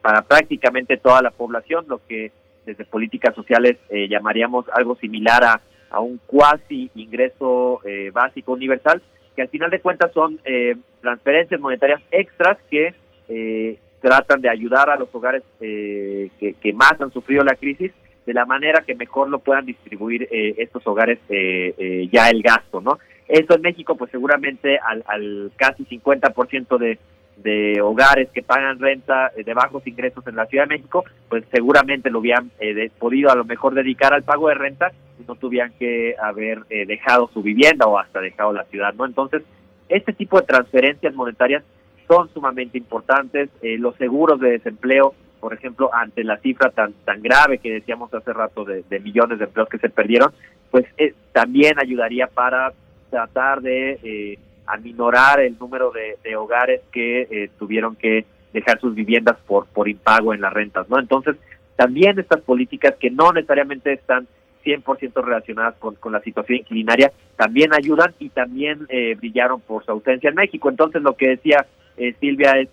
para prácticamente toda la población, lo que desde políticas sociales eh, llamaríamos algo similar a, a un cuasi ingreso eh, básico universal, que al final de cuentas son transferencias monetarias extras que tratan de ayudar a los hogares que, que, más han sufrido la crisis de la manera que mejor lo puedan distribuir estos hogares ya el gasto, ¿no? Eso en México, pues seguramente al, al casi 50% de, de hogares que pagan renta eh, de bajos ingresos en la Ciudad de México, pues seguramente lo hubieran eh, podido a lo mejor dedicar al pago de renta y no tuvieran que haber eh, dejado su vivienda o hasta dejado la ciudad, ¿no? Entonces, este tipo de transferencias monetarias son sumamente importantes. los seguros de desempleo, por ejemplo, ante la cifra tan tan grave que decíamos hace rato de, millones de empleos que se perdieron, pues también ayudaría para tratar de aminorar el número de, hogares que eh, tuvieron que dejar sus viviendas por, por impago en las rentas, ¿no? Entonces, también estas políticas que no necesariamente están 100% relacionadas con, con la situación inquilinaria, también ayudan y también eh, brillaron por su ausencia en México. Entonces, lo que decía eh, Silvia es,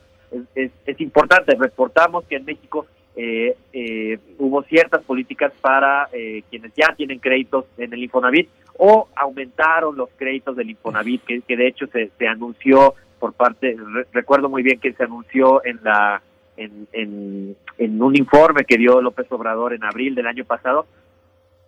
es, es, importante. Reportamos que en México eh, eh, hubo ciertas políticas para eh, quienes ya tienen créditos en el Infonavit o aumentaron los créditos del Infonavit, que, de hecho se, se anunció por parte, recuerdo muy bien que se anunció en la en, en, en un informe que dio López Obrador en abril del año pasado,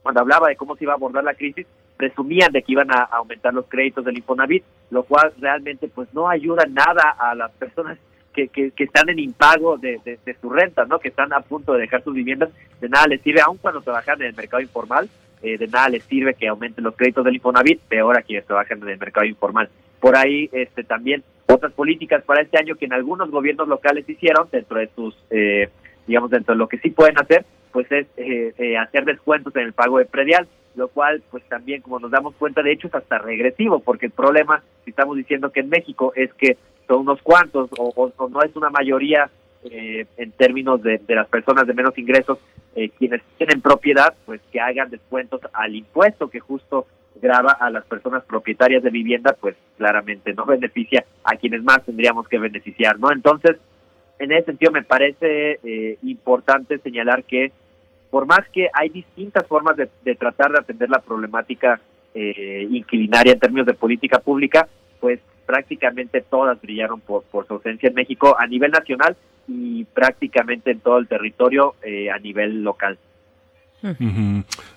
cuando hablaba de cómo se iba a abordar la crisis, presumían de que iban a aumentar los créditos del Infonavit, lo cual realmente pues no ayuda nada a las personas que, que, están en impago de, de, su renta, ¿no? Que están a punto de dejar sus viviendas, de nada les sirve, aun cuando trabajan en el mercado informal, eh, de nada les sirve que aumenten los créditos del Infonavit, peor a quienes trabajan en el mercado informal. Por ahí este también otras políticas para este año que en algunos gobiernos locales hicieron dentro de sus, eh, digamos, dentro de lo que sí pueden hacer, pues es eh, hacer descuentos en el pago de predial lo cual pues también como nos damos cuenta de hecho es hasta regresivo porque el problema si estamos diciendo que en México es que son unos cuantos o, no es una mayoría eh, en términos de, las personas de menos ingresos eh, quienes tienen propiedad pues que hagan descuentos al impuesto que justo graba a las personas propietarias de vivienda pues claramente no beneficia a quienes más tendríamos que beneficiar no entonces en ese sentido me parece eh, importante señalar que por más que hay distintas formas de, tratar de atender la problemática eh, inquilinaria en términos de política pública, pues prácticamente todas brillaron por, por su ausencia en México a nivel nacional y prácticamente en todo el territorio eh, a nivel local.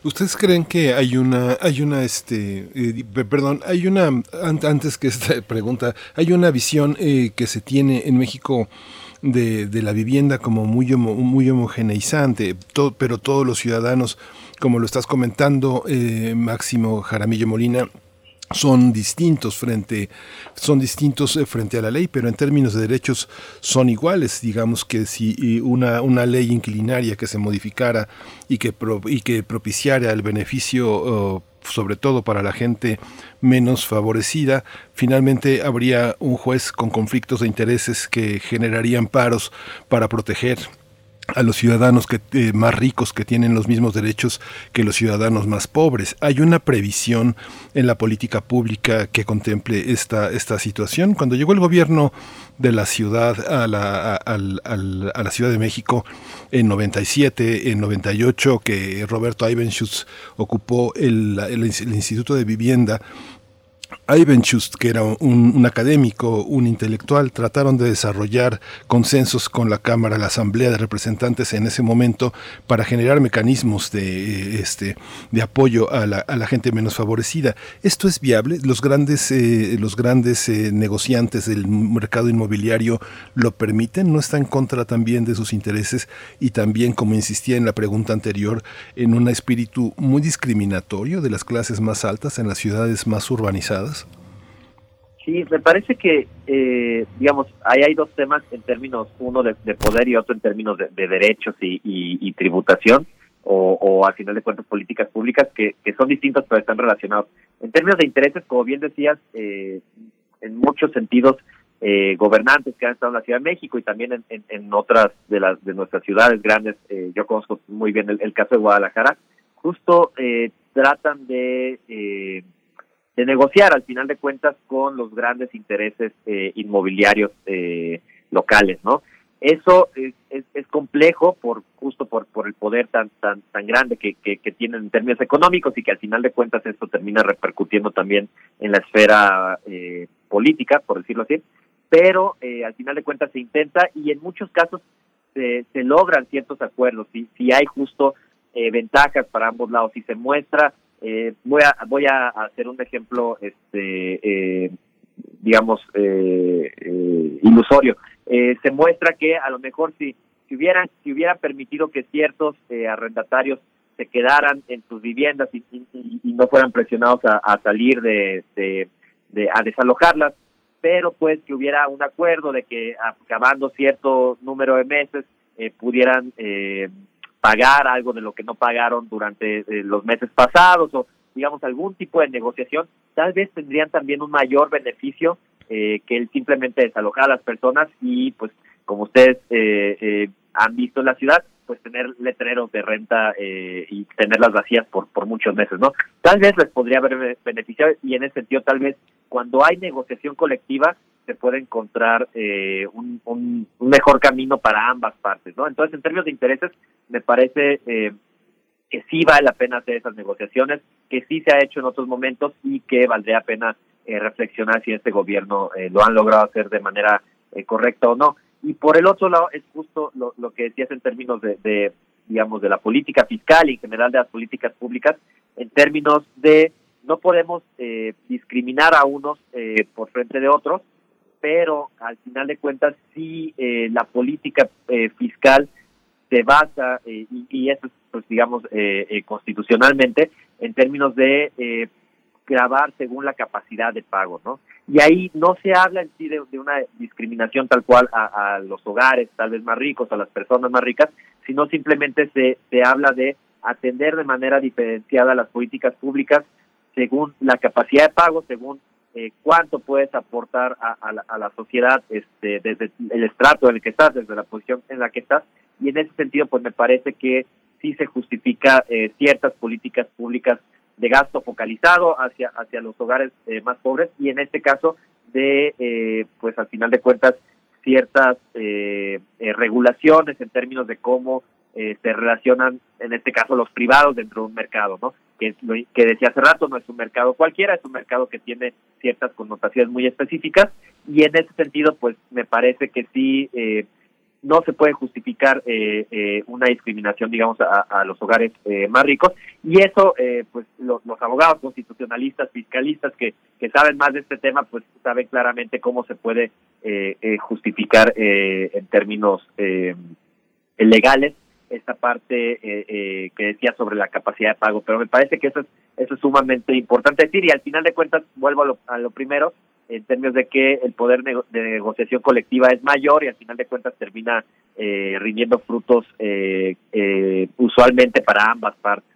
¿Ustedes creen que hay una, hay una, este, eh, perdón, hay una, antes que esta pregunta, hay una visión eh, que se tiene en México de, de la vivienda como muy, muy homogeneizante, pero todos los ciudadanos, como lo estás comentando, eh, Máximo Jaramillo Molina, son distintos frente son distintos eh, frente a la ley pero en términos de derechos son iguales. Digamos que si una, una ley inclinaria que se modificara y que y que propiciara el beneficio sobre todo para la gente menos favorecida, finalmente habría un juez con conflictos de intereses que generarían paros para proteger a los ciudadanos que, eh, más ricos que tienen los mismos derechos que los ciudadanos más pobres. ¿Hay una previsión en la política pública que contemple esta, esta situación? Cuando llegó el gobierno de la ciudad a la, a, la Ciudad de México en 97, en 98, que Roberto Ibenschutz ocupó el, el Instituto de Vivienda, Ivenchust, que era un, académico, un intelectual, trataron de desarrollar consensos con la Cámara, la Asamblea de Representantes en ese momento para generar mecanismos de, este, de apoyo a la, a la gente menos favorecida. ¿Esto es viable? ¿Los grandes, eh, los grandes eh, negociantes del mercado inmobiliario lo permiten? ¿No está en contra también de sus intereses y también, como insistía en la pregunta anterior, en un espíritu muy discriminatorio de las clases más altas en las ciudades más urbanizadas? Sí, me parece que, eh, digamos, ahí hay dos temas en términos, uno de, poder y otro en términos de, derechos y, tributación, o, al final de cuentas políticas públicas que, son distintos pero están relacionados. En términos de intereses, como bien decías, eh, en muchos sentidos, eh, gobernantes que han estado en la Ciudad de México y también en, otras de las de nuestras ciudades grandes, yo conozco muy bien el, caso de Guadalajara, justo tratan de de negociar al final de cuentas con los grandes intereses eh, inmobiliarios eh, locales, ¿no? Eso es, es, complejo por justo por, por el poder tan tan tan grande que, que, tienen en términos económicos y que al final de cuentas esto termina repercutiendo también en la esfera eh, política, por decirlo así. Pero al final de cuentas se intenta y en muchos casos se, se logran ciertos acuerdos. Si, si hay justo ventajas para ambos lados, si se muestra eh, voy a voy a hacer un ejemplo, este, eh, digamos, eh, ilusorio. se muestra que a lo mejor si si hubieran si hubiera permitido que ciertos arrendatarios se quedaran en sus viviendas y, no fueran presionados a, salir de, de, a desalojarlas, pero pues que hubiera un acuerdo de que acabando cierto número de meses pudieran eh, pagar algo de lo que no pagaron durante eh, los meses pasados o digamos algún tipo de negociación, tal vez tendrían también un mayor beneficio eh, que el simplemente desalojar a las personas y pues como ustedes eh, han visto en la ciudad, pues tener letreros de renta y tenerlas vacías por, por muchos meses, ¿no? Tal vez les podría haber beneficiado y en ese sentido tal vez cuando hay negociación colectiva se puede encontrar eh, un, mejor camino para ambas partes, ¿no? Entonces, en términos de intereses, me parece eh, que sí vale la pena hacer esas negociaciones, que sí se ha hecho en otros momentos y que valdría la pena eh, reflexionar si este gobierno lo han logrado hacer de manera correcta o no. Y por el otro lado, es justo lo, lo que decías en términos de, de, digamos, de la política fiscal y en general de las políticas públicas, en términos de no podemos discriminar a unos por frente de otros, pero al final de cuentas sí eh, la política eh, fiscal se basa, eh, y, eso pues digamos constitucionalmente, en términos de grabar según la capacidad de pago, ¿no? Y ahí no se habla en sí de, una discriminación tal cual a, a, los hogares tal vez más ricos, a las personas más ricas, sino simplemente se, se habla de atender de manera diferenciada las políticas públicas según la capacidad de pago, según eh, cuánto puedes aportar a, la, sociedad este, desde el estrato en el que estás, desde la posición en la que estás. Y en ese sentido, pues me parece que sí se justifica eh, ciertas políticas públicas de gasto focalizado hacia, hacia los hogares eh, más pobres y en este caso de, eh, pues al final de cuentas, ciertas eh, regulaciones en términos de cómo se relacionan, en este caso, los privados dentro de un mercado, ¿no? Que, que decía hace rato, no es un mercado cualquiera, es un mercado que tiene ciertas connotaciones muy específicas y en ese sentido, pues me parece que sí no se puede justificar eh, eh, una discriminación, digamos, a, los hogares eh, más ricos. Y eso, pues, los, abogados constitucionalistas, fiscalistas que, que saben más de este tema, pues, saben claramente cómo se puede justificar en términos legales esta parte que decía sobre la capacidad de pago. Pero me parece que eso es, eso es sumamente importante decir. Y al final de cuentas, vuelvo a lo, a lo primero, en términos de que el poder de negociación colectiva es mayor y al final de cuentas termina eh, rindiendo frutos eh, eh, usualmente para ambas partes.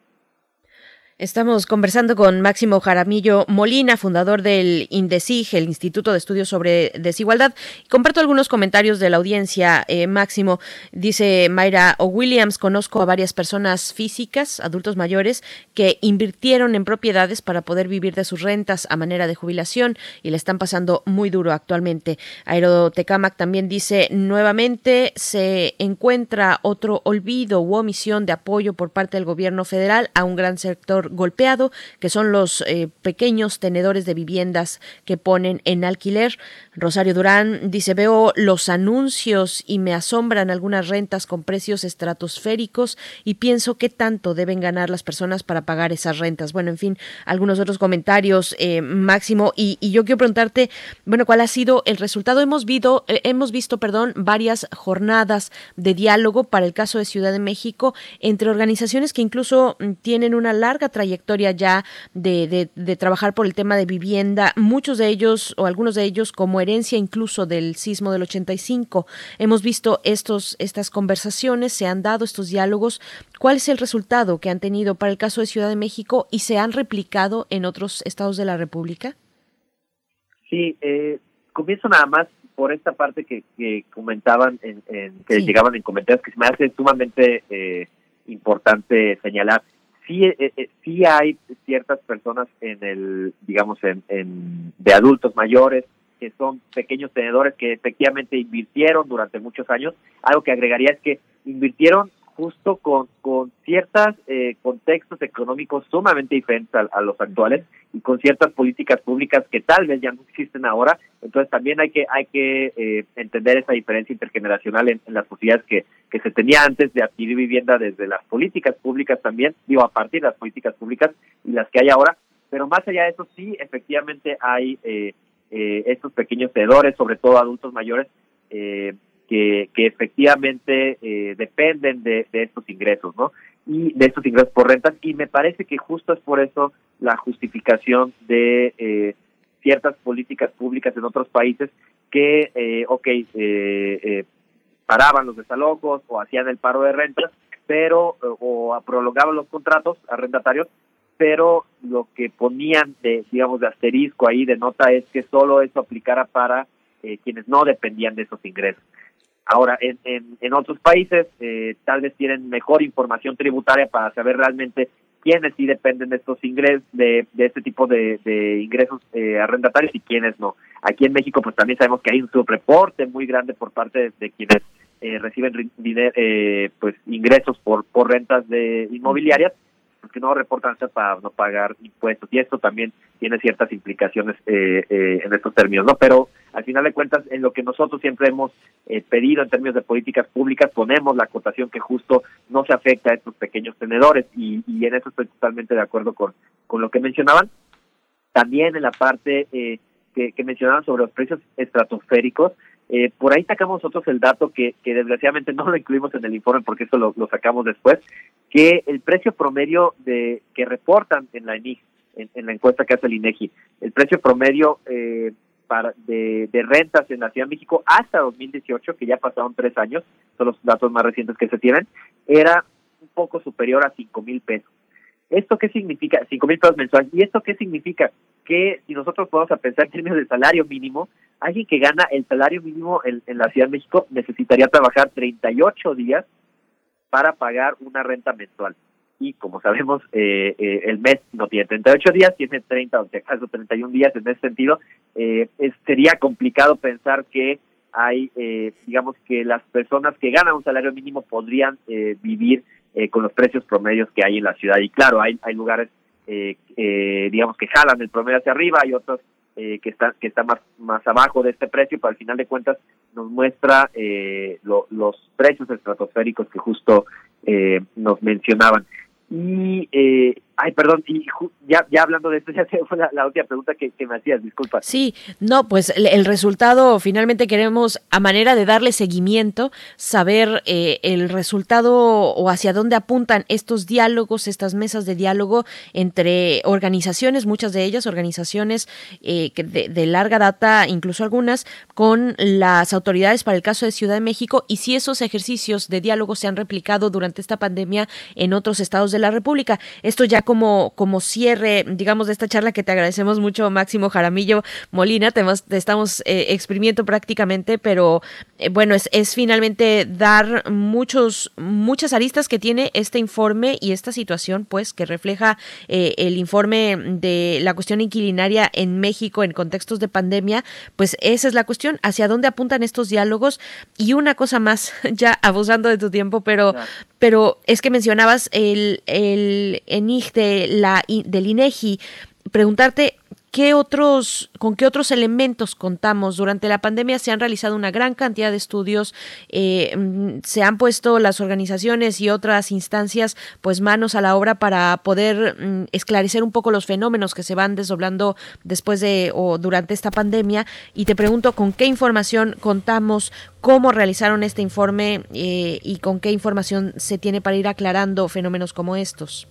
Estamos conversando con Máximo Jaramillo Molina, fundador del INDECIG, el Instituto de Estudios sobre Desigualdad. Comparto algunos comentarios de la audiencia. Eh, Máximo dice Mayra O. Williams, conozco a varias personas físicas, adultos mayores, que invirtieron en propiedades para poder vivir de sus rentas a manera de jubilación y le están pasando muy duro actualmente. Aerotecamac también dice nuevamente se encuentra otro olvido u omisión de apoyo por parte del gobierno federal a un gran sector golpeado, que son los eh, pequeños tenedores de viviendas que ponen en alquiler. Rosario Durán dice, veo los anuncios y me asombran algunas rentas con precios estratosféricos y pienso qué tanto deben ganar las personas para pagar esas rentas. Bueno, en fin, algunos otros comentarios, eh, Máximo, y, yo quiero preguntarte, bueno, ¿cuál ha sido el resultado? Hemos, visto, eh, hemos visto, perdón, varias jornadas de diálogo para el caso de Ciudad de México entre organizaciones que incluso mm, tienen una larga trayectoria ya de, de, trabajar por el tema de vivienda, muchos de ellos o algunos de ellos como herencia incluso del sismo del 85. Hemos visto estos, estas conversaciones, se han dado estos diálogos. ¿Cuál es el resultado que han tenido para el caso de Ciudad de México y se han replicado en otros estados de la República? Sí, eh, comienzo nada más por esta parte que, que comentaban, en, que llegaban en comentarios, que se me hace sumamente eh, importante señalar sí, eh, eh, sí hay ciertas personas en el, digamos, en, en, de adultos mayores que son pequeños tenedores que efectivamente invirtieron durante muchos años. Algo que agregaría es que invirtieron justo con, con ciertos eh, contextos económicos sumamente diferentes a, los actuales y con ciertas políticas públicas que tal vez ya no existen ahora. Entonces también hay que hay que eh, entender esa diferencia intergeneracional en, las posibilidades que, que se tenía antes de adquirir vivienda desde las políticas públicas también, digo, a partir de las políticas públicas y las que hay ahora. Pero más allá de eso, sí, efectivamente hay eh, eh estos pequeños cedores, sobre todo adultos mayores, eh, que, que efectivamente eh, dependen de, de, estos ingresos, ¿no? Y de estos ingresos por rentas. Y me parece que justo es por eso la justificación de eh, ciertas políticas públicas en otros países que, eh, ok, eh, eh, paraban los desalojos o hacían el paro de rentas, pero, o prolongaban los contratos arrendatarios, pero lo que ponían de, digamos, de asterisco ahí, de nota, es que solo eso aplicara para quienes no dependían de esos ingresos. Ahora, en, en, otros países eh, tal vez tienen mejor información tributaria para saber realmente quiénes sí dependen de estos ingresos, de, de este tipo de, de ingresos eh, arrendatarios y quiénes no. Aquí en México pues también sabemos que hay un subreporte muy grande por parte de, quienes eh, reciben eh, pues ingresos por, por rentas de inmobiliarias que no reportan para no pagar impuestos y esto también tiene ciertas implicaciones eh, eh, en estos términos, ¿no? Pero al final de cuentas, en lo que nosotros siempre hemos eh, pedido en términos de políticas públicas, ponemos la acotación que justo no se afecta a estos pequeños tenedores y, y en eso estoy totalmente de acuerdo con, con lo que mencionaban. También en la parte que, que mencionaban sobre los precios estratosféricos, eh, por ahí sacamos nosotros el dato que, que desgraciadamente no lo incluimos en el informe porque eso lo, lo sacamos después, que el precio promedio de que reportan en la ENIG, en, la encuesta que hace el INEGI, el precio promedio eh, para, de, de rentas en la Ciudad de México hasta 2018, que ya pasaron tres años, son los datos más recientes que se tienen, era un poco superior a cinco mil pesos. ¿Esto qué significa? Cinco mil pesos mensuales. ¿Y esto qué significa? Que si nosotros podemos a pensar en términos de salario mínimo, alguien que gana el salario mínimo en, en la Ciudad de México necesitaría trabajar 38 días para pagar una renta mensual. Y como sabemos, eh, eh, el mes no tiene 38 días, tiene 30 o si acaso 31 días. En ese sentido, eh, es, sería complicado pensar que hay, eh, digamos, que las personas que ganan un salario mínimo podrían eh, vivir eh, con los precios promedios que hay en la ciudad. Y claro, hay, hay lugares, eh, eh, digamos, que jalan el promedio hacia arriba, hay otros eh, que están que están más, más abajo de este precio, pero al final de cuentas nos muestra eh, lo, los precios estratosféricos que justo eh, nos mencionaban. Y, ay, perdón, y ya, ya hablando de esto, ya fue la, última pregunta que, me hacías, disculpa. Sí, no, pues el, resultado, finalmente queremos, a manera de darle seguimiento, saber eh, el resultado o hacia dónde apuntan estos diálogos, estas mesas de diálogo entre organizaciones, muchas de ellas organizaciones eh, de, de larga data, incluso algunas, con las autoridades para el caso de Ciudad de México y si esos ejercicios de diálogo se han replicado durante esta pandemia en otros estados de la República. Esto ya como, como cierre, digamos, de esta charla que te agradecemos mucho, Máximo Jaramillo Molina, te, estamos eh, exprimiendo prácticamente, pero eh, bueno, es, es finalmente dar muchos, muchas aristas que tiene este informe y esta situación, pues, que refleja eh, el informe de la cuestión inquilinaria en México en contextos de pandemia, pues esa es la cuestión, hacia dónde apuntan estos diálogos. Y una cosa más, ya abusando de tu tiempo, pero, pero es que mencionabas el, el ENIG de la, del INEGI, preguntarte ¿Qué otros, con qué otros elementos contamos? Durante la pandemia se han realizado una gran cantidad de estudios, eh, mm, se han puesto las organizaciones y otras instancias pues manos a la obra para poder mm, esclarecer un poco los fenómenos que se van desdoblando después de o durante esta pandemia. Y te pregunto con qué información contamos, cómo realizaron este informe eh, y con qué información se tiene para ir aclarando fenómenos como estos.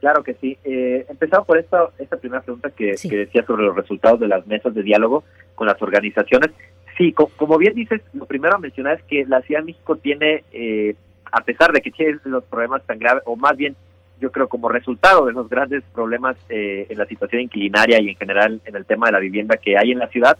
Claro que sí. Eh, empezamos por esta, esta primera pregunta que, que decía sobre los resultados de las mesas de diálogo con las organizaciones. Sí, co- como bien dices, lo primero a mencionar es que la Ciudad de México tiene, eh, a pesar de que tiene los problemas tan graves, o más bien, yo creo como resultado de los grandes problemas eh, en la situación inquilinaria y en general en el tema de la vivienda que hay en la ciudad,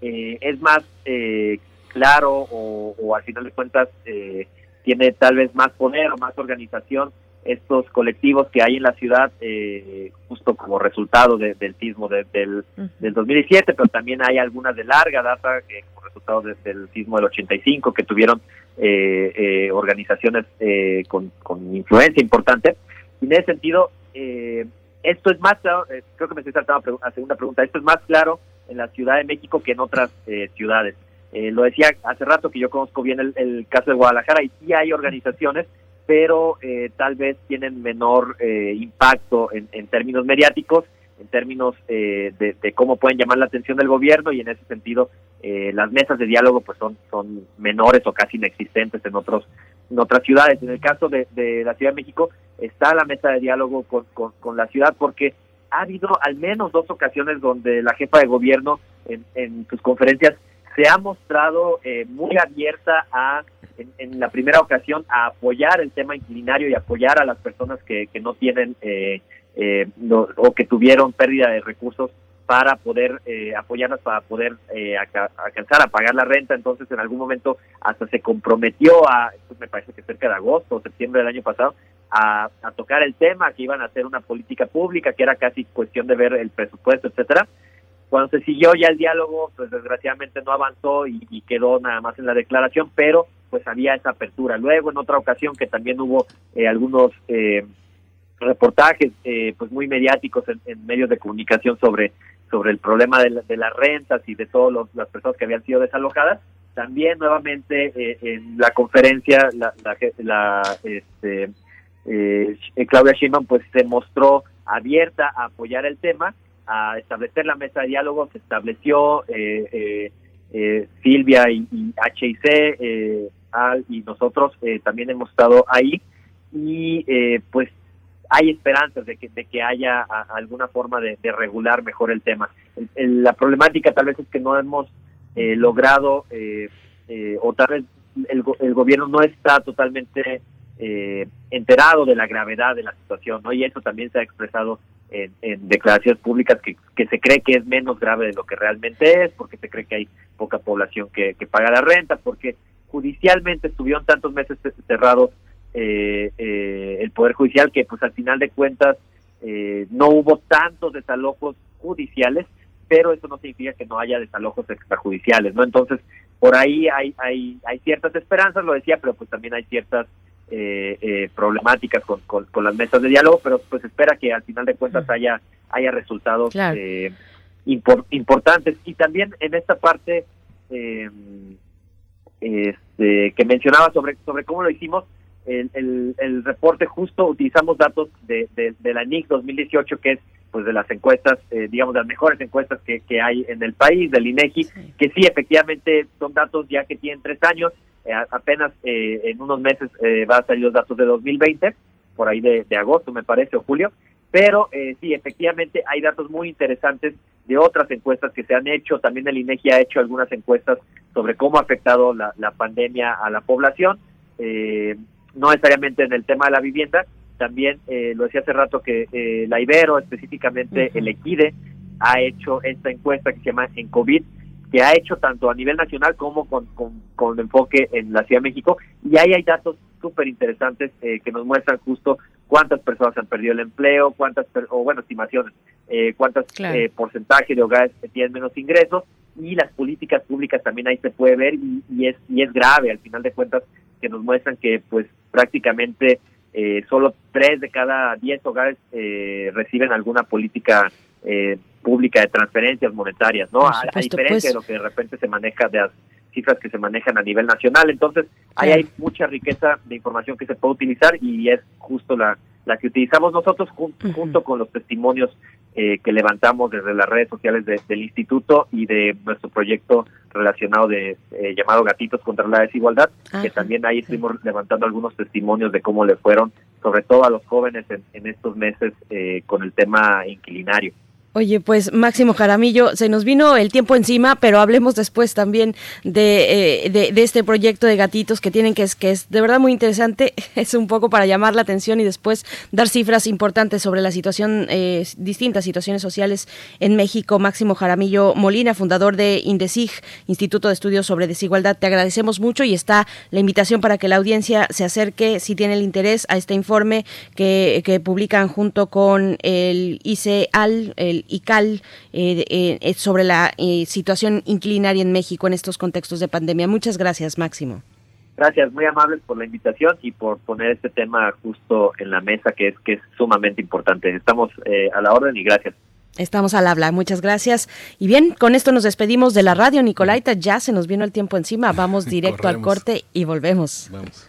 eh, es más eh, claro o, o al final de cuentas eh, tiene tal vez más poder o más organización estos colectivos que hay en la ciudad eh, justo como resultado de- del sismo de- del, del 2017, pero también hay algunas de larga data que como resultado de- del sismo del 85 que tuvieron eh, eh, organizaciones eh, con, con influencia importante. Y en ese sentido, eh, esto es más claro, eh, creo que me estoy saltando a segunda pregunta, esto es más claro en la Ciudad de México que en otras eh, ciudades. Eh, lo decía hace rato que yo conozco bien el, el caso de Guadalajara y sí hay organizaciones, pero eh, tal vez tienen menor eh, impacto en, en términos mediáticos, en términos eh, de, cómo pueden llamar la atención del gobierno y en ese sentido eh, las mesas de diálogo pues son, son menores o casi inexistentes en otros en otras ciudades. En el caso de, de la Ciudad de México está la mesa de diálogo con, con, con la ciudad porque ha habido al menos dos ocasiones donde la jefa de gobierno en, en sus conferencias se ha mostrado eh, muy abierta a, en, la primera ocasión, a apoyar el tema inquilinario y apoyar a las personas que, que no tienen eh, eh, no- o que tuvieron pérdida de recursos para poder eh, apoyarlas, para poder eh, aca- alcanzar a pagar la renta. Entonces, en algún momento hasta se comprometió a, me parece que cerca de agosto o septiembre del año pasado, a, tocar el tema, que iban a hacer una política pública, que era casi cuestión de ver el presupuesto, etcétera. Cuando se siguió ya el diálogo, pues desgraciadamente no avanzó y quedó nada más en la declaración, pero pues había esa apertura. Luego, en otra ocasión, que también hubo eh, algunos eh, reportajes eh, pues muy mediáticos en, medios de comunicación sobre sobre el problema de, la- de las rentas y de todas las personas que habían sido desalojadas. También nuevamente eh, en la conferencia la, la, la, este, eh, Claudia Sheinbaum pues se mostró abierta a apoyar el tema a establecer la mesa de diálogo, se estableció eh, eh, Silvia y, y HIC, Al y nosotros también hemos estado ahí y pues hay esperanzas de que, de que haya alguna forma de, regular mejor el tema. la problemática tal vez es que no hemos logrado o tal vez el, el gobierno no está totalmente eh, enterado de la gravedad de la situación, ¿no? Y eso también se ha expresado en, declaraciones públicas que, que, se cree que es menos grave de lo que realmente es, porque se cree que hay poca población que, paga la renta, porque judicialmente estuvieron tantos meses cerrados eh, eh, el Poder Judicial que pues al final de cuentas eh, no hubo tantos desalojos judiciales, pero eso no significa que no haya desalojos extrajudiciales, ¿no? Entonces, por ahí hay, hay, hay ciertas esperanzas, lo decía, pero pues también hay ciertas eh, eh, problemáticas con, con, las mesas de diálogo, pero pues espera que al final de cuentas haya, haya resultados eh, importantes. Y también en esta parte eh, este, que mencionaba sobre, sobre cómo lo hicimos, el, el, reporte justo utilizamos datos de, de, la NIC 2018, que es pues de las encuestas, eh, digamos, de las mejores encuestas que, que hay en el país, del INEGI, que sí, efectivamente son datos ya que tienen tres años, eh, apenas eh, en unos meses eh, va a salir los datos de 2020, por ahí de, agosto me parece, o julio, pero sí, efectivamente hay datos muy interesantes de otras encuestas que se han hecho, también el INEGI ha hecho algunas encuestas sobre cómo ha afectado la, la pandemia a la población, no necesariamente en el tema de la vivienda, también lo decía hace rato que la Ibero, específicamente el Equide, ha hecho esta encuesta que se llama En COVID, que ha hecho tanto a nivel nacional como con, con, enfoque en la Ciudad de México. Y ahí hay datos súper interesantes eh, que nos muestran justo cuántas personas han perdido el empleo, cuántas, o bueno, estimaciones, eh, cuántas eh, porcentaje de hogares tienen menos ingresos y las políticas públicas también ahí se puede ver y, y es y es grave al final de cuentas que nos muestran que pues prácticamente eh, solo tres de cada diez hogares eh, reciben alguna política eh, pública de transferencias monetarias, ¿no? a, diferencia pues. de lo que de repente se maneja de cifras que se manejan a nivel nacional. Entonces, ahí hay mucha riqueza de información que se puede utilizar y es justo la, la que utilizamos nosotros junto con los testimonios eh, que levantamos desde las redes sociales del instituto y de nuestro proyecto relacionado de eh, llamado Gatitos contra la Desigualdad, que también ahí estuvimos levantando algunos testimonios de cómo le fueron, sobre todo a los jóvenes en, en estos meses eh, con el tema inquilinario. Oye, pues Máximo Jaramillo, se nos vino el tiempo encima, pero hablemos después también de, eh, de, este proyecto de gatitos que tienen, que es, que es de verdad muy interesante, es un poco para llamar la atención y después dar cifras importantes sobre la situación, eh, distintas situaciones sociales en México. Máximo Jaramillo Molina, fundador de INDESIG, Instituto de Estudios sobre Desigualdad, te agradecemos mucho y está la invitación para que la audiencia se acerque, si tiene el interés, a este informe que, que publican junto con el ICEAL, el y CAL eh, eh, sobre la eh, situación inclinaria en México en estos contextos de pandemia. Muchas gracias, Máximo. Gracias, muy amables por la invitación y por poner este tema justo en la mesa que es que es sumamente importante. Estamos a la orden y gracias. Estamos al habla, muchas gracias. Y bien, con esto nos despedimos de la radio, Nicolaita. Ya se nos vino el tiempo encima. Vamos directo al corte y volvemos. Vamos.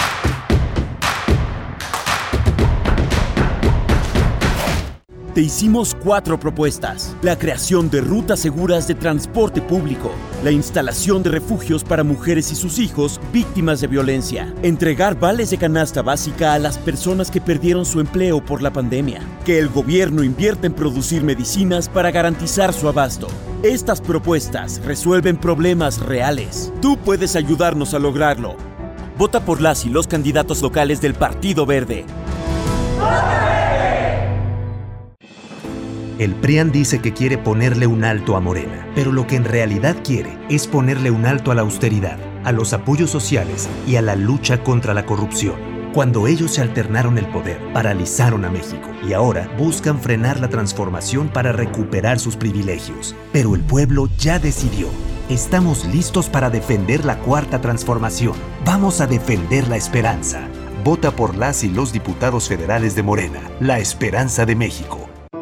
Te hicimos cuatro propuestas. La creación de rutas seguras de transporte público, la instalación de refugios para mujeres y sus hijos víctimas de violencia, entregar vales de canasta básica a las personas que perdieron su empleo por la pandemia, que el gobierno invierta en producir medicinas para garantizar su abasto. Estas propuestas resuelven problemas reales. Tú puedes ayudarnos a lograrlo. Vota por las y los candidatos locales del Partido Verde. El PRIAN dice que quiere ponerle un alto a Morena, pero lo que en realidad quiere es ponerle un alto a la austeridad, a los apoyos sociales y a la lucha contra la corrupción. Cuando ellos se alternaron el poder, paralizaron a México y ahora buscan frenar la transformación para recuperar sus privilegios. Pero el pueblo ya decidió. Estamos listos para defender la cuarta transformación. Vamos a defender la esperanza. Vota por las y los diputados federales de Morena, la esperanza de México.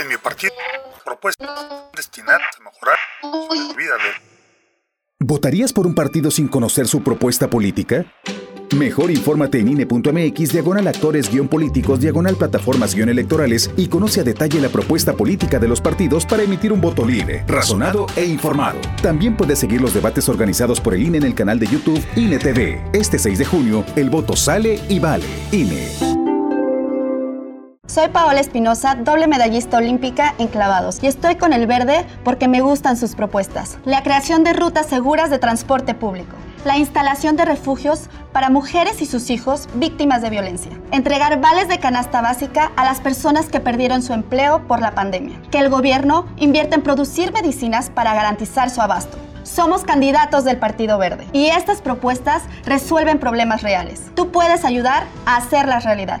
En mi partido, propuesta destinada a mejorar la vida de... ¿Votarías por un partido sin conocer su propuesta política? Mejor infórmate en INE.mx, diagonal actores guion políticos, diagonal plataformas guion electorales y conoce a detalle la propuesta política de los partidos para emitir un voto libre, razonado e informado. También puedes seguir los debates organizados por el INE en el canal de YouTube INE TV. Este 6 de junio, el voto sale y vale. INE. Soy Paola Espinosa, doble medallista olímpica en clavados, y estoy con el verde porque me gustan sus propuestas. La creación de rutas seguras de transporte público, la instalación de refugios para mujeres y sus hijos víctimas de violencia, entregar vales de canasta básica a las personas que perdieron su empleo por la pandemia, que el gobierno invierta en producir medicinas para garantizar su abasto. Somos candidatos del Partido Verde y estas propuestas resuelven problemas reales. Tú puedes ayudar a hacerlas realidad.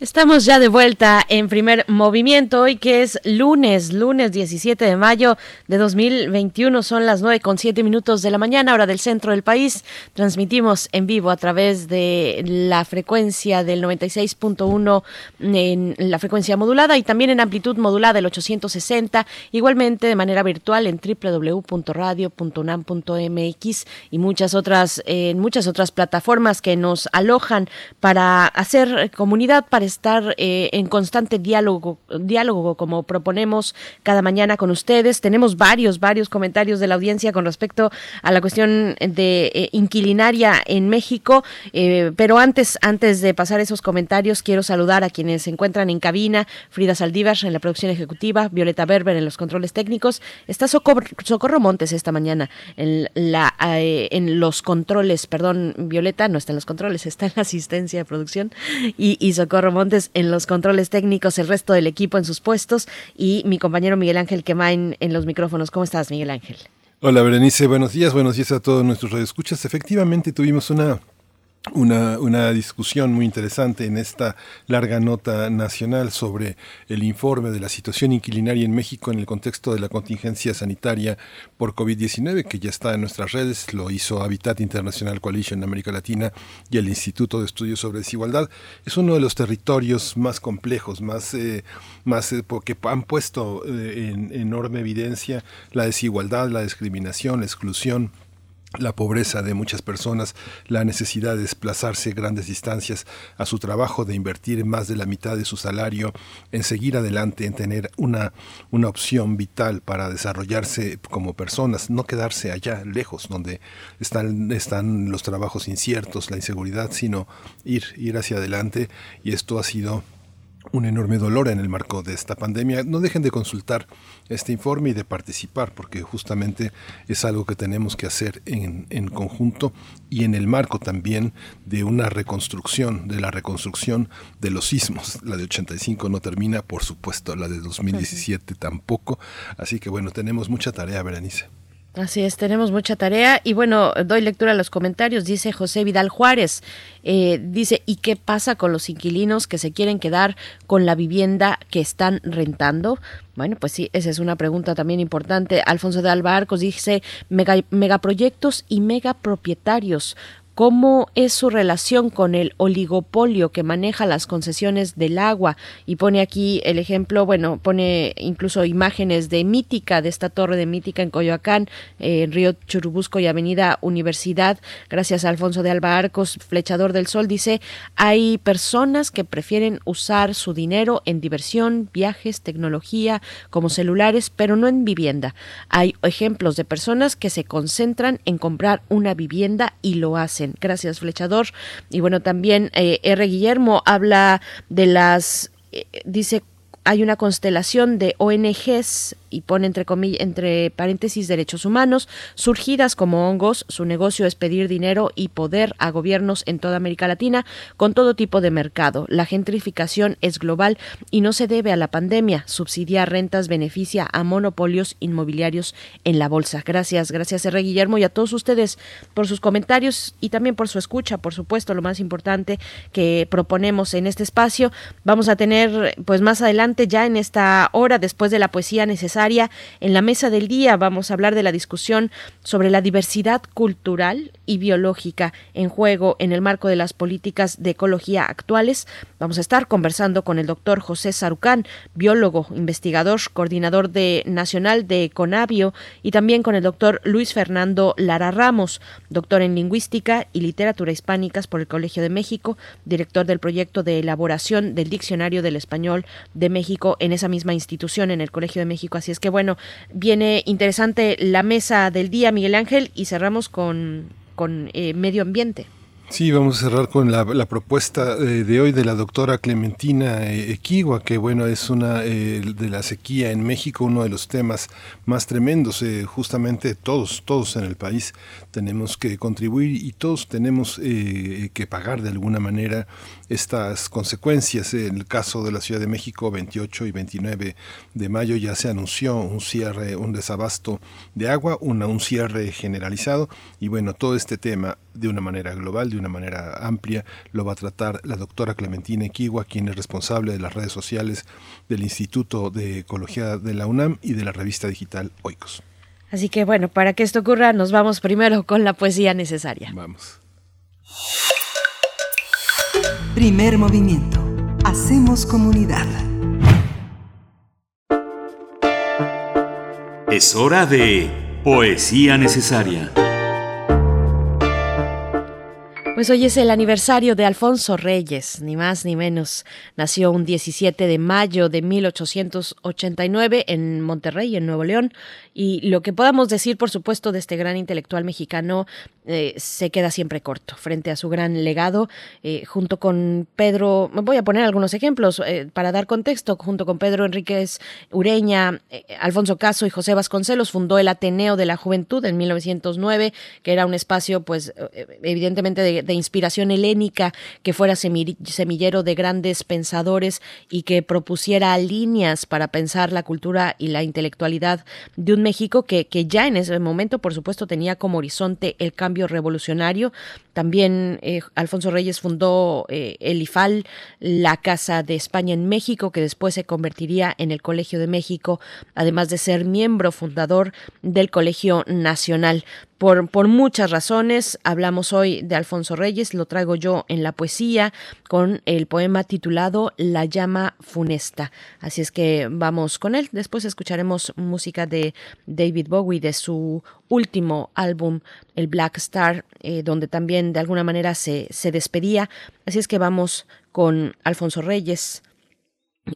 Estamos ya de vuelta en primer movimiento hoy que es lunes, lunes 17 de mayo de 2021. Son las 9 con 7 minutos de la mañana, hora del centro del país. Transmitimos en vivo a través de la frecuencia del 96.1 en la frecuencia modulada y también en amplitud modulada el 860. Igualmente de manera virtual en www.radio.unam.mx y muchas otras, en muchas otras plataformas que nos alojan para hacer comunidad, para estar eh, en constante diálogo, diálogo como proponemos cada mañana con ustedes. Tenemos varios, varios comentarios de la audiencia con respecto a la cuestión de eh, inquilinaria en México, eh, pero antes, antes de pasar esos comentarios, quiero saludar a quienes se encuentran en cabina, Frida Saldívar en la producción ejecutiva, Violeta Berber en los controles técnicos, está Socorro, Socorro Montes esta mañana en, la, en los controles, perdón, Violeta no está en los controles, está en la asistencia de producción. Y, y Socorro En los controles técnicos, el resto del equipo en sus puestos y mi compañero Miguel Ángel Quemain en los micrófonos. ¿Cómo estás, Miguel Ángel? Hola, Berenice. Buenos días. Buenos días a todos nuestros radioescuchas. Efectivamente, tuvimos una una, una, discusión muy interesante en esta larga nota nacional sobre el informe de la situación inquilinaria en México en el contexto de la contingencia sanitaria por COVID-19, que ya está en nuestras redes, lo hizo Habitat International Coalition América Latina y el Instituto de Estudios sobre Desigualdad. Es uno de los territorios más complejos, más, eh, más eh, porque han puesto eh, en enorme evidencia la desigualdad, la discriminación, la exclusión la pobreza de muchas personas, la necesidad de desplazarse grandes distancias a su trabajo, de invertir más de la mitad de su salario en seguir adelante, en tener una, una opción vital para desarrollarse como personas, no quedarse allá lejos, donde están, están los trabajos inciertos, la inseguridad, sino ir, ir hacia adelante. Y esto ha sido un enorme dolor en el marco de esta pandemia. No dejen de consultar este informe y de participar, porque justamente es algo que tenemos que hacer en, conjunto y en el marco también de una reconstrucción, de la reconstrucción de los sismos. La de 85 no termina, por supuesto, la de 2017 tampoco. Así que bueno, tenemos mucha tarea, Berenice. Así es, tenemos mucha tarea y bueno, doy lectura a los comentarios. Dice José Vidal Juárez, eh, dice, ¿y qué pasa con los inquilinos que se quieren quedar con la vivienda que están rentando? Bueno, pues sí, esa es una pregunta también importante. Alfonso de Alba Arcos dice, mega, megaproyectos y megapropietarios cómo es su relación con el oligopolio que maneja las concesiones del agua y pone aquí el ejemplo, bueno, pone incluso imágenes de Mítica, de esta torre de Mítica en Coyoacán, eh, en Río Churubusco y Avenida Universidad, gracias a Alfonso de Alba Arcos, flechador del sol, dice, hay personas que prefieren usar su dinero en diversión, viajes, tecnología, como celulares, pero no en vivienda. Hay ejemplos de personas que se concentran en comprar una vivienda y lo hacen Gracias, Flechador. Y bueno, también eh, R. Guillermo habla de las, eh, dice, hay una constelación de ONGs y pone entre, entre paréntesis derechos humanos, surgidas como hongos, su negocio es pedir dinero y poder a gobiernos en toda América Latina con todo tipo de mercado. La gentrificación es global y no se debe a la pandemia. Subsidiar rentas beneficia a monopolios inmobiliarios en la bolsa. Gracias, gracias R. Guillermo y a todos ustedes por sus comentarios y también por su escucha, por supuesto, lo más importante que proponemos en este espacio. Vamos a tener pues más adelante ya en esta hora después de la poesía necesaria en la mesa del día vamos a hablar de la discusión sobre la diversidad cultural y biológica en juego en el marco de las políticas de ecología actuales. Vamos a estar conversando con el doctor José Sarucán, biólogo, investigador, coordinador de nacional de Conavio, y también con el doctor Luis Fernando Lara Ramos, doctor en lingüística y literatura hispánicas por el Colegio de México, director del proyecto de elaboración del Diccionario del Español de México en esa misma institución, en el Colegio de México. Así es que bueno, viene interesante la mesa del día, Miguel Ángel, y cerramos con, con eh, medio ambiente. Sí, vamos a cerrar con la, propuesta eh, de hoy de la doctora Clementina eh, Equigua, que bueno, es una de la sequía en México, uno de los temas más tremendos. justamente todos, todos en el país tenemos que contribuir y todos tenemos que pagar de alguna manera estas consecuencias. En el caso de la Ciudad de México, 28 y 29 de mayo ya se anunció un cierre, un desabasto de agua, una, un cierre generalizado y bueno, todo este tema de una manera global, de una manera amplia, lo va a tratar la doctora Clementina Equigua, quien es responsable de las redes sociales del Instituto de Ecología de la UNAM y de la revista digital Oikos. Así que bueno, para que esto ocurra, nos vamos primero con la poesía necesaria. Vamos. Primer movimiento. Hacemos comunidad. Es hora de poesía necesaria. Pues hoy es el aniversario de Alfonso Reyes, ni más ni menos. Nació un 17 de mayo de 1889 en Monterrey, en Nuevo León, y lo que podamos decir, por supuesto, de este gran intelectual mexicano eh, se queda siempre corto frente a su gran legado. Eh, junto con Pedro, voy a poner algunos ejemplos eh, para dar contexto, junto con Pedro Enríquez Ureña, Alfonso Caso y José Vasconcelos fundó el Ateneo de la Juventud en 1909, que era un espacio, pues, evidentemente de, de inspiración helénica, que fuera semillero de grandes pensadores y que propusiera líneas para pensar la cultura y la intelectualidad de un México que, que ya en ese momento, por supuesto, tenía como horizonte el cambio revolucionario. También eh, Alfonso Reyes fundó eh, el IFAL, la Casa de España en México, que después se convertiría en el Colegio de México, además de ser miembro fundador del Colegio Nacional. Por, por, muchas razones. Hablamos hoy de Alfonso Reyes, lo traigo yo en la poesía con el poema titulado La llama funesta. Así es que vamos con él. Después escucharemos música de David Bowie de su último álbum, el Black Star, eh, donde también de alguna manera se, se despedía. Así es que vamos con Alfonso Reyes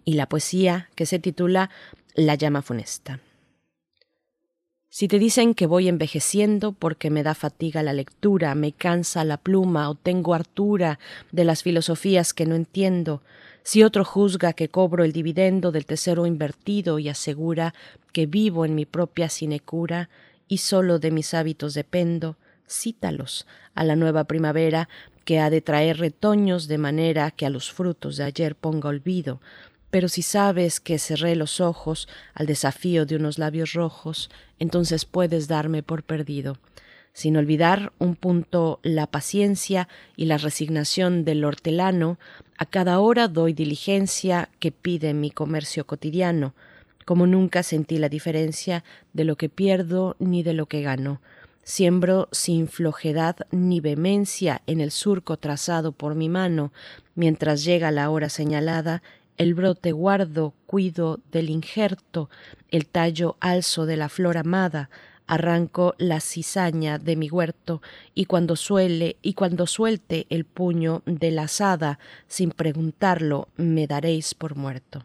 y la poesía que se titula La llama funesta. Si te dicen que voy envejeciendo porque me da fatiga la lectura, me cansa la pluma o tengo hartura de las filosofías que no entiendo, Si otro juzga que cobro el dividendo del tesoro invertido y asegura que vivo en mi propia sinecura y solo de mis hábitos dependo, cítalos a la nueva primavera que ha de traer retoños de manera que a los frutos de ayer ponga olvido, pero si sabes que cerré los ojos al desafío de unos labios rojos, entonces puedes darme por perdido. Sin olvidar un punto la paciencia y la resignación del hortelano, a cada hora doy diligencia que pide mi comercio cotidiano, como nunca sentí la diferencia de lo que pierdo ni de lo que gano. Siembro sin flojedad ni vehemencia en el surco trazado por mi mano, mientras llega la hora señalada el brote guardo, cuido del injerto, el tallo alzo de la flor amada, arranco la cizaña de mi huerto, y cuando suele, y cuando suelte el puño de la asada, sin preguntarlo, me daréis por muerto.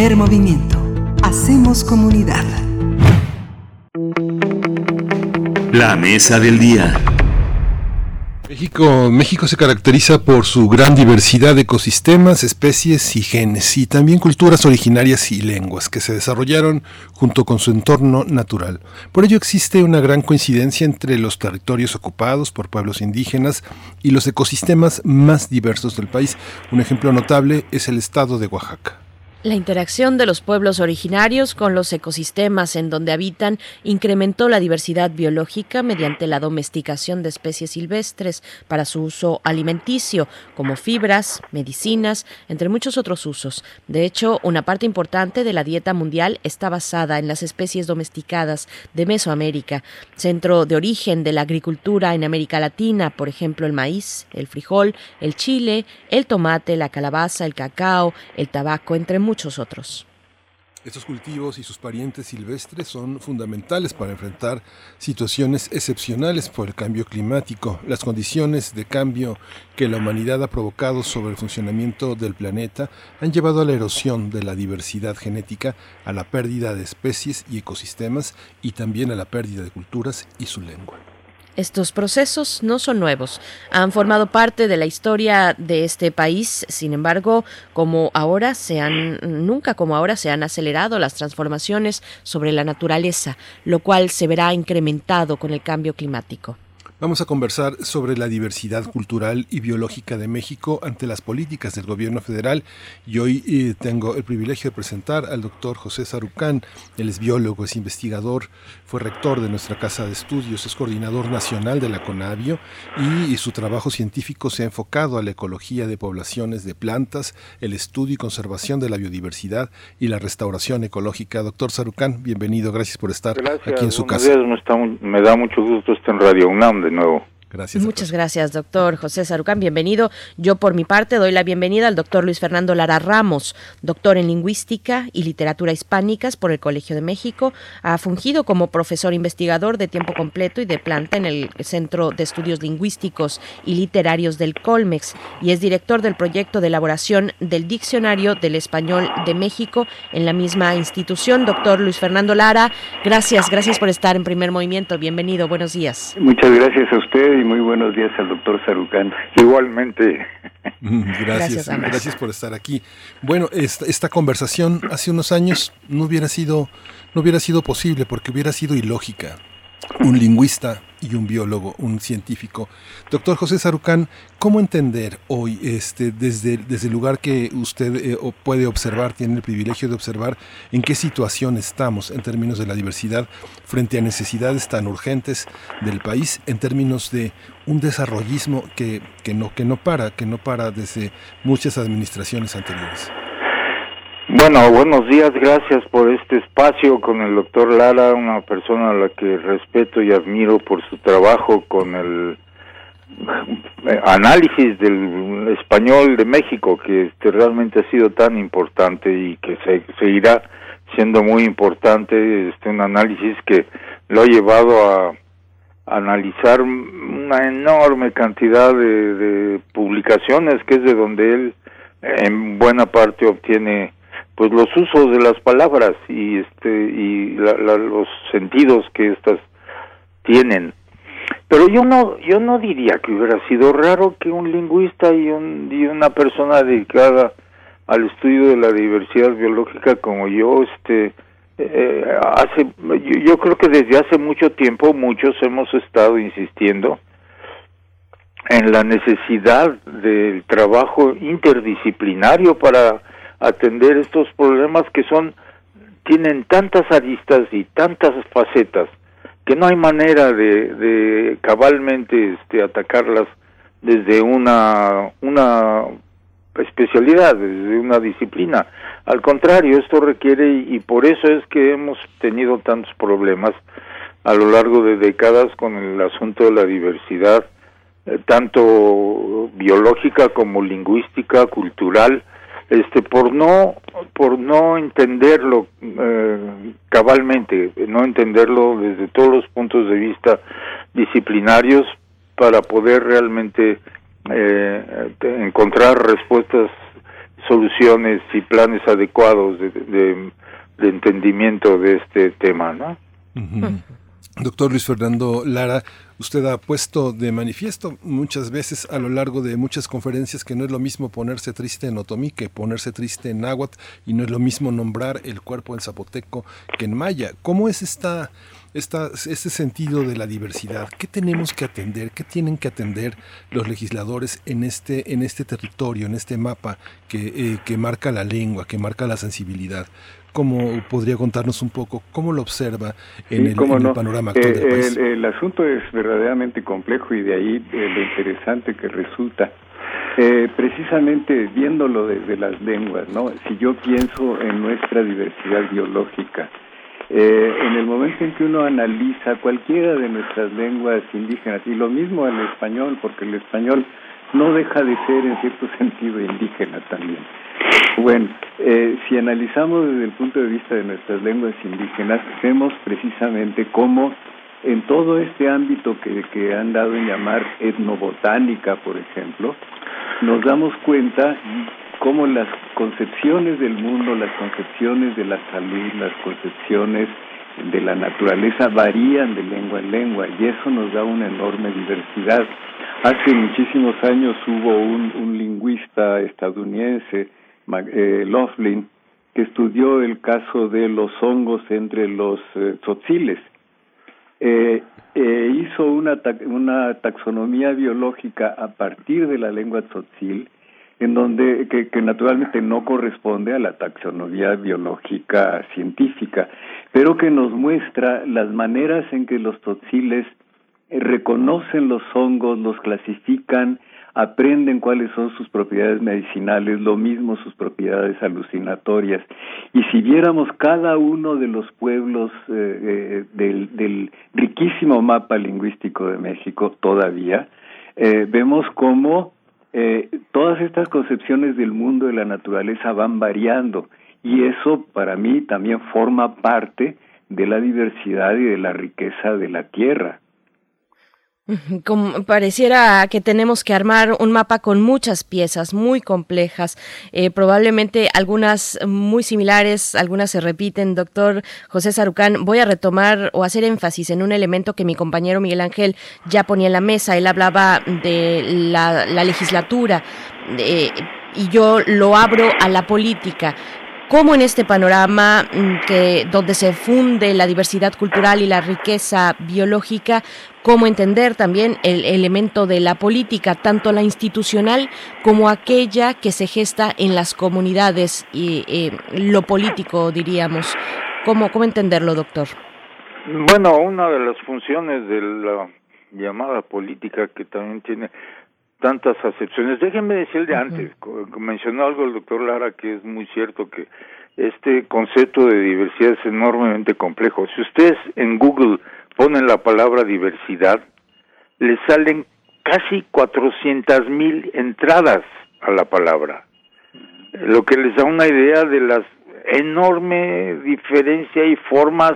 Primer movimiento. Hacemos comunidad. La mesa del día. México, México se caracteriza por su gran diversidad de ecosistemas, especies y genes, y también culturas originarias y lenguas que se desarrollaron junto con su entorno natural. Por ello existe una gran coincidencia entre los territorios ocupados por pueblos indígenas y los ecosistemas más diversos del país. Un ejemplo notable es el estado de Oaxaca. La interacción de los pueblos originarios con los ecosistemas en donde habitan incrementó la diversidad biológica mediante la domesticación de especies silvestres para su uso alimenticio, como fibras, medicinas, entre muchos otros usos. De hecho, una parte importante de la dieta mundial está basada en las especies domesticadas de Mesoamérica, centro de origen de la agricultura en América Latina, por ejemplo, el maíz, el frijol, el chile, el tomate, la calabaza, el cacao, el tabaco, entre muchos muchos otros. Estos cultivos y sus parientes silvestres son fundamentales para enfrentar situaciones excepcionales por el cambio climático, las condiciones de cambio que la humanidad ha provocado sobre el funcionamiento del planeta han llevado a la erosión de la diversidad genética, a la pérdida de especies y ecosistemas y también a la pérdida de culturas y su lengua. Estos procesos no son nuevos, han formado parte de la historia de este país, sin embargo, como ahora se han nunca como ahora se han acelerado las transformaciones sobre la naturaleza, lo cual se verá incrementado con el cambio climático. Vamos a conversar sobre la diversidad cultural y biológica de México ante las políticas del gobierno federal y hoy eh, tengo el privilegio de presentar al doctor José Sarucán. Él es biólogo, es investigador, fue rector de nuestra casa de estudios, es coordinador nacional de la CONAVIO y, y su trabajo científico se ha enfocado a la ecología de poblaciones de plantas, el estudio y conservación de la biodiversidad y la restauración ecológica. Doctor Sarucán, bienvenido, gracias por estar aquí en su casa. Días, me da mucho gusto estar en Radio UNAM nuevo. Gracias. Muchas gracias, doctor José Sarucán. Bienvenido. Yo, por mi parte, doy la bienvenida al doctor Luis Fernando Lara Ramos, doctor en Lingüística y Literatura Hispánicas por el Colegio de México. Ha fungido como profesor investigador de tiempo completo y de planta en el Centro de Estudios Lingüísticos y Literarios del Colmex y es director del proyecto de elaboración del Diccionario del Español de México en la misma institución. Doctor Luis Fernando Lara, gracias, gracias por estar en primer movimiento. Bienvenido, buenos días. Muchas gracias a usted y muy buenos días al doctor Sarucán. Igualmente. Gracias, gracias, por estar aquí. Bueno, esta, esta conversación hace unos años no hubiera sido no hubiera sido posible porque hubiera sido ilógica. Un lingüista y un biólogo, un científico. Doctor José Sarucán, ¿cómo entender hoy, este, desde, desde el lugar que usted eh, puede observar, tiene el privilegio de observar, en qué situación estamos en términos de la diversidad frente a necesidades tan urgentes del país, en términos de un desarrollismo que, que, no, que no para, que no para desde muchas administraciones anteriores? Bueno, buenos días, gracias por este espacio con el doctor Lara, una persona a la que respeto y admiro por su trabajo con el eh, análisis del español de México, que este, realmente ha sido tan importante y que se, seguirá siendo muy importante, este, un análisis que lo ha llevado a, analizar una enorme cantidad de, de publicaciones, que es de donde él en buena parte obtiene pues los usos de las palabras y este y los sentidos que estas tienen. Pero yo no yo no diría que hubiera sido raro que un lingüista y un y una persona dedicada al estudio de la diversidad biológica como yo este eh, hace yo, yo creo que desde hace mucho tiempo muchos hemos estado insistiendo en la necesidad del trabajo interdisciplinario para atender estos problemas que son tienen tantas aristas y tantas facetas que no hay manera de, cabalmente este, atacarlas desde una una especialidad, desde una disciplina. Al contrario, esto requiere y, por eso es que hemos tenido tantos problemas a lo largo de décadas con el asunto de la diversidad, eh, tanto biológica como lingüística, cultural, este por no por no entenderlo eh, cabalmente no entenderlo desde todos los puntos de vista disciplinarios para poder realmente eh, encontrar respuestas soluciones y planes adecuados de, de, entendimiento de este tema, ¿no? Doctor Luis Fernando Lara, usted ha puesto de manifiesto muchas veces a lo largo de muchas conferencias que no es lo mismo ponerse triste en otomí que ponerse triste en náhuatl y no es lo mismo nombrar el cuerpo en zapoteco que en maya. ¿Cómo es esta, esta, este sentido de la diversidad? ¿Qué tenemos que atender? ¿Qué tienen que atender los legisladores en este, en este territorio, en este mapa que, eh, que marca la lengua, que marca la sensibilidad? ¿Cómo podría contarnos un poco cómo lo observa en, el, panorama actual del país? El, asunto es verdaderamente complejo y de ahí eh, lo interesante que resulta. Eh, precisamente viéndolo desde las lenguas, ¿no? Si yo pienso en nuestra diversidad biológica, eh, en el momento en que uno analiza cualquiera de nuestras lenguas indígenas, y lo mismo el español, porque el español no deja de ser en cierto sentido indígena también. Bueno, eh, si analizamos desde el punto de vista de nuestras lenguas indígenas, vemos precisamente cómo en todo este ámbito que, que han dado en llamar etnobotánica, por ejemplo, nos damos cuenta cómo las concepciones del mundo, las concepciones de la salud, las concepciones de la naturaleza varían de lengua en lengua y eso nos da una enorme diversidad. Hace muchísimos años hubo un, un lingüista estadounidense, eh, Laughlin, que estudió el caso de los hongos entre los eh, tzotziles. Eh, eh, hizo una, una taxonomía biológica a partir de la lengua tzotzil, en donde que, que, naturalmente no corresponde a la taxonomía biológica científica, pero que nos muestra las maneras en que los tzotziles reconocen los hongos, los clasifican aprenden cuáles son sus propiedades medicinales, lo mismo sus propiedades alucinatorias. Y si viéramos cada uno de los pueblos eh, eh, del, riquísimo mapa lingüístico de México todavía, eh, vemos cómo todas estas concepciones del mundo de la naturaleza van variando y eso para mí también forma parte de la diversidad y de la riqueza de la tierra. Como pareciera que tenemos que armar un mapa con muchas piezas muy complejas, eh, probablemente algunas muy similares, algunas se repiten. Doctor José Sarucán, voy a retomar o hacer énfasis en un elemento que mi compañero Miguel Ángel ya ponía en la mesa. Él hablaba de la, legislatura y yo lo abro a la política cómo en este panorama mm, que donde se funde la diversidad cultural y la riqueza biológica, cómo entender también el elemento de la política, tanto la institucional como aquella que se gesta en las comunidades y eh, lo político, diríamos. ¿Cómo, ¿Cómo entenderlo, doctor? Bueno, una de las funciones de la llamada política que también tiene tantas acepciones. Déjenme decir de antes, mencionó algo el doctor Lara que es muy cierto que este concepto de diversidad es enormemente complejo. Si ustedes en Google ponen la palabra diversidad, le salen casi cuatrocientas mil entradas a la palabra, lo que les da una idea de las enorme diferencia y formas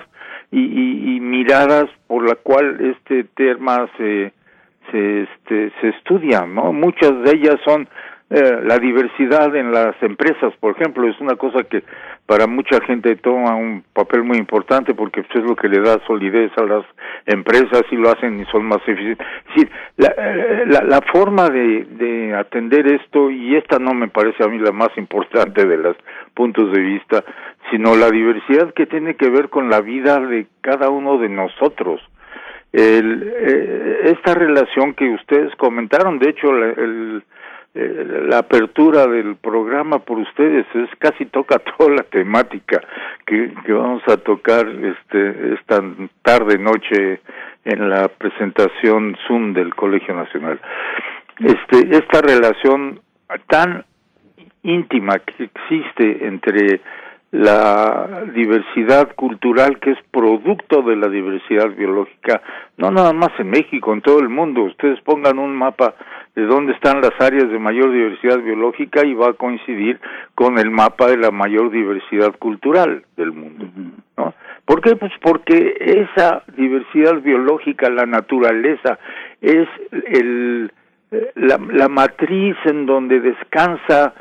y, y miradas por la cual este tema se se este, se estudian, ¿no? Muchas de ellas son eh, la diversidad en las empresas, por ejemplo, es una cosa que para mucha gente toma un papel muy importante porque pues, es lo que le da solidez a las empresas y lo hacen y son más eficientes. Sí, la, eh, la, la forma de, de atender esto, y esta no me parece a mí la más importante de los puntos de vista, sino la diversidad que tiene que ver con la vida de cada uno de nosotros el, eh, esta relación que ustedes comentaron, de hecho, el, la apertura del programa por ustedes es casi toca toda la temática que, que vamos a tocar este esta tarde noche en la presentación Zoom del Colegio Nacional. Este esta relación tan íntima que existe entre la diversidad cultural que es producto de la diversidad biológica, no nada más en México, en todo el mundo. Ustedes pongan un mapa de dónde están las áreas de mayor diversidad biológica y va a coincidir con el mapa de la mayor diversidad cultural del mundo, ¿no? ¿Por qué? Pues porque esa diversidad biológica, la naturaleza, es el, la, la matriz en donde descansa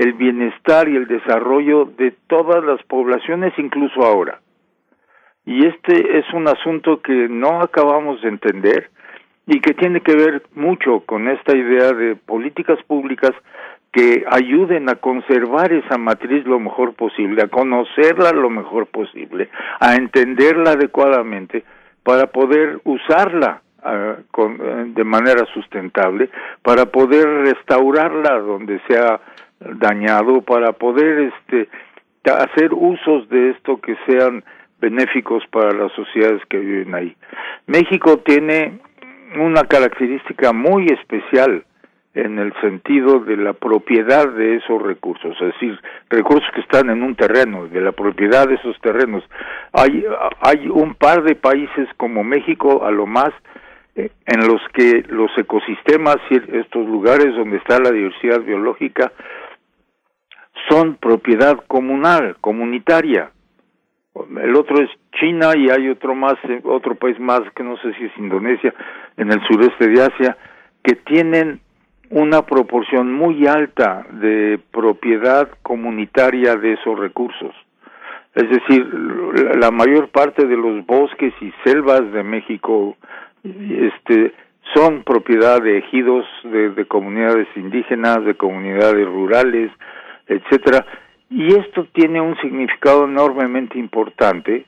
el bienestar y el desarrollo de todas las poblaciones, incluso ahora. Y este es un asunto que no acabamos de entender y que tiene que ver mucho con esta idea de políticas públicas que ayuden a conservar esa matriz lo mejor posible, a conocerla lo mejor posible, a entenderla adecuadamente para poder usarla uh, con, uh, de manera sustentable, para poder restaurarla donde se ha dañado, para poder este hacer usos de esto que sean benéficos para las sociedades que viven ahí. México tiene una característica muy especial en el sentido de la propiedad de esos recursos, es decir, recursos que están en un terreno, de la propiedad de esos terrenos. Hay, hay un par de países como México, a lo más, eh, en los que los ecosistemas y estos lugares donde está la diversidad biológica son propiedad comunal, comunitaria. El otro es China y hay otro más, otro país más que no sé si es Indonesia, en el sureste de Asia, que tienen una proporción muy alta de propiedad comunitaria de esos recursos. Es decir, la mayor parte de los bosques y selvas de México este, son propiedad de ejidos, de, de comunidades indígenas, de comunidades rurales, etcétera, y esto tiene un significado enormemente importante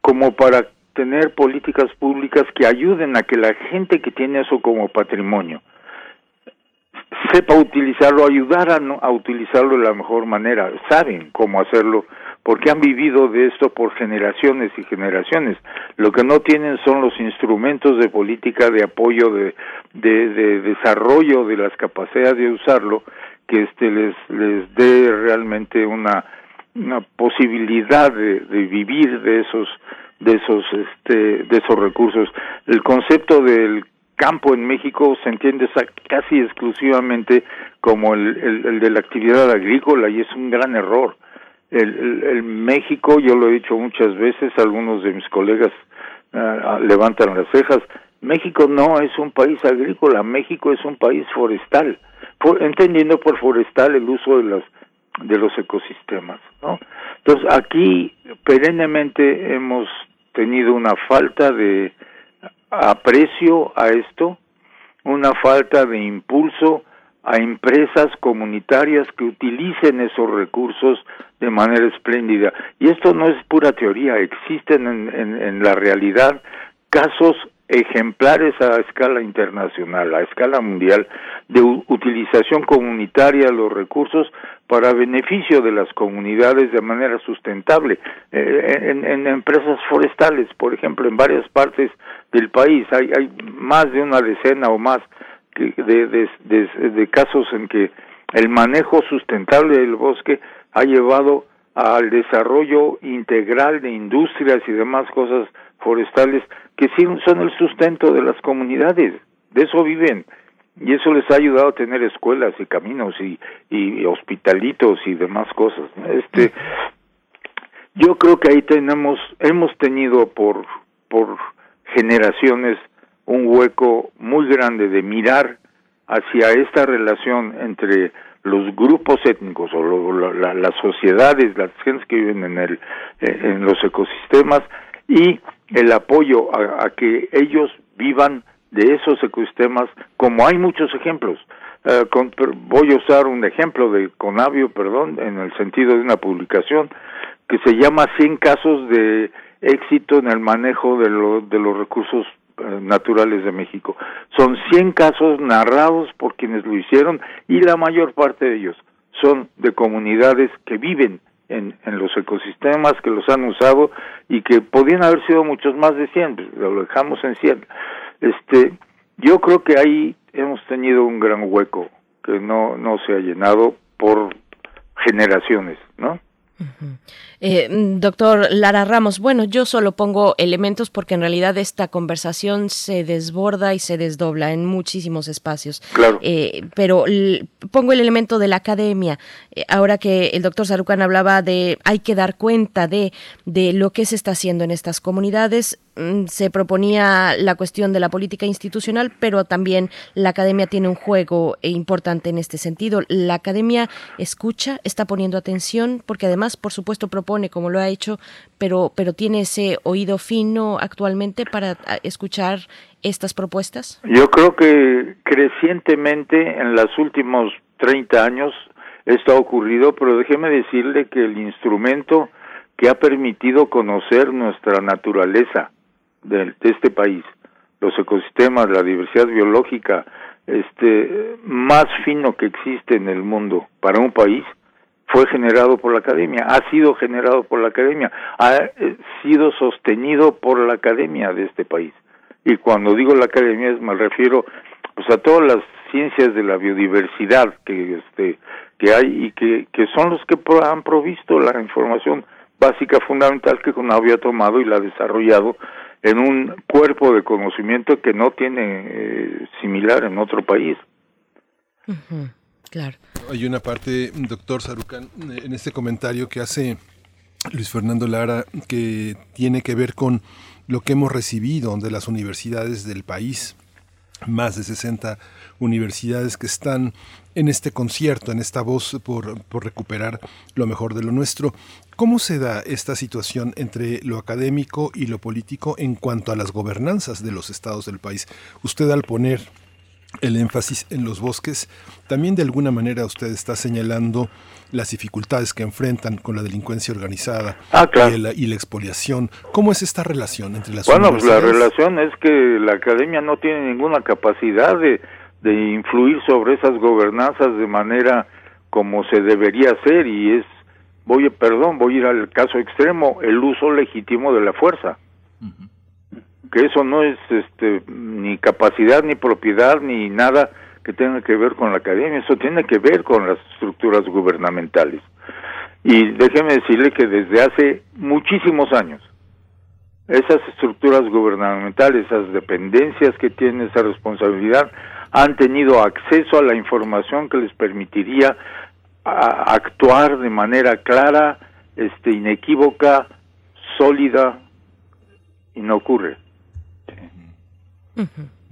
como para tener políticas públicas que ayuden a que la gente que tiene eso como patrimonio sepa utilizarlo, ayudar a, a utilizarlo de la mejor manera, saben cómo hacerlo, porque han vivido de esto por generaciones y generaciones. Lo que no tienen son los instrumentos de política de apoyo, de, de desarrollo de las capacidades de usarlo, que este les, les dé realmente una, una posibilidad de, de vivir de esos de esos este de esos recursos el concepto del campo en México se entiende casi exclusivamente como el, el, el de la actividad agrícola y es un gran error. El, México, yo lo he dicho muchas veces, algunos de mis colegas uh, levantan las cejas, México no es un país agrícola, México es un país forestal, entendiendo por forestal el uso de las de los ecosistemas, ¿no? Entonces aquí perennemente hemos tenido una falta de aprecio a esto, una falta de impulso a empresas comunitarias que utilicen esos recursos de manera espléndida. Y esto no es pura teoría, existen en, en, en la realidad casos ejemplares a escala internacional, a escala mundial, de utilización comunitaria de los recursos para beneficio de las comunidades de manera sustentable. Eh, en, empresas forestales, por ejemplo, en varias partes del país hay, hay más de una decena o más de casos en que el manejo sustentable del bosque ha llevado al desarrollo integral de industrias y demás cosas forestales que sí son el sustento de las comunidades, de eso viven y eso les ha ayudado a tener escuelas y caminos y, hospitalitos y demás cosas. Este, yo creo que ahí tenemos, hemos tenido por por generaciones un hueco muy grande de mirar hacia esta relación entre los grupos étnicos o lo, la, las sociedades, las gentes que viven en el en los ecosistemas y el apoyo a, que ellos vivan de esos ecosistemas, como hay muchos ejemplos. Con, voy a usar un ejemplo de Conavio, perdón, en el sentido de una publicación que se llama 100 casos de éxito en el manejo de, lo, de los recursos uh, naturales de México. Son 100 casos narrados por quienes lo hicieron y la mayor parte de ellos son de comunidades que viven en, en los ecosistemas que los han usado y que podían haber sido muchos más de 100, pues, lo dejamos en 100. Este, yo creo que ahí hemos tenido un gran hueco que no no se ha llenado por generaciones, ¿no? Uh -huh. eh, doctor Lara Ramos, bueno, yo solo pongo elementos porque en realidad esta conversación se desborda y se desdobla en muchísimos espacios. Claro. Eh, pero pongo el elemento de la academia. Eh, ahora que el doctor Sarucan hablaba de hay que dar cuenta de, de lo que se está haciendo en estas comunidades, mm, se proponía la cuestión de la política institucional, pero también la academia tiene un juego importante en este sentido. La academia escucha, está poniendo atención, porque además, por supuesto, propone, como lo ha hecho, pero, pero tiene ese oído fino actualmente para escuchar estas propuestas. Yo creo que crecientemente en los últimos 30 años esto ha ocurrido, pero déjeme decirle que el instrumento que ha permitido conocer nuestra naturaleza de, este país, los ecosistemas, la diversidad biológica, este más fino que existe en el mundo para un país, fue generado por la academia, ha sido generado por la academia, ha eh, sido sostenido por la academia de este país. Y cuando digo la academia me refiero pues a todas las ciencias de la biodiversidad que este que hay y que, que son los que han provisto la información básica fundamental que uno había tomado y la ha desarrollado en un cuerpo de conocimiento que no tiene eh, similar en otro país. Claro. Hay una parte, doctor Sarucán, en este comentario que hace Luis Fernando Lara que tiene que ver con lo que hemos recibido de las universidades del país más de 60 universidades que están en este concierto, en esta voz por, por, recuperar lo mejor de lo nuestro. ¿Cómo se da esta situación entre lo académico y lo político en cuanto a las gobernanzas de los estados del país? Usted al poner el énfasis en los bosques, también de alguna manera usted está señalando las dificultades que enfrentan con la delincuencia organizada ah, y, la, y, la, expoliación. ¿Cómo es esta relación entre las Bueno, pues la relación es que la academia no tiene ninguna capacidad de, de influir sobre esas gobernanzas de manera como se debería hacer y es, voy, perdón, voy a ir al caso extremo, el uso legítimo de la fuerza que eso no es este ni capacidad ni propiedad ni nada que tenga que ver con la academia, eso tiene que ver con las estructuras gubernamentales. Y déjeme decirle que desde hace muchísimos años esas estructuras gubernamentales, esas dependencias que tienen esa responsabilidad, han tenido acceso a la información que les permitiría actuar de manera clara, este inequívoca, sólida y no ocurre.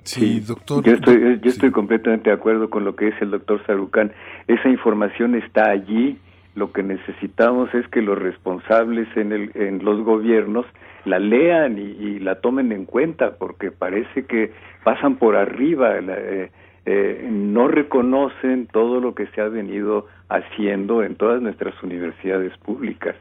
Sí, doctor. Yo estoy, yo estoy completamente de acuerdo con lo que dice el doctor Sarucán. Esa información está allí. Lo que necesitamos es que los responsables en, el, en los gobiernos la lean y, la tomen en cuenta, porque parece que pasan por arriba, eh, eh, no reconocen todo lo que se ha venido haciendo en todas nuestras universidades públicas.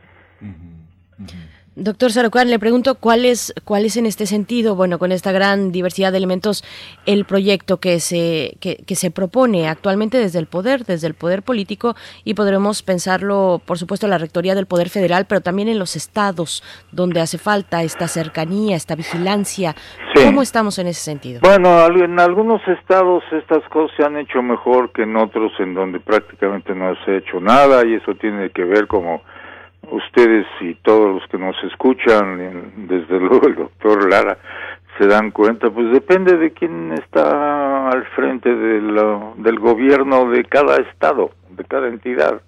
Doctor Sarucán, le pregunto cuál es, cuál es en este sentido, bueno, con esta gran diversidad de elementos, el proyecto que se, que, se propone actualmente desde el poder, desde el poder político, y podremos pensarlo, por supuesto, en la Rectoría del Poder Federal, pero también en los estados, donde hace falta esta cercanía, esta vigilancia. ¿Cómo estamos en ese sentido? Bueno, en algunos estados estas cosas se han hecho mejor que en otros, en donde prácticamente no se ha hecho nada, y eso tiene que ver como ustedes y todos los que nos escuchan, desde luego el doctor Lara, se dan cuenta, pues depende de quién está al frente del gobierno de cada estado, de cada entidad.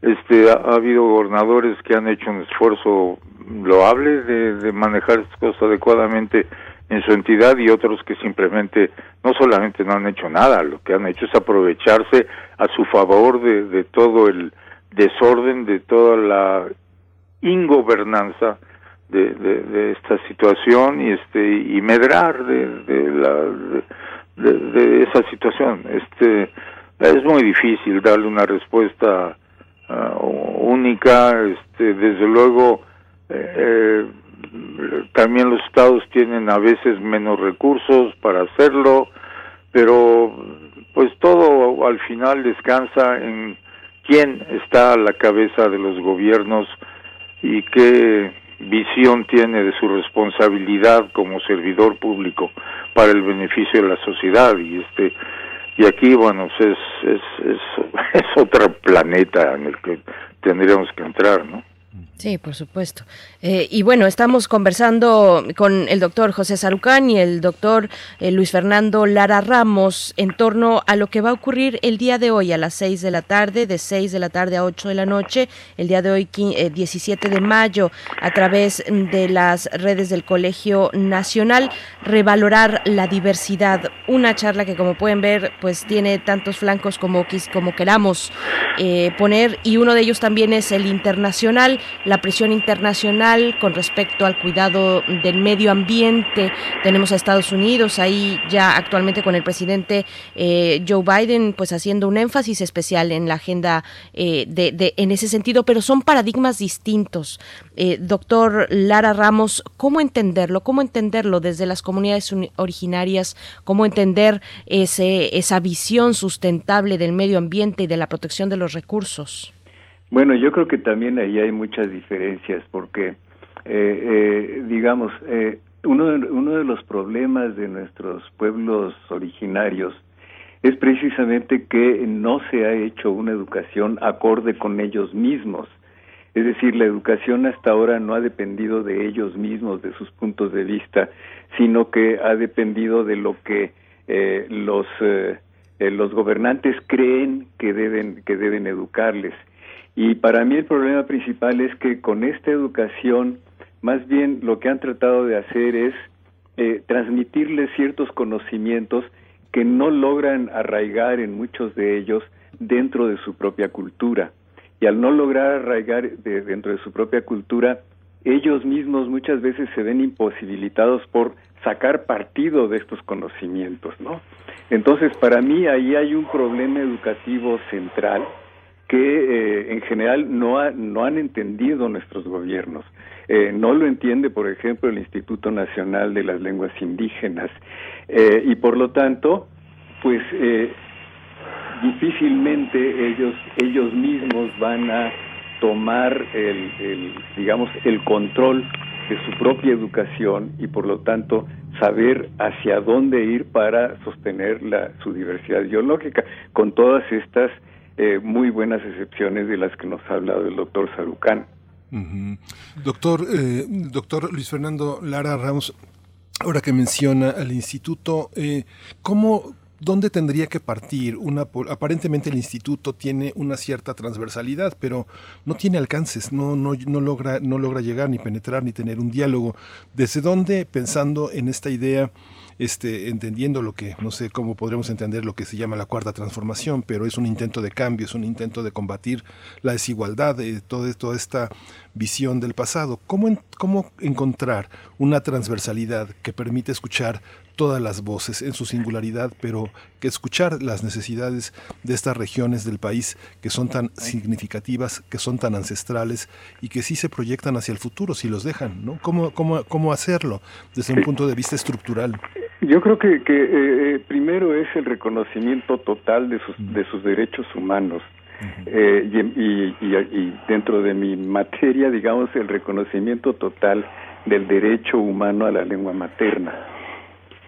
Este, ha, habido gobernadores que han hecho un esfuerzo loable de, de manejar estas cosas adecuadamente en su entidad y otros que simplemente no solamente no han hecho nada, lo que han hecho es aprovecharse a su favor de, de todo el, desorden, de toda la ingobernanza de, de, esta situación y este y medrar de, de la de, esa situación. Este es muy difícil darle una respuesta ah, única. Este, desde luego, eh, eh, también los estados tienen a veces menos recursos para hacerlo, pero pues todo al final descansa en quién está a la cabeza de los gobiernos y qué visión tiene de su responsabilidad como servidor público para el beneficio de la sociedad. Y este y aquí bueno pues es es es, es otro planeta en el que tendríamos que entrar no Sí, por supuesto. Eh, y bueno, estamos conversando con el doctor José Sarucán y el doctor eh, Luis Fernando Lara Ramos en torno a lo que va a ocurrir el día de hoy a las 6 de la tarde, de 6 de la tarde a 8 de la noche, el día de hoy 17 eh, de mayo, a través de las redes del Colegio Nacional, revalorar la diversidad. Una charla que como pueden ver, pues tiene tantos flancos como, como queramos poner y uno de ellos también es el internacional presión internacional con respecto al cuidado del medio ambiente. Tenemos a Estados Unidos ahí ya actualmente con el presidente eh, Joe Biden, pues haciendo un énfasis especial en la agenda eh, de, en ese sentido, pero son paradigmas distintos. Eh, doctor Lara Ramos, ¿cómo entenderlo? ¿Cómo entenderlo desde las comunidades originarias? ¿Cómo entender ese, esa visión sustentable del medio ambiente y de la protección de los recursos? Bueno, yo creo que también ahí hay muchas diferencias porque, eh, eh, digamos, eh, uno, de, uno de los problemas de nuestros pueblos originarios es precisamente que no se ha hecho una educación acorde con ellos mismos. Es decir, la educación hasta ahora no ha dependido de ellos mismos, de sus puntos de vista, sino que ha dependido de lo que eh, los eh, los gobernantes creen que deben que deben educarles y para mí el problema principal es que con esta educación, más bien lo que han tratado de hacer es eh, transmitirles ciertos conocimientos que no logran arraigar en muchos de ellos dentro de su propia cultura. Y al no lograr arraigar dentro de su propia cultura, ellos mismos muchas veces se ven imposibilitados por sacar partido de estos conocimientos, ¿no? Entonces, para mí ahí hay un problema educativo central que eh, en general no, no han entendido nuestros gobiernos. Eh, no lo entiende, por ejemplo, el Instituto Nacional de las Lenguas Indígenas. Eh, y por lo tanto, pues difícilmente ellos, ellos mismos van a tomar el, el, digamos, el control de su propia educación y por lo tanto saber hacia dónde ir para sostener la, su diversidad biológica con todas estas eh, muy buenas excepciones de las que nos ha hablado el doctor Sarucán. Doctor, eh, doctor Luis Fernando Lara Ramos, ahora que menciona al instituto, eh, ¿cómo, ¿dónde tendría que partir? Una, aparentemente el instituto tiene una cierta transversalidad, pero no tiene alcances, no, no, no, logra, no logra llegar ni penetrar ni tener un diálogo. ¿Desde dónde, pensando en esta idea, este, entendiendo lo que, no sé cómo podremos entender lo que se llama la cuarta transformación, pero es un intento de cambio, es un intento de combatir la desigualdad, de toda, toda esta visión del pasado. ¿Cómo, ¿Cómo encontrar una transversalidad que permite escuchar todas las voces en su singularidad, pero que escuchar las necesidades de estas regiones del país que son tan significativas, que son tan ancestrales y que sí se proyectan hacia el futuro si los dejan, ¿no? ¿Cómo, cómo, cómo hacerlo desde un punto de vista estructural? Yo creo que, que eh, eh, primero es el reconocimiento total de sus, de sus derechos humanos. Eh, y, y, dentro de mi materia, digamos, el reconocimiento total del derecho humano a la lengua materna,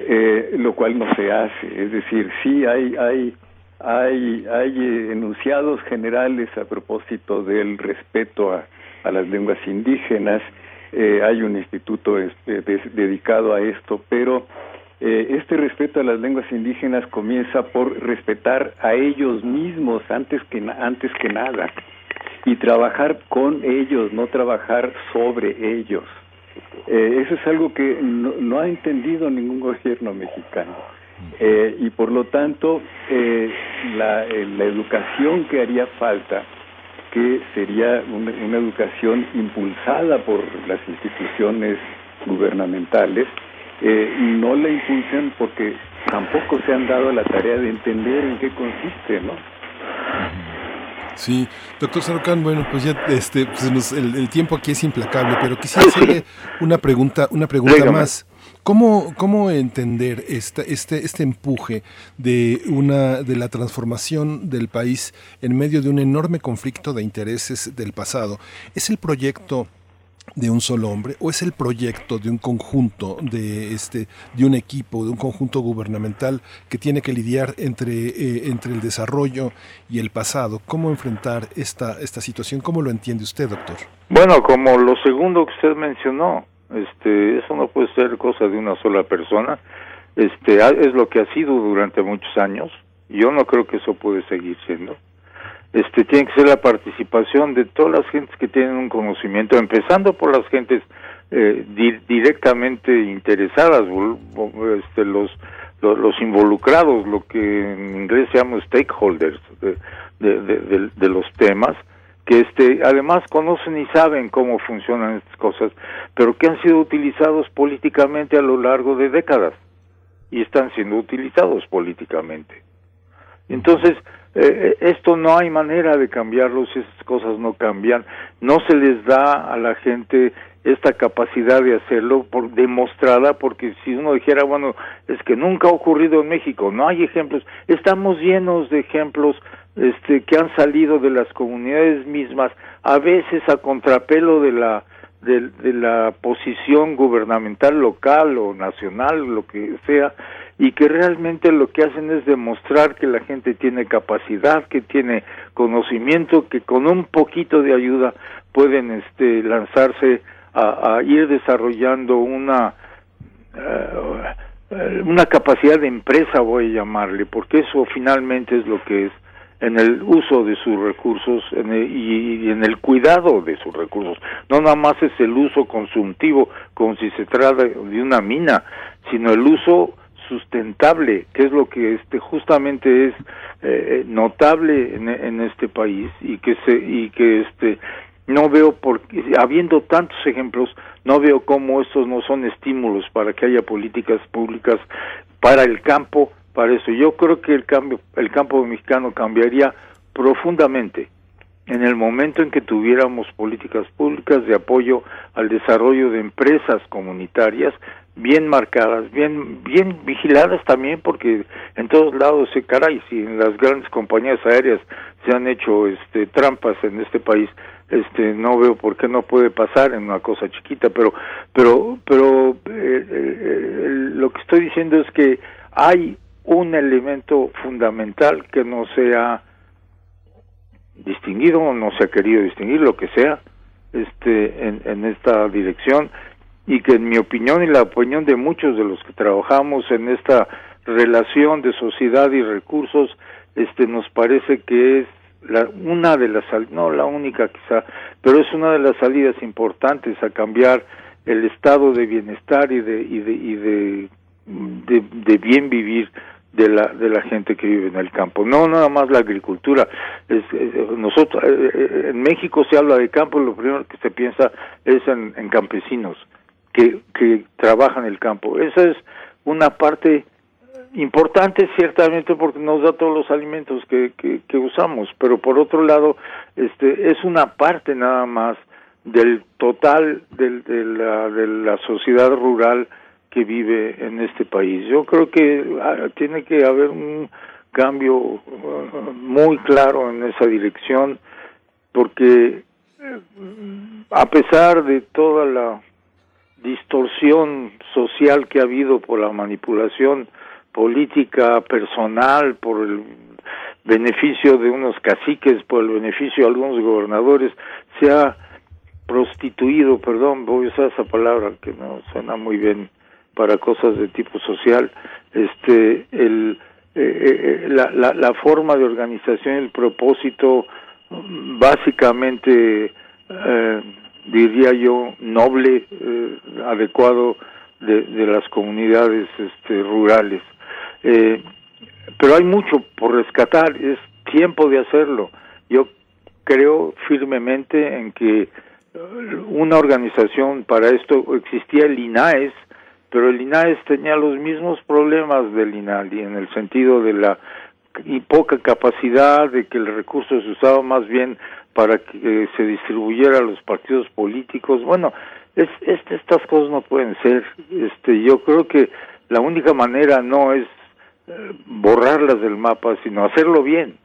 eh, lo cual no se hace. Es decir, sí hay, hay, hay, hay enunciados generales a propósito del respeto a, a las lenguas indígenas, hay un instituto este, dedicado a esto, pero eh, este respeto a las lenguas indígenas comienza por respetar a ellos mismos antes que, antes que nada y trabajar con ellos, no trabajar sobre ellos. Eh, eso es algo que no, ha entendido ningún gobierno mexicano. Eh, y por lo tanto, la, la, educación que haría falta, que sería una, una educación impulsada por las instituciones gubernamentales, eh, no la impulsen porque tampoco se han dado la tarea de entender en qué consiste, ¿no? Sí, doctor Sarucán, bueno, pues ya este, pues el, tiempo aquí es implacable, pero quisiera hacerle una pregunta, una pregunta más. ¿Cómo, ¿Cómo entender esta, este, este empuje de, una, de la transformación del país en medio de un enorme conflicto de intereses del pasado? ¿Es el proyecto de un solo hombre o es el proyecto de un conjunto de este de un equipo de un conjunto gubernamental que tiene que lidiar entre eh, entre el desarrollo y el pasado cómo enfrentar esta esta situación cómo lo entiende usted doctor bueno como lo segundo que usted mencionó este eso no puede ser cosa de una sola persona. Este es lo que ha sido durante muchos años. Yo no creo que eso puede seguir siendo este tiene que ser la participación de todas las gentes que tienen un conocimiento, empezando por las gentes eh, directamente interesadas, este, los, involucrados, lo que en inglés se llama stakeholders de, de, de, los temas, que este además conocen y saben cómo funcionan estas cosas, pero que han sido utilizados políticamente a lo largo de décadas y están siendo utilizados políticamente. Entonces, eh, esto no hay manera de cambiarlo si esas cosas no cambian. No se les da a la gente esta capacidad de hacerlo por, demostrada porque si uno dijera bueno es que nunca ha ocurrido en México no hay ejemplos estamos llenos de ejemplos este que han salido de las comunidades mismas a veces a contrapelo de la de, de la posición gubernamental local o nacional lo que sea y que realmente lo que hacen es demostrar que la gente tiene capacidad, que tiene conocimiento, que con un poquito de ayuda pueden este, lanzarse a, ir desarrollando una eh, una capacidad de empresa voy a llamarle porque eso finalmente es lo que es en el uso de sus recursos y, en el cuidado de sus recursos. No nada más es el uso consultivo como si se trata de una mina, sino el uso sustentable, que es lo que este justamente es eh, notable en, este país y que se y que este no veo por habiendo tantos ejemplos no veo cómo estos no son estímulos para que haya políticas públicas para el campo para eso. Yo creo que el cambio el campo mexicano cambiaría profundamente en el momento en que tuviéramos políticas públicas de apoyo al desarrollo de empresas comunitarias bien marcadas, bien bien vigiladas también porque en todos lados se caray si en las grandes compañías aéreas se han hecho este trampas en este país este no veo por qué no puede pasar en una cosa chiquita pero pero pero eh, eh, lo que estoy diciendo es que hay un elemento fundamental que no se ha distinguido no se ha querido distinguir lo que sea este en esta dirección y que en mi opinión y la opinión de muchos de los que trabajamos en esta relación de sociedad y recursos este nos parece que es la, una de las no la única quizá pero es una de las salidas importantes a cambiar el estado de bienestar y de y de y de, bien vivir de la de la gente que vive en el campo. No nada más la agricultura es, nosotros eh, eh, en México se habla de campo lo primero que se piensa es en campesinos que, que trabajan el campo. Esa es una parte importante ciertamente porque nos da todos los alimentos que, que, usamos, pero por otro lado este es una parte nada más del total del, de, la, de la sociedad rural que vive en este país. Yo creo que ah, tiene que haber un cambio uh, muy claro en esa dirección porque eh, a pesar de toda la distorsión social que ha habido por la manipulación política personal, por el beneficio de unos caciques, por el beneficio de algunos gobernadores, se ha prostituido, perdón, voy a usar esa palabra que no suena muy bien para cosas de tipo social, este, el, eh, eh, la, la, la forma de organización, el propósito, básicamente eh, diría yo, noble, eh, adecuado de, de, las comunidades este, rurales. Eh, pero hay mucho por rescatar, es tiempo de hacerlo. Yo creo firmemente en que eh, una organización para esto existía el INAES, pero el INAES tenía los mismos problemas del INALI en el sentido de la y poca capacidad de que el recurso se usaba más bien para que eh, se distribuyera a los partidos políticos. Bueno, es, estas cosas no pueden ser. Este, yo creo que la única manera no es eh, borrarlas del mapa, sino hacerlo bien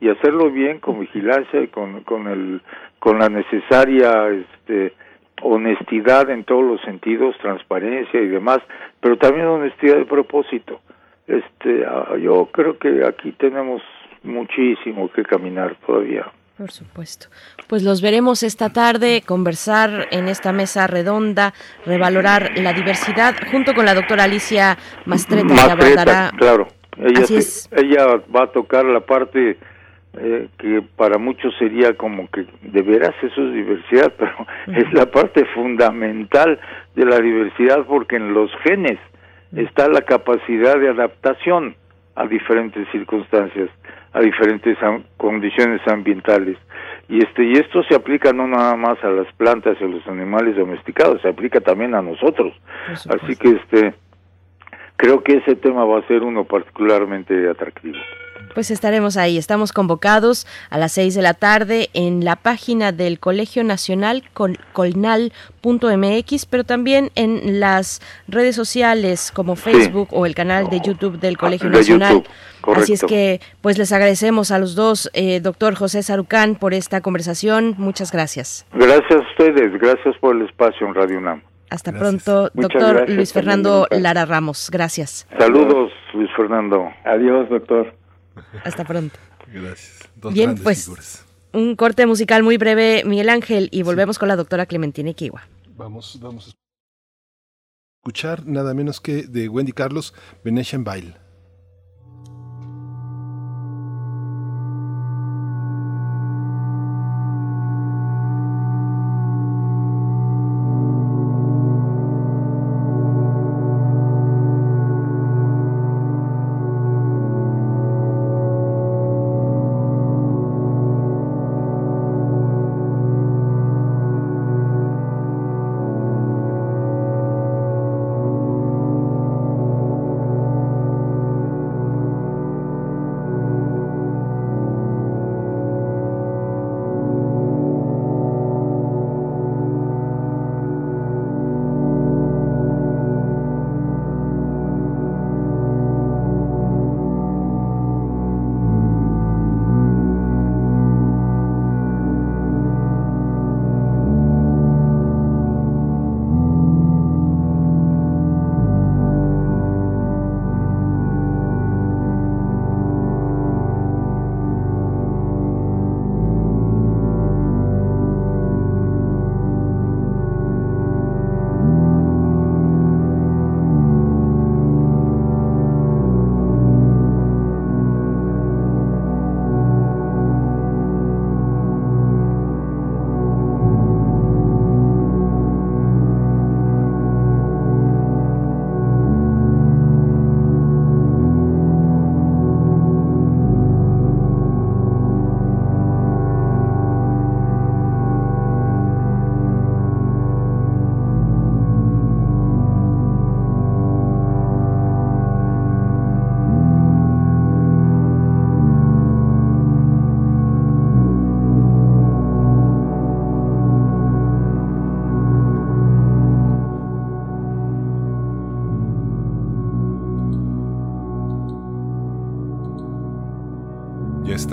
y hacerlo bien con vigilancia y con con el con la necesaria este honestidad en todos los sentidos, transparencia y demás, pero también honestidad de propósito. Este, ah, yo creo que aquí tenemos muchísimo que caminar todavía. Por supuesto. Pues los veremos esta tarde, conversar en esta mesa redonda, revalorar la diversidad, junto con la doctora Alicia Mastreta, Mastreta Claro, ella, ella va a tocar la parte eh, que para muchos sería como que de veras eso es diversidad, pero es la parte fundamental de la diversidad porque en los genes está la capacidad de adaptación a diferentes circunstancias, a diferentes condiciones ambientales. Y este y esto se aplica no nada más a las plantas y a los animales domesticados, se aplica también a nosotros. Así que este creo que ese tema va a ser uno particularmente atractivo pues estaremos ahí. Estamos convocados a las seis de la tarde en la página del Colegio Nacional colnal.mx, pero también en las redes sociales como Facebook o el canal de YouTube del Colegio Nacional. Así es que, pues les agradecemos a los dos, eh, doctor José Sarucán, por esta conversación. Muchas gracias. Gracias a ustedes, gracias por el espacio en Radio UNAM. Hasta pronto, doctor Luis Fernando Lara Ramos. Gracias. Saludos, Luis Fernando. Adiós, doctor. Hasta pronto. Gracias. Bien, pues un corte musical muy breve, Miguel Ángel, y volvemos con la doctora Clementina Kiwa. Vamos, vamos a escuchar nada menos que de Wendy Carlos, Venetian Bail.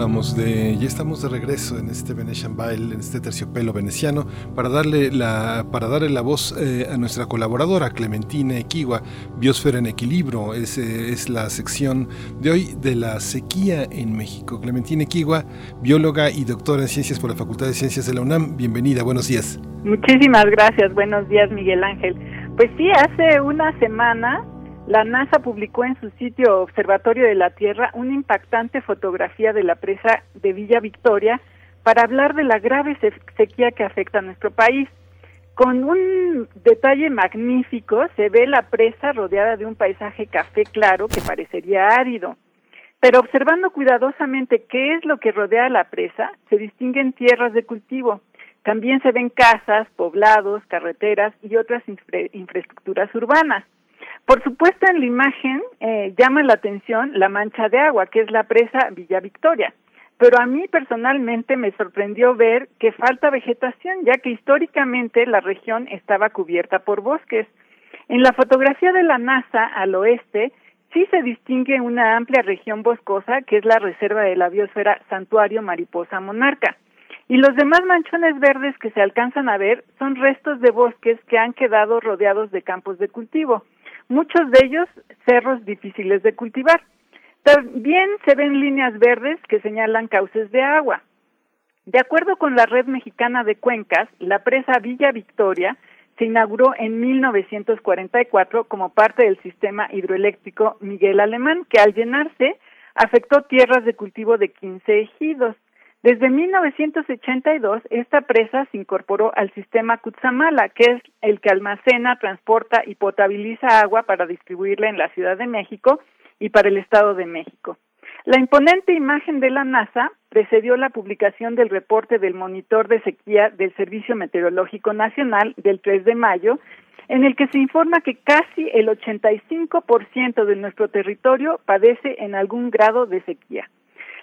Estamos de, ya estamos de regreso en este Venetian Bail, en este terciopelo veneciano, para darle la, para darle la voz eh, a nuestra colaboradora Clementina Equigua, Biosfera en Equilibrio, es, eh, es la sección de hoy de la sequía en México. Clementina Equigua, bióloga y doctora en ciencias por la Facultad de Ciencias de la UNAM, bienvenida, buenos días. Muchísimas gracias, buenos días Miguel Ángel. Pues sí, hace una semana la NASA publicó en su sitio Observatorio de la Tierra una impactante fotografía de la presa de Villa Victoria para hablar de la grave sequía que afecta a nuestro país. Con un detalle magnífico se ve la presa rodeada de un paisaje café claro que parecería árido. Pero observando cuidadosamente qué es lo que rodea la presa, se distinguen tierras de cultivo. También se ven casas, poblados, carreteras y otras infraestructuras urbanas. Por supuesto, en la imagen eh, llama la atención la mancha de agua, que es la presa Villa Victoria. Pero a mí personalmente me sorprendió ver que falta vegetación, ya que históricamente la región estaba cubierta por bosques. En la fotografía de la NASA al oeste sí se distingue una amplia región boscosa, que es la reserva de la biosfera Santuario Mariposa Monarca. Y los demás manchones verdes que se alcanzan a ver son restos de bosques que han quedado rodeados de campos de cultivo, muchos de ellos cerros difíciles de cultivar. También se ven líneas verdes que señalan cauces de agua. De acuerdo con la Red Mexicana de Cuencas, la presa Villa Victoria se inauguró en 1944 como parte del sistema hidroeléctrico Miguel Alemán, que al llenarse afectó tierras de cultivo de 15 ejidos. Desde 1982, esta presa se incorporó al sistema Cutzamala, que es el que almacena, transporta y potabiliza agua para distribuirla en la Ciudad de México y para el Estado de México. La imponente imagen de la NASA precedió la publicación del reporte del monitor de sequía del Servicio Meteorológico Nacional del 3 de mayo, en el que se informa que casi el 85% de nuestro territorio padece en algún grado de sequía.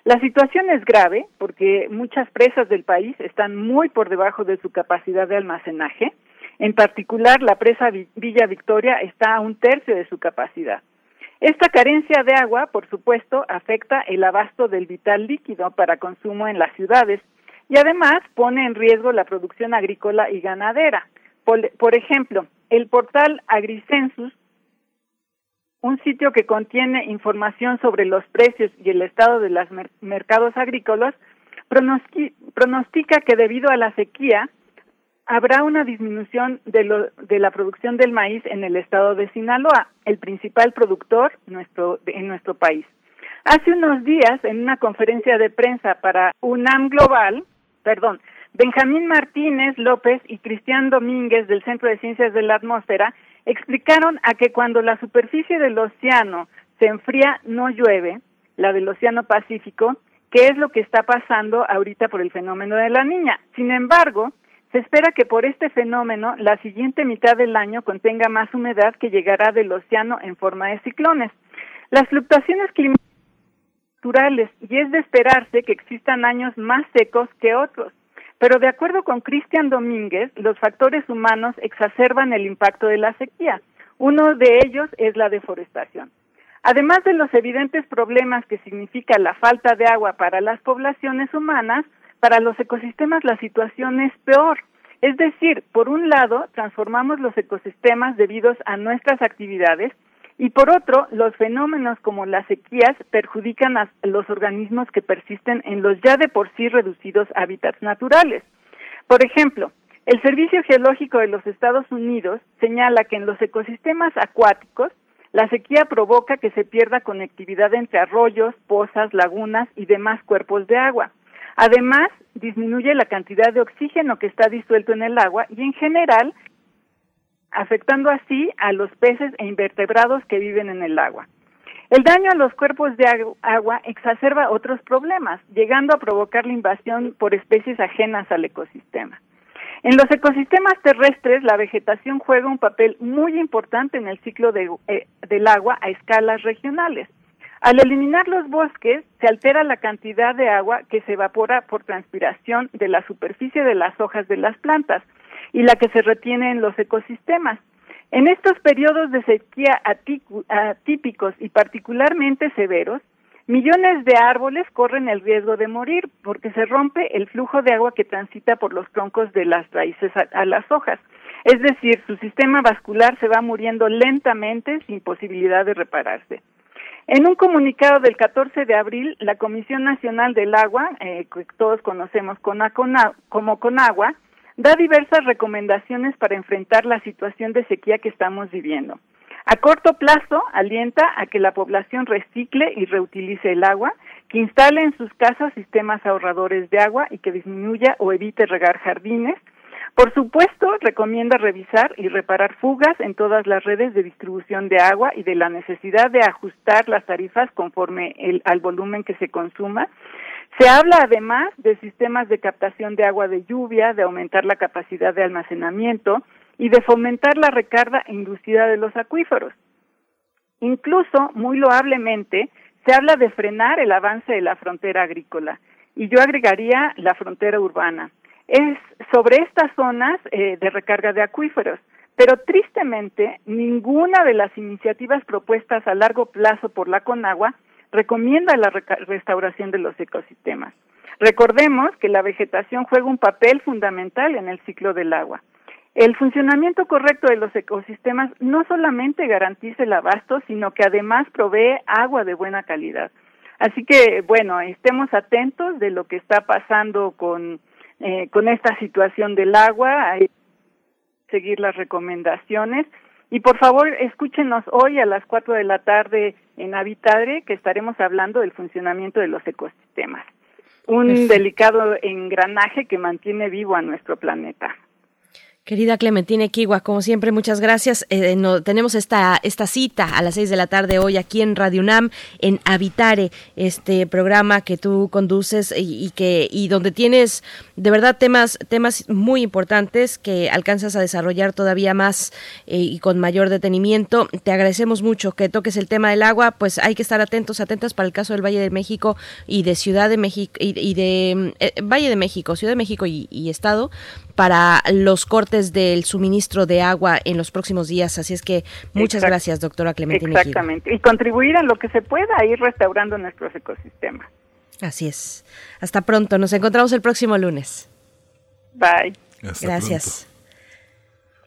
La situación es grave porque muchas presas del país están muy por debajo de su capacidad de almacenaje. En particular, la presa Villa Victoria está a un tercio de su capacidad. Esta carencia de agua, por supuesto, afecta el abasto del vital líquido para consumo en las ciudades y además pone en riesgo la producción agrícola y ganadera. Por, ejemplo, el portal AgriCensus, un sitio que contiene información sobre los precios y el estado de los mercados agrícolas, pronostica que debido a la sequía, habrá una disminución de, lo, de, la producción del maíz en el estado de Sinaloa, el principal productor nuestro, en nuestro país. Hace unos días, en una conferencia de prensa para UNAM Global, perdón, Benjamín Martínez López y Cristian Domínguez del Centro de Ciencias de la Atmósfera explicaron a que cuando la superficie del océano se enfría no llueve, la del Océano Pacífico, que es lo que está pasando ahorita por el fenómeno de la niña. Sin embargo, se espera que por este fenómeno la siguiente mitad del año contenga más humedad que llegará del océano en forma de ciclones. Las fluctuaciones climáticas naturales y es de esperarse que existan años más secos que otros. Pero de acuerdo con Cristian Domínguez, los factores humanos exacerban el impacto de la sequía. Uno de ellos es la deforestación. Además de los evidentes problemas que significa la falta de agua para las poblaciones humanas, para los ecosistemas la situación es peor. Es decir, por un lado, transformamos los ecosistemas debido a nuestras actividades y por otro, los fenómenos como las sequías perjudican a los organismos que persisten en los ya de por sí reducidos hábitats naturales. Por ejemplo, el Servicio Geológico de los Estados Unidos señala que en los ecosistemas acuáticos la sequía provoca que se pierda conectividad entre arroyos, pozas, lagunas y demás cuerpos de agua. Además, disminuye la cantidad de oxígeno que está disuelto en el agua y en general afectando así a los peces e invertebrados que viven en el agua. El daño a los cuerpos de agua exacerba otros problemas, llegando a provocar la invasión por especies ajenas al ecosistema. En los ecosistemas terrestres, la vegetación juega un papel muy importante en el ciclo eh, del agua a escalas regionales. Al eliminar los bosques, se altera la cantidad de agua que se evapora por transpiración de la superficie de las hojas de las plantas y la que se retiene en los ecosistemas. En estos periodos de sequía atípicos y particularmente severos, millones de árboles corren el riesgo de morir porque se rompe el flujo de agua que transita por los troncos de las raíces a, las hojas. Es decir, su sistema vascular se va muriendo lentamente sin posibilidad de repararse. En un comunicado del 14 de abril, la Comisión Nacional del Agua, eh, que todos conocemos como CONAGUA, da diversas recomendaciones para enfrentar la situación de sequía que estamos viviendo. A corto plazo, alienta a que la población recicle y reutilice el agua, que instale en sus casas sistemas ahorradores de agua y que disminuya o evite regar jardines, por supuesto, recomienda revisar y reparar fugas en todas las redes de distribución de agua y de la necesidad de ajustar las tarifas conforme al volumen que se consuma. Se habla además de sistemas de captación de agua de lluvia, de aumentar la capacidad de almacenamiento y de fomentar la recarga inducida de los acuíferos. Incluso, muy loablemente, se habla de frenar el avance de la frontera agrícola y yo agregaría la frontera urbana es sobre estas zonas eh, de recarga de acuíferos. Pero tristemente, ninguna de las iniciativas propuestas a largo plazo por la Conagua recomienda la restauración de los ecosistemas. Recordemos que la vegetación juega un papel fundamental en el ciclo del agua. El funcionamiento correcto de los ecosistemas no solamente garantiza el abasto, sino que además provee agua de buena calidad. Así que, bueno, estemos atentos de lo que está pasando con, eh, con esta situación del agua, hay que seguir las recomendaciones. Y por favor, escúchenos hoy a las 4 de la tarde en Habitadre, que estaremos hablando del funcionamiento de los ecosistemas. Un delicado engranaje que mantiene vivo a nuestro planeta. Querida Clementina Equigua, como siempre, muchas gracias. Eh, no, tenemos esta, esta cita a las seis de la tarde hoy aquí en Radio UNAM, en Habitare, este programa que tú conduces y, que y donde tienes de verdad temas temas muy importantes que alcanzas a desarrollar todavía más eh, y con mayor detenimiento. Te agradecemos mucho que toques el tema del agua, pues hay que estar atentos, atentas para el caso del Valle de México y de Ciudad de México y, de eh, Valle de México, Ciudad de México y Estado para los cortes del suministro de agua en los próximos días. Así es que muchas gracias, doctora Clementina. Exactamente. Y contribuir en lo que se pueda a ir restaurando nuestros ecosistemas. Así es. Hasta pronto. Nos encontramos el próximo lunes. Bye. gracias.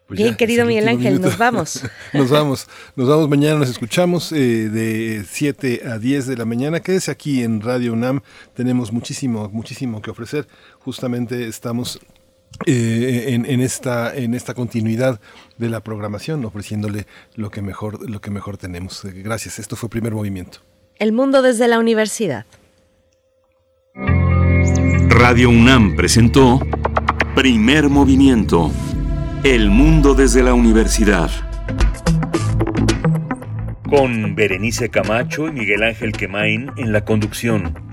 Pues Bien, querido Miguel Ángel, nos vamos. nos vamos, nos vamos mañana, nos escuchamos eh, de 7 a 10 de la mañana. Quédese aquí en Radio UNAM, tenemos muchísimo, muchísimo que ofrecer. Justamente estamos eh, en, esta, en esta continuidad de la programación, ofreciéndole lo que mejor, lo que mejor tenemos. Eh, gracias. Esto fue Primer Movimiento. El mundo desde la universidad. Radio UNAM presentó Primer Movimiento. El mundo desde la universidad. Con Berenice Camacho y Miguel Ángel Quemain en la conducción.